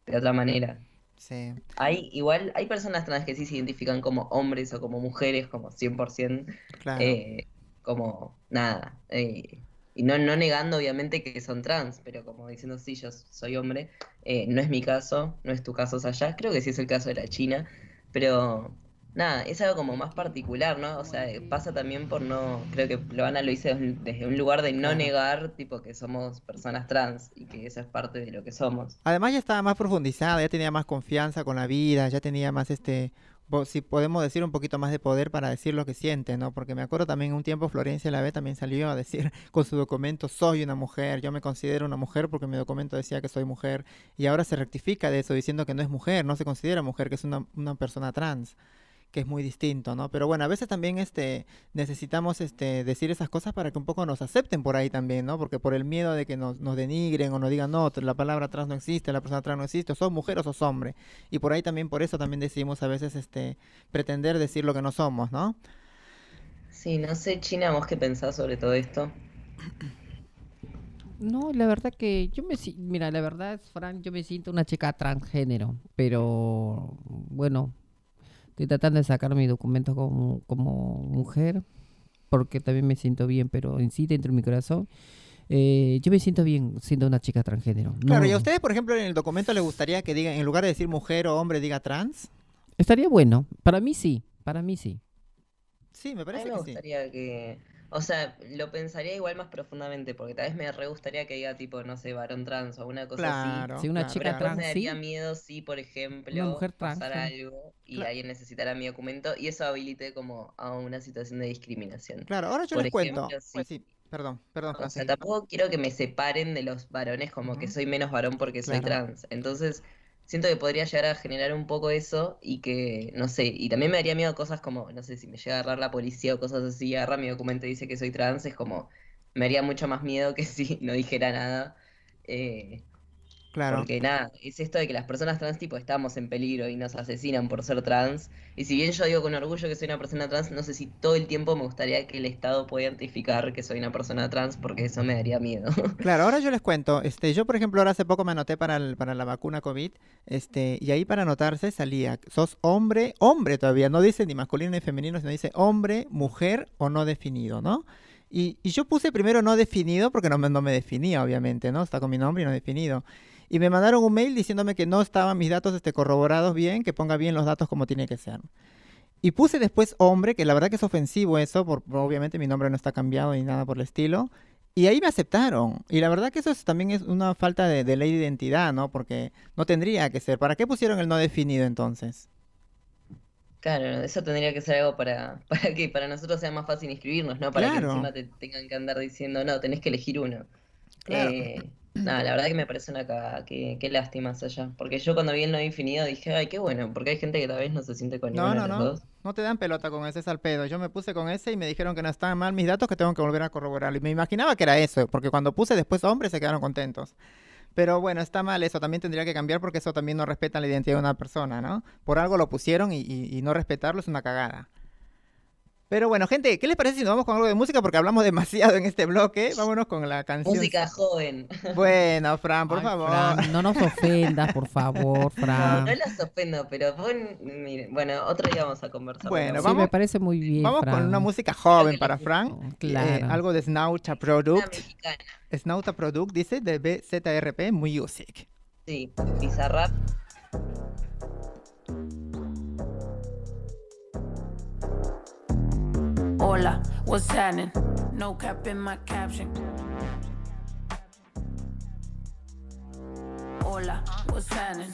de otra manera. Sí. Hay, igual, hay personas trans que sí se identifican como hombres o como mujeres, como 100%, Claro. eh, como nada. eh, y no, no negando obviamente que son trans, pero como diciendo sí, yo soy hombre. eh, no es mi caso, no es tu caso, Sayá. Creo que sí es el caso de la China, pero nada, es algo como más particular, ¿no? O sea, pasa también por no, creo que Loana lo hice desde un lugar de no negar, tipo, que somos personas trans y que eso es parte de lo que somos. Además ya estaba más profundizada, ya tenía más confianza con la vida, ya tenía más este, si podemos decir un poquito más de poder para decir lo que siente, ¿no? Porque me acuerdo también un tiempo Florencia Lavey también salió a decir [LAUGHS] con su documento soy una mujer, yo me considero una mujer porque mi documento decía que soy mujer y ahora se rectifica de eso diciendo que no es mujer, no se considera mujer, que es una, una persona trans que es muy distinto, ¿no? Pero bueno, a veces también este necesitamos este decir esas cosas para que un poco nos acepten por ahí también, ¿no? Porque por el miedo de que nos, nos denigren o nos digan, no, la palabra trans no existe, la persona trans no existe, o sos mujer o sos hombre. Y por ahí también, por eso también decidimos a veces este pretender decir lo que no somos, ¿no? Sí, no sé, China, ¿vos qué pensás sobre todo esto? No, la verdad que yo me mira, la verdad, Fran, yo me siento una chica transgénero, pero bueno, estoy tratando de sacar mi documento como, como mujer, porque también me siento bien, pero en sí, dentro de mi corazón, eh, yo me siento bien siendo una chica transgénero. Claro, ¿y a ustedes, por ejemplo, en el documento les gustaría que digan, en lugar de decir mujer o hombre, diga trans? Estaría bueno, para mí sí, para mí sí. Sí, me A mí parece me que sí. gustaría que, o sea, lo pensaría igual más profundamente, porque tal vez me re gustaría que diga tipo, no sé, varón trans o una cosa Claro, así. Sí, una claro, chica Pero después trans, me daría sí. miedo si, por ejemplo, Una mujer trans, pasara sí. algo y alguien necesitara mi documento y eso habilite como a una situación de discriminación. Claro, ahora yo Por les cuento. ejemplo, Pues sí. sí, perdón, perdón, O sea, tampoco quiero que me separen de los varones como que soy menos varón porque soy trans. Entonces, siento que podría llegar a generar un poco eso y que, no sé, y también me daría miedo cosas como, no sé, si me llega a agarrar la policía o cosas así, agarra mi documento y dice que soy trans, es como, me haría mucho más miedo que [LAUGHS] si no dijera nada. eh, Claro. porque nada, es esto de que las personas trans tipo estamos en peligro y nos asesinan por ser trans. Y si bien yo digo con orgullo que soy una persona trans, no sé si todo el tiempo me gustaría que el Estado pueda identificar que soy una persona trans porque eso me daría miedo. [LAUGHS] Claro, ahora yo les cuento, este, yo por ejemplo ahora hace poco me anoté para, el- para la vacuna COVID, este, y ahí para anotarse salía, sos hombre, hombre todavía, no dice ni masculino ni femenino, sino dice hombre, mujer o no definido, ¿no? Y, y yo puse primero no definido porque no me, no me definía, obviamente, ¿no? Está con mi nombre y no definido. Y me mandaron un mail diciéndome que no estaban mis datos este, corroborados bien, que ponga bien los datos como tiene que ser. Y puse después hombre, que la verdad que es ofensivo eso, por, obviamente mi nombre no está cambiado ni nada por el estilo. Y ahí me aceptaron. Y la verdad que eso es- también es una falta de, de ley de identidad, ¿no? Porque no tendría que ser. ¿Para qué pusieron el no definido entonces? Claro, eso tendría que ser algo para, [LAUGHS] para que para nosotros sea más fácil inscribirnos, ¿no? Para que encima te tengan que andar diciendo, no, tenés que elegir uno. Claro. Eh, nada, la verdad que me parece una cagada, qué, qué lástima allá. Porque yo cuando vi el no definido dije, ay, qué bueno, porque hay gente que tal vez no se siente con No, ninguno no, de los no. dos. No te dan pelota con ese es al pedo. Yo me puse con ese y me dijeron que no estaban mal mis datos, que tengo que volver a corroborar. Y me imaginaba que era eso, porque cuando puse después hombres se quedaron contentos. Pero bueno, está mal eso, también tendría que cambiar porque eso también no respeta la identidad de una persona, ¿no? Por algo lo pusieron y, y- y no respetarlo es una cagada. Pero bueno, gente, ¿qué les parece si nos vamos con algo de música? Porque hablamos [LAUGHS] demasiado en este bloque. Vámonos con la canción. Música joven. Bueno, Fran, por Ay, favor. Fran, no nos ofendas, por favor, [LAUGHS] No, Fran. no las ofendo, pero pon, miren, bueno, otro día vamos a conversar. Bueno, de Sí, vamos- me parece muy bien, Vamos con una música joven para Fran. Oh, Eh, Claro. algo de Snauta Una Product. mexicana, Snauta Product dice de BZRP Music. sí, Bizarrap. Hola, what's happening? No cap in my caption. Hola, what's happening?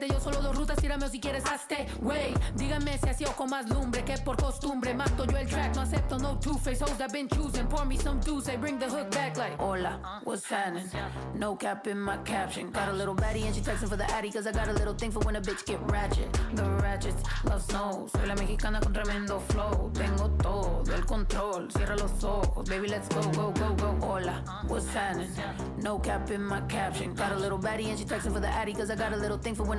te dio solo dos rutas. Tírame o si quieres hazte. Wey, díganme si así o con más lumbre que por costumbre. Mato yo el track, no acepto no two-face. Hoes that been choosing, pour me some juice. I bring the hook back like, hola, what's happening? No cap in my caption. Got a little baddie and she texting for the addy cause I got a little thing for when a bitch get ratchet. The ratchets love snow. Soy la mexicana con tremendo flow. Tengo todo el control. Cierra los ojos. Baby, let's go, go, go, go. Hola, what's happening? No cap in my caption. Got a little baddie and she texting for the addy cause I got a little thing for when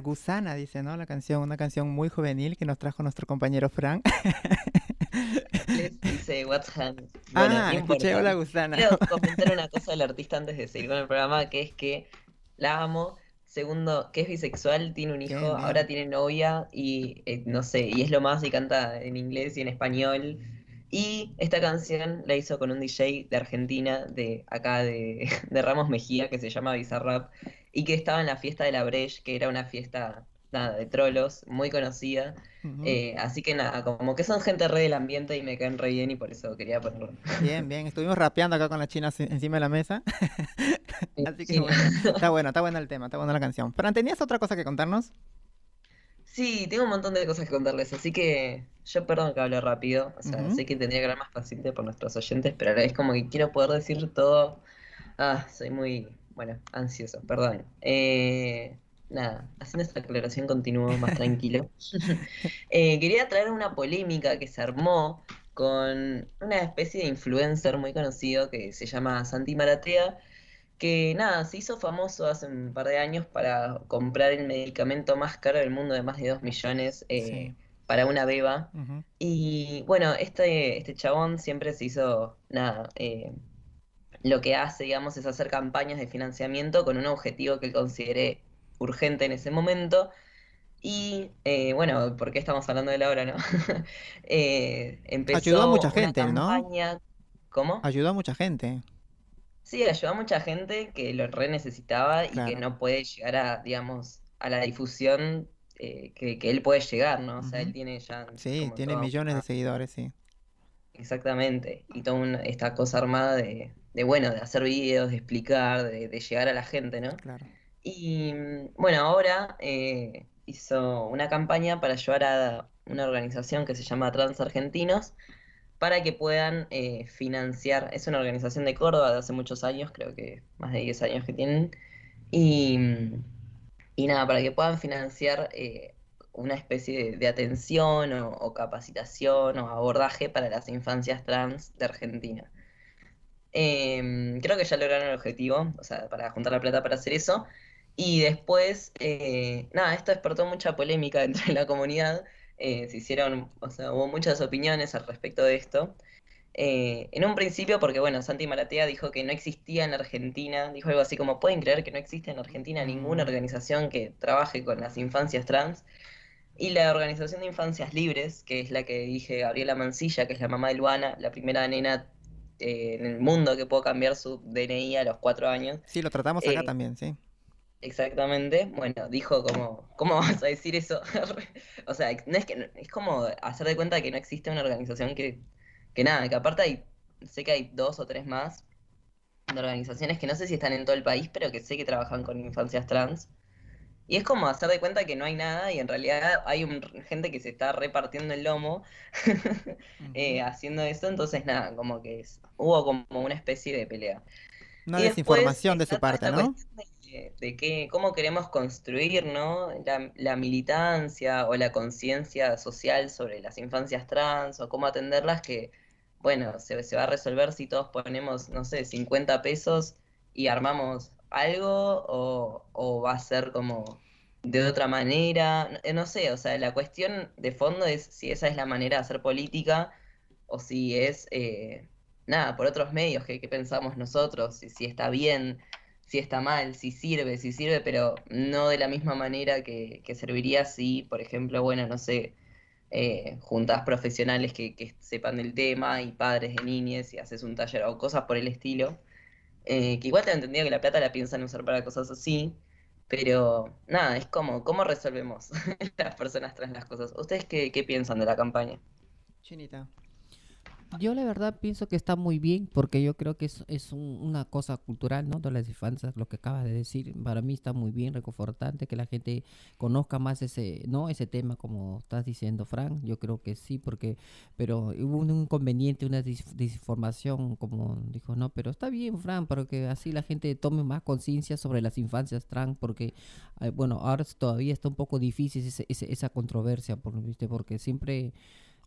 Gusana, dice, ¿no? La canción, una canción muy juvenil que nos trajo nuestro compañero Frank. Les dice What's. Bueno, ah, escuché, hola Gusana. Quiero [LAUGHS] comentar una cosa del artista antes de seguir con el programa, que es que la amo. Segundo, que es bisexual, tiene un hijo, ahora tiene novia y eh, no sé, y es lo más y canta en inglés y en español. Y esta canción la hizo con un DJ de Argentina, de acá de, [LAUGHS] de Ramos Mejía, que se llama Bizarrap, y que estaba en la fiesta de la Breche, que era una fiesta nada, de trolos, muy conocida. Ujú. Eh, así que nada, como que son gente re del ambiente y me caen re bien y por eso quería ponerlo. Bien, bien. Estuvimos rapeando acá con las chinas en- encima de la mesa. [LAUGHS] Así que Sí. bueno, [LAUGHS] está bueno, está bueno el tema, está buena la canción. Fran, ¿tenías otra cosa que contarnos? Sí, tengo un montón de cosas que contarles, así que yo perdón que hable rápido, o sea, sé que tendría que hablar más paciente por nuestros oyentes, pero es como que quiero poder decir todo. Ah, soy muy, bueno, ansioso, perdón. Eh, nada, haciendo esta aclaración continúo más tranquilo. [LAUGHS] [LAUGHS] Eh, quería traer una polémica que se armó con una especie de influencer muy conocido que se llama Santi Maratea, que nada, se hizo famoso hace un par de años para comprar el medicamento más caro del mundo de más de 2 millones eh, Sí. para una beba. Y bueno, este, este chabón siempre se hizo, nada, eh, lo que hace, digamos, es hacer campañas de financiamiento con un objetivo que él considere urgente en ese momento. Y eh, bueno, ¿por qué estamos hablando de él ahora, no? [LAUGHS] Eh, empezó Ayudó a mucha una gente, ¿no? campaña. ¿Cómo? Ayudó a mucha gente. Sí, ayudó a mucha gente que lo re necesitaba y que no puede llegar a, digamos, a la difusión eh, que, que él puede llegar, ¿no? O sea, él tiene ya Sí, tiene millones de seguidores, sí. Exactamente, y toda una- esta cosa armada de, de, bueno, de hacer videos, de explicar, de, de llegar a la gente, ¿no? Claro. Y mm, bueno, ahora eh, hizo una campaña para ayudar a una organización que se llama Trans Argentinos para que puedan eh, financiar, es una organización de Córdoba de hace muchos años, creo que más de 10 años que tienen, y, mm, y nada, para que puedan financiar eh, una especie de, atención o, capacitación o abordaje para las infancias trans de Argentina. Em, creo que ya lograron el objetivo, o sea, para juntar la plata para hacer eso. Y después, eh, nada, esto despertó mucha polémica [LAUGHS] dentro de la comunidad. Eh, se hicieron, o sea, hubo muchas opiniones al respecto de esto. Eh, en un principio, porque bueno, Santi Maratea dijo que no existía en Argentina, dijo algo así como, ¿pueden creer que no existe en Argentina ninguna Mm. organización que trabaje con las infancias trans? Y la Organización de Infancias Libres, que es la que dije Gabriela Mancilla, que es la mamá de Luana, la primera nena eh, en el mundo que pudo cambiar su DNI a los cuatro años. Sí, lo tratamos acá Eh, también, sí. Exactamente, bueno, dijo como, ¿cómo vas a decir eso? [LAUGHS] O sea, no es que, es como hacer de cuenta que no existe una organización que, que nada, que aparte hay, sé que hay dos o tres más de organizaciones que no sé si están en todo el país, pero que sé que trabajan con infancias trans. Y es como hacer de cuenta que no hay nada y en realidad hay un- gente que se está repartiendo el lomo [LAUGHS] eh, haciendo eso, entonces nada, como que es- hubo como una especie de pelea. Una Y desinformación de su parte, ¿no? de, de que, cómo queremos construir, ¿no? La, la militancia o la conciencia social sobre las infancias trans o cómo atenderlas, que, bueno, se, se va a resolver si todos ponemos, no sé, 50 pesos y armamos algo o, o va a ser como de otra manera, no, eh, no sé, o sea, la cuestión de fondo es si esa es la manera de hacer política o si es, eh, nada, por otros medios, que, pensamos nosotros, si, está bien, si está mal, si sirve, si sirve, pero no de la misma manera que, que serviría si, por ejemplo, bueno, no sé, eh, juntás profesionales que, que sepan del tema y padres de niñas y haces un taller o cosas por el estilo. Eh, que igual te entendido que la plata la piensan usar para cosas así, pero nada, es como, ¿cómo resolvemos [LAUGHS] las personas tras las cosas? ¿Ustedes qué, qué piensan de la campaña? Chinita. Yo la verdad pienso que está muy bien porque yo creo que es, es un- una cosa cultural, ¿no? De las infancias, lo que acabas de decir, para mí está muy bien, reconfortante que la gente conozca más ese, ¿no? Ese tema como estás diciendo, Frank, yo creo que sí, porque, pero hubo un inconveniente, una dis- desinformación, como dijo, no, pero está bien, Frank, para que así la gente tome más conciencia sobre las infancias trans, porque, eh, bueno, ahora todavía está un poco difícil ese- ese- esa controversia, por, ¿viste? Porque siempre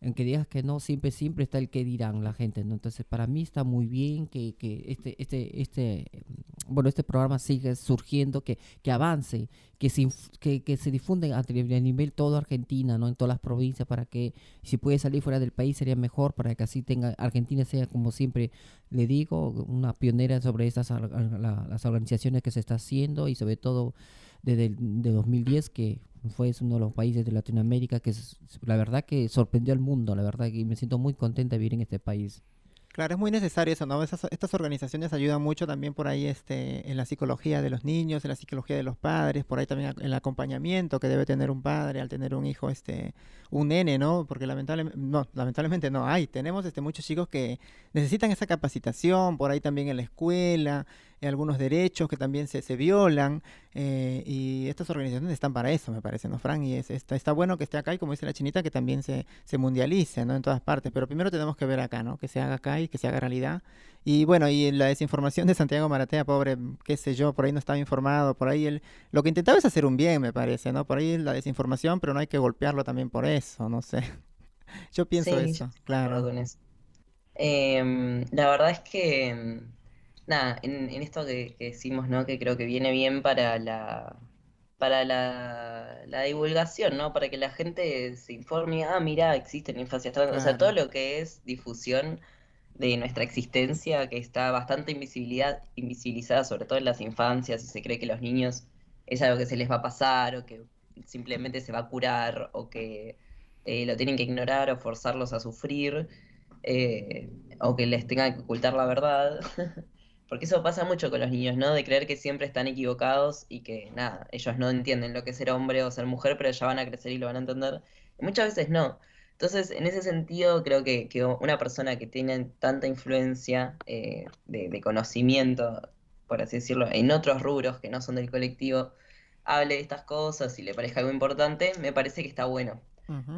en que digas que no, siempre, siempre está el que dirán la gente, ¿no? Entonces, para mí está muy bien que, que este, este, este, mm, bueno, este programa siga surgiendo, que, que avance, que se, que, que se difunda a, a nivel todo Argentina, ¿no? En todas las provincias, para que si puede salir fuera del país sería mejor, para que así tenga, Argentina sea, como siempre le digo, una pionera sobre estas las organizaciones que se está haciendo y sobre todo desde el de 2010 que fue uno de los países de Latinoamérica que la verdad que sorprendió al mundo, la verdad que me siento muy contenta de vivir en este país. Claro, es muy necesario eso, ¿no? Esas- estas organizaciones ayudan mucho también por ahí este, en la psicología de los niños, en la psicología de los padres, por ahí también el acompañamiento que debe tener un padre al tener un hijo, este, un nene, ¿no? Porque lamentablemente, no, lamentablemente no hay. Tenemos este, muchos chicos que necesitan esa capacitación, por ahí también en la escuela, algunos derechos que también se, se violan eh, y estas organizaciones están para eso, me parece, ¿no, Frank? Y es, está, está bueno que esté acá y como dice la chinita, que también se, se mundialice, ¿no? En todas partes, pero primero tenemos que ver acá, ¿no? Que se haga acá y que se haga realidad. Y bueno, y la desinformación de Santiago Maratea, pobre, qué sé yo, por ahí no estaba informado, por ahí él, lo que intentaba es hacer un bien, me parece, ¿no? Por ahí la desinformación, pero no hay que golpearlo también por eso, no sé. [LAUGHS] Yo pienso Sí, eso, claro. con eso. Em, la verdad es que, em, nada, en, en esto que, que decimos, ¿no? Que creo que viene bien para la, para la, la divulgación, ¿no? Para que la gente se informe, ah, mira, existen infancias trans, o sea, todo Claro. lo que es difusión de nuestra existencia, que está bastante invisibilidad, invisibilizada, sobre todo en las infancias, y se cree que los niños es algo que se les va a pasar, o que simplemente se va a curar, o que eh, lo tienen que ignorar o forzarlos a sufrir, eh, o que les tengan que ocultar la verdad. [LAUGHS] Porque eso pasa mucho con los niños, ¿no? De creer que siempre están equivocados y que, nada, ellos no entienden lo que es ser hombre o ser mujer, pero ya van a crecer y lo van a entender. Y muchas veces no. Entonces, en ese sentido, creo que, que una persona que tiene tanta influencia eh, de, de conocimiento, por así decirlo, en otros rubros que no son del colectivo, hable de estas cosas y le parezca algo importante, me parece que está bueno.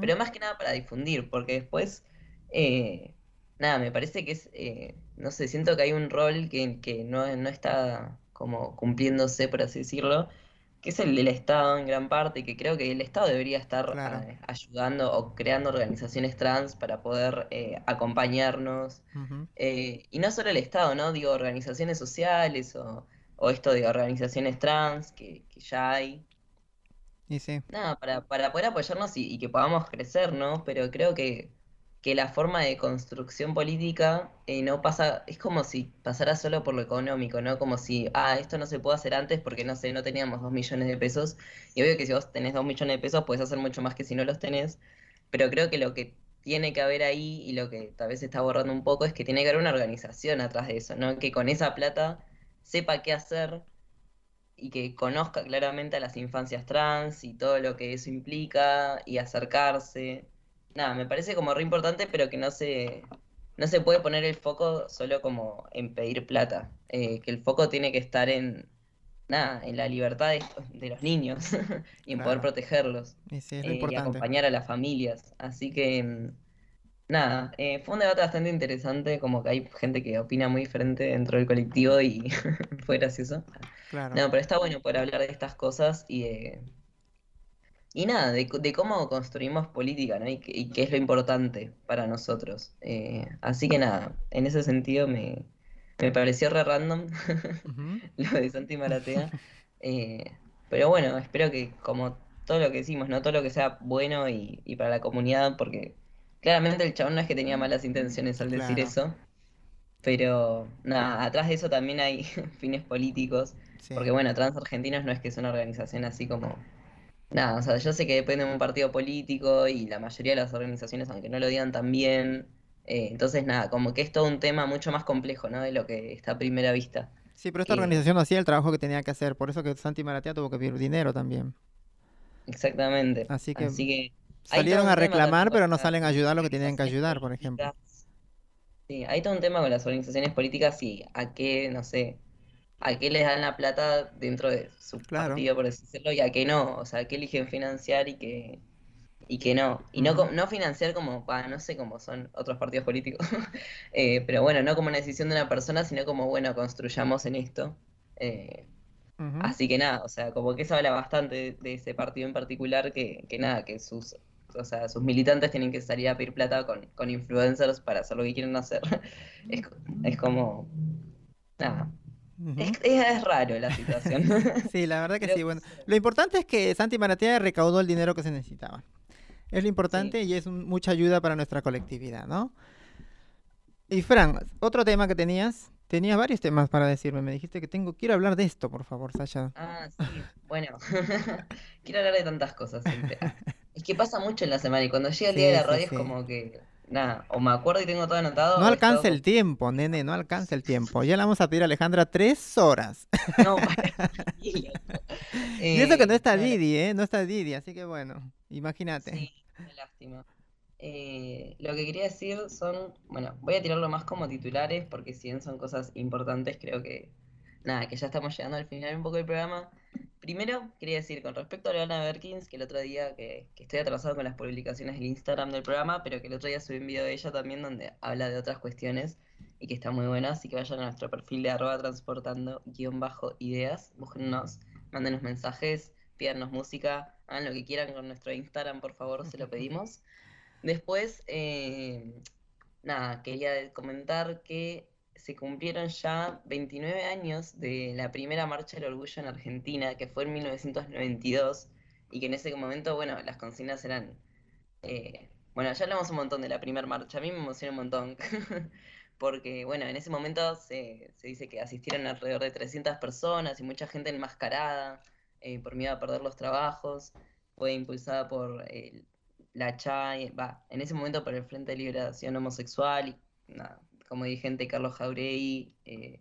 Pero más que nada para difundir, porque después, eh, nada, me parece que es, eh, no sé, siento que hay un rol que, que no, no está como cumpliéndose, por así decirlo, que es el del Estado en gran parte, que creo que el Estado debería estar Claro. eh, ayudando o creando organizaciones trans para poder eh, acompañarnos. Eh, y no solo el Estado, ¿no? Digo, organizaciones sociales o, o esto de organizaciones trans que, que ya hay. Y sí, Nada, para, para poder apoyarnos y, y que podamos crecer, ¿no? Pero creo que, que la forma de construcción política eh, no pasa, es como si pasara solo por lo económico, ¿no? Como si, ah, esto no se puede hacer antes porque no sé, no teníamos dos millones de pesos. Y obvio que si vos tenés dos millones de pesos, puedes hacer mucho más que si no los tenés. Pero creo que lo que tiene que haber ahí y lo que tal vez se está borrando un poco es que tiene que haber una organización atrás de eso, ¿no? Que con esa plata sepa qué hacer y que conozca claramente a las infancias trans y todo lo que eso implica y acercarse. Nada, me parece como re importante, pero que no se, no se puede poner el foco solo como en pedir plata. Eh, que el foco tiene que estar en, nada, en la libertad de, de los niños [LAUGHS] y en poder protegerlos Y sí, es eh, y acompañar a las familias. Así que, mm, nada, eh, fue un debate bastante interesante, como que hay gente que opina muy diferente dentro del colectivo y [LAUGHS] fue gracioso. Claro. No, pero está bueno poder hablar de estas cosas y de, y nada, de, de cómo construimos política, ¿no? Y, qué- y qué es lo importante para nosotros. Eh, así que nada, en ese sentido me, me pareció re random [LAUGHS] lo de Santi Maratea. [LAUGHS] Eh, pero bueno, espero que como todo lo que decimos, ¿no? Todo lo que sea bueno y, y para la comunidad, porque claramente el chabón no es que tenía malas intenciones al decir Claro. eso, pero nada, atrás de eso también hay [LAUGHS] fines políticos, Sí. porque bueno, Trans Argentinos no es que es una organización así como... Nada, o sea, yo sé que depende de un partido político y la mayoría de las organizaciones, aunque no lo digan tan bien, eh, entonces nada, como que es todo un tema mucho más complejo, ¿no? De lo que está a primera vista. Sí, pero esta que- organización no hacía el trabajo que tenía que hacer, por eso que Santi Maratea tuvo que pedir dinero también. Exactamente. Así que Así que Salieron a reclamar, también pero no salen a ayudar lo que tenían que ayudar, por ejemplo. Sí, hay todo un tema con las organizaciones políticas y a qué, no sé, a qué les dan la plata dentro de su Claro. partido, por decirlo, y a qué no. O sea, qué eligen financiar y qué, y qué no. Y no, no financiar como, bah, no sé cómo son otros partidos políticos. [LAUGHS] Eh, pero bueno, no como una decisión de una persona, sino como, bueno, construyamos en esto. Eh. Así que nada, o sea, como que eso habla bastante de, de ese partido en particular, que, que nada, que sus, o sea, sus militantes tienen que salir a pedir plata con, con influencers para hacer lo que quieren hacer. [LAUGHS] Es, es como, nada, Es, es, es raro la situación. [LAUGHS] Sí, la verdad que sí. Bueno, lo importante es que Santi Maratea recaudó el dinero que se necesitaba. Es lo importante y es un- mucha ayuda para nuestra colectividad, ¿no? Y Fran, otro tema que tenías, tenías varios temas para decirme. Me dijiste que tengo, quiero hablar de esto, por favor, Sasha. Ah, sí, bueno, [LAUGHS] quiero hablar de tantas cosas siempre. [LAUGHS] Es que pasa mucho en la semana y cuando llega el día de la radio sí. es como que, nada, o me acuerdo y tengo todo anotado. No alcanza el tiempo, nene, no alcanza el tiempo. Ya le vamos a pedir a Alejandra tres horas. [LAUGHS] No, tranquilo. [LAUGHS] Y eso que no Eh, está. Didi, ¿eh? No está Didi, así que bueno, imagínate. Sí, qué lástima. Eh, lo que quería decir son, bueno, voy a tirarlo más como titulares porque si bien son cosas importantes, creo que nada, que ya estamos llegando al final un poco del programa. Primero, quería decir, con respecto a Leona Berkins, que el otro día, que, que estoy atrasado con las publicaciones del Instagram del programa, pero que el otro día subí un video de ella también donde habla de otras cuestiones y que está muy bueno, así que vayan a nuestro perfil de arroba transportando guion bajo ideas, búsquennos, mándenos mensajes, pídanos música, hagan lo que quieran con nuestro Instagram, por favor, se lo [LAUGHS] pedimos. Después, eh, nada, quería comentar que se cumplieron ya 29 años de la primera marcha del orgullo en Argentina, que fue en 1992, y que en ese momento, bueno, las consignas eran... eh, bueno, ya hablamos un montón de la primera marcha, a mí me emociona un montón, [LAUGHS] porque, bueno, en ese momento se, se dice que asistieron alrededor de 300 personas y mucha gente enmascarada eh, por miedo a perder los trabajos, fue impulsada por eh, la CHAI, va, en ese momento por el Frente de Liberación Homosexual y nada, como dirigente Carlos Jauregui eh,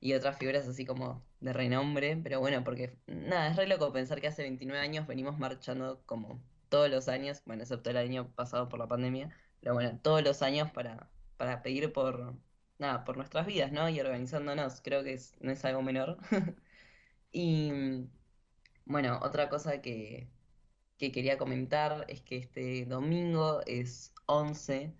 y otras figuras así como de renombre, pero bueno, porque nada, es re loco pensar que hace 29 años venimos marchando como todos los años, bueno, excepto el año pasado por la pandemia, pero bueno, todos los años para, para pedir por, nada, por nuestras vidas, ¿no? Y organizándonos, creo que no es algo menor. [LAUGHS] Y bueno, otra cosa que, que quería comentar es que este domingo es 11,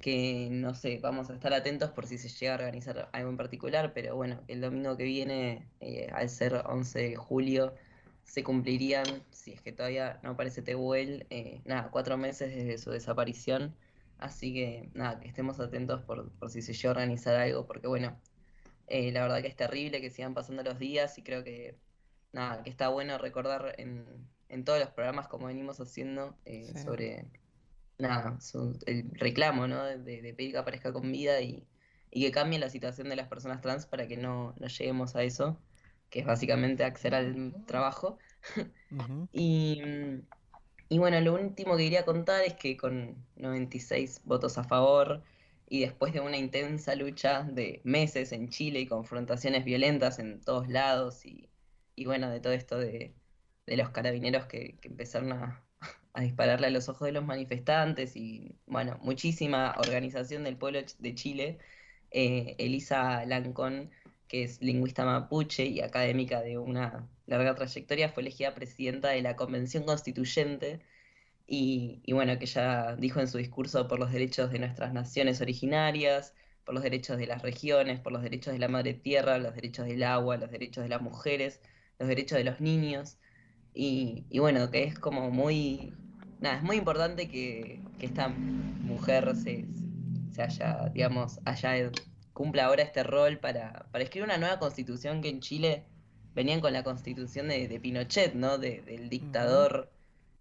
que no sé, vamos a estar atentos por si se llega a organizar algo en particular, pero bueno, el domingo que viene, eh, al ser 11 de julio, se cumplirían, si es que todavía no aparece Tehuel, eh, nada, cuatro meses desde su desaparición, así que nada, que estemos atentos por, por si se llega a organizar algo, porque bueno, eh, la verdad que es terrible que sigan pasando los días y creo que nada, que está bueno recordar en, en todos los programas como venimos haciendo Sí. sobre nada, su- el reclamo, ¿no? De, de pedir que aparezca con vida y, y que cambie la situación de las personas trans para que no, no lleguemos a eso, que es básicamente acceder al trabajo. [LAUGHS] Y, y bueno, lo último que quería contar es que con 96 votos a favor y después de una intensa lucha de meses en Chile y confrontaciones violentas en todos lados y, y bueno, de todo esto de, de los carabineros que, que empezaron a, a dispararle a los ojos de los manifestantes y bueno, muchísima organización del pueblo de Chile, eh, Elisa Lancón, que es lingüista mapuche y académica de una larga trayectoria, fue elegida presidenta de la Convención Constituyente y, y bueno, que ella dijo en su discurso por los derechos de nuestras naciones originarias, por los derechos de las regiones, por los derechos de la madre tierra, los derechos del agua, los derechos de las mujeres, los derechos de los niños. Y, y bueno, que es como muy, nada, es muy importante que, que esta mujer se, se haya, digamos, haya, cumpla ahora este rol para, para escribir una nueva constitución que en Chile venían con la constitución de, de Pinochet, ¿no? De- del dictador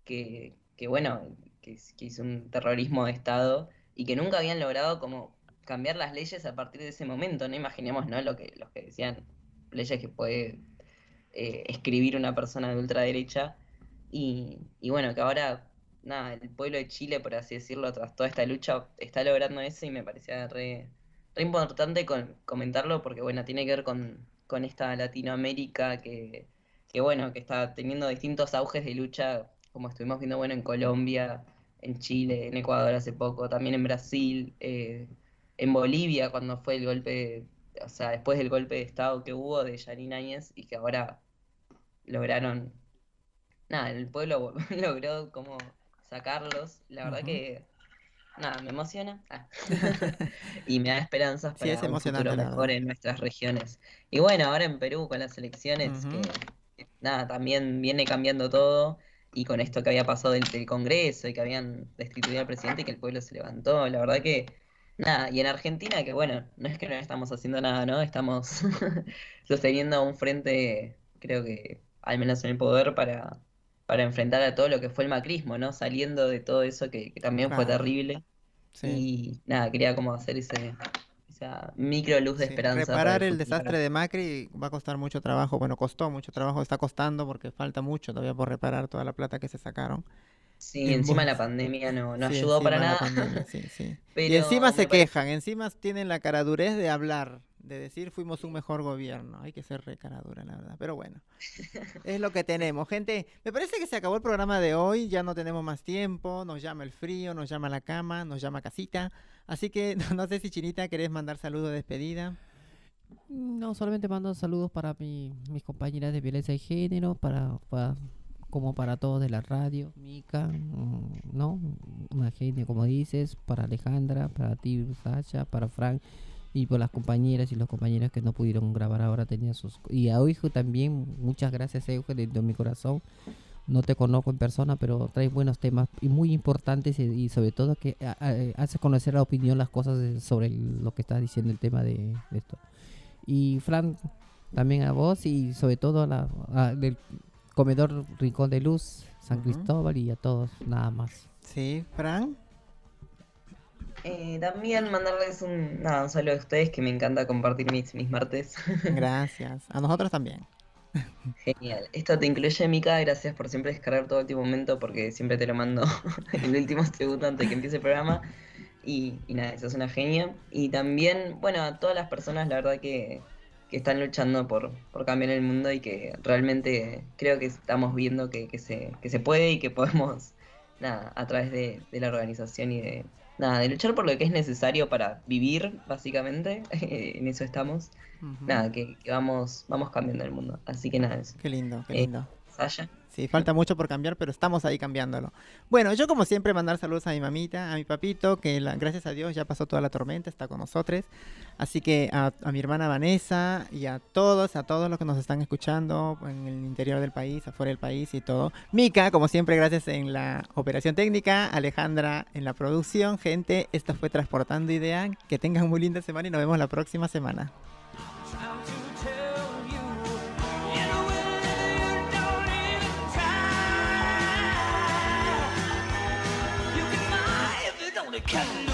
que, que bueno, que, que hizo un terrorismo de Estado y que nunca habían logrado como cambiar las leyes a partir de ese momento, ¿no? Imaginemos, ¿no? Lo que, los que decían, leyes que puede eh, escribir una persona de ultraderecha. Y, y bueno, que ahora, nada, el pueblo de Chile, por así decirlo, tras toda esta lucha, está logrando eso y me parecía re, importante con- comentarlo porque, bueno, tiene que ver con, esta Latinoamérica que, bueno, que está teniendo distintos auges de lucha, como estuvimos viendo, bueno, en Colombia, en Chile, en Ecuador hace poco, también en Brasil, eh, en Bolivia, cuando fue el golpe, o sea, después del golpe de Estado que hubo de Yanine Áñez y que ahora lograron, nada, el pueblo [LAUGHS] logró como sacarlos, la verdad que, nada, me emociona. Ah. [LAUGHS] [LAUGHS] y me da esperanzas Sí, es para un futuro mejor en nuestras regiones. Y bueno, ahora en Perú con las elecciones, que, nada, también viene cambiando todo. Y con esto que había pasado del, del Congreso y que habían destituido al presidente y que el pueblo se levantó, la verdad que, nada, y en Argentina que bueno, no es que no estamos haciendo nada, ¿no? Estamos sosteniendo un frente, creo que al menos en el poder para, para enfrentar a todo lo que fue el macrismo, ¿no? Saliendo de todo eso que, que también fue terrible. Sí. Y nada, quería como hacer ese, esa micro luz de Sí, esperanza para Reparar el desastre de Macri va a costar mucho trabajo. Bueno, costó mucho trabajo, está costando porque falta mucho todavía por reparar toda la plata que se sacaron. Sí, En encima vos- la pandemia no, no Sí, ayudó para nada. pandemia, sí, sí. Y [LAUGHS] encima se parece- quejan, encima tienen la caradurez de hablar, de decir fuimos un mejor gobierno. Hay que ser re caradura, la verdad. Pero bueno, [LAUGHS] es lo que tenemos. Gente, me parece que se acabó el programa de hoy, ya no tenemos más tiempo, nos llama el frío, nos llama la cama, nos llama casita. Así que [LAUGHS] no sé si Chinita querés mandar saludo de despedida. No, solamente mando saludos para mi- mis compañeras de violencia de género, para, para- como para todos de la radio, Mica, mm, ¿no? Una genia, como dices, para Alejandra, para ti, Sasha, para Frank, y por las compañeras y los compañeros que no pudieron grabar ahora, tenía sus... Y a Euge también, muchas gracias Euge, de, mi corazón. No te conozco en persona, pero traes buenos temas y muy importantes y, y sobre todo que a- a- hace conocer la opinión, las cosas de- sobre el- lo que estás diciendo, el tema de, de esto. Y Fran, también a vos y sobre todo a la, a- del comedor Rincón de Luz, San Ujú. Cristóbal y a todos, nada más. Sí, Fran. Eh, también mandarles un, nada, un saludo a ustedes que me encanta compartir mis, mis martes. [LAUGHS] Gracias. A nosotros también. Genial. Esto te incluye, Mica. Gracias por siempre descargar todo el último momento porque siempre te lo mando en [LAUGHS] el último segundo antes de que empiece el programa. Y, y nada, eso es una genia. Y también, bueno, a todas las personas, la verdad que, que están luchando por, por cambiar el mundo y que realmente creo que estamos viendo que, que se, que se puede y que podemos, nada, a través de, de la organización y de, nada, de luchar por lo que es necesario para vivir, básicamente. [LAUGHS] en eso estamos. Nada, que, que vamos, vamos cambiando el mundo. Así que nada, eso. Qué lindo, qué Eh, lindo. Sasha. Sí, falta mucho por cambiar, pero estamos ahí cambiándolo. Bueno, yo como siempre mandar saludos a mi mamita, a mi papito, que la- gracias a Dios ya pasó toda la tormenta, está con nosotros. Así que a, mi hermana Vanessa y a todos, a todos los que nos están escuchando en el interior del país, afuera del país y todo. Mica, como siempre, gracias en la operación técnica, Alejandra en la producción. Gente, esto fue Transportando Idea. Que tengan muy linda semana y nos vemos la próxima semana. Catch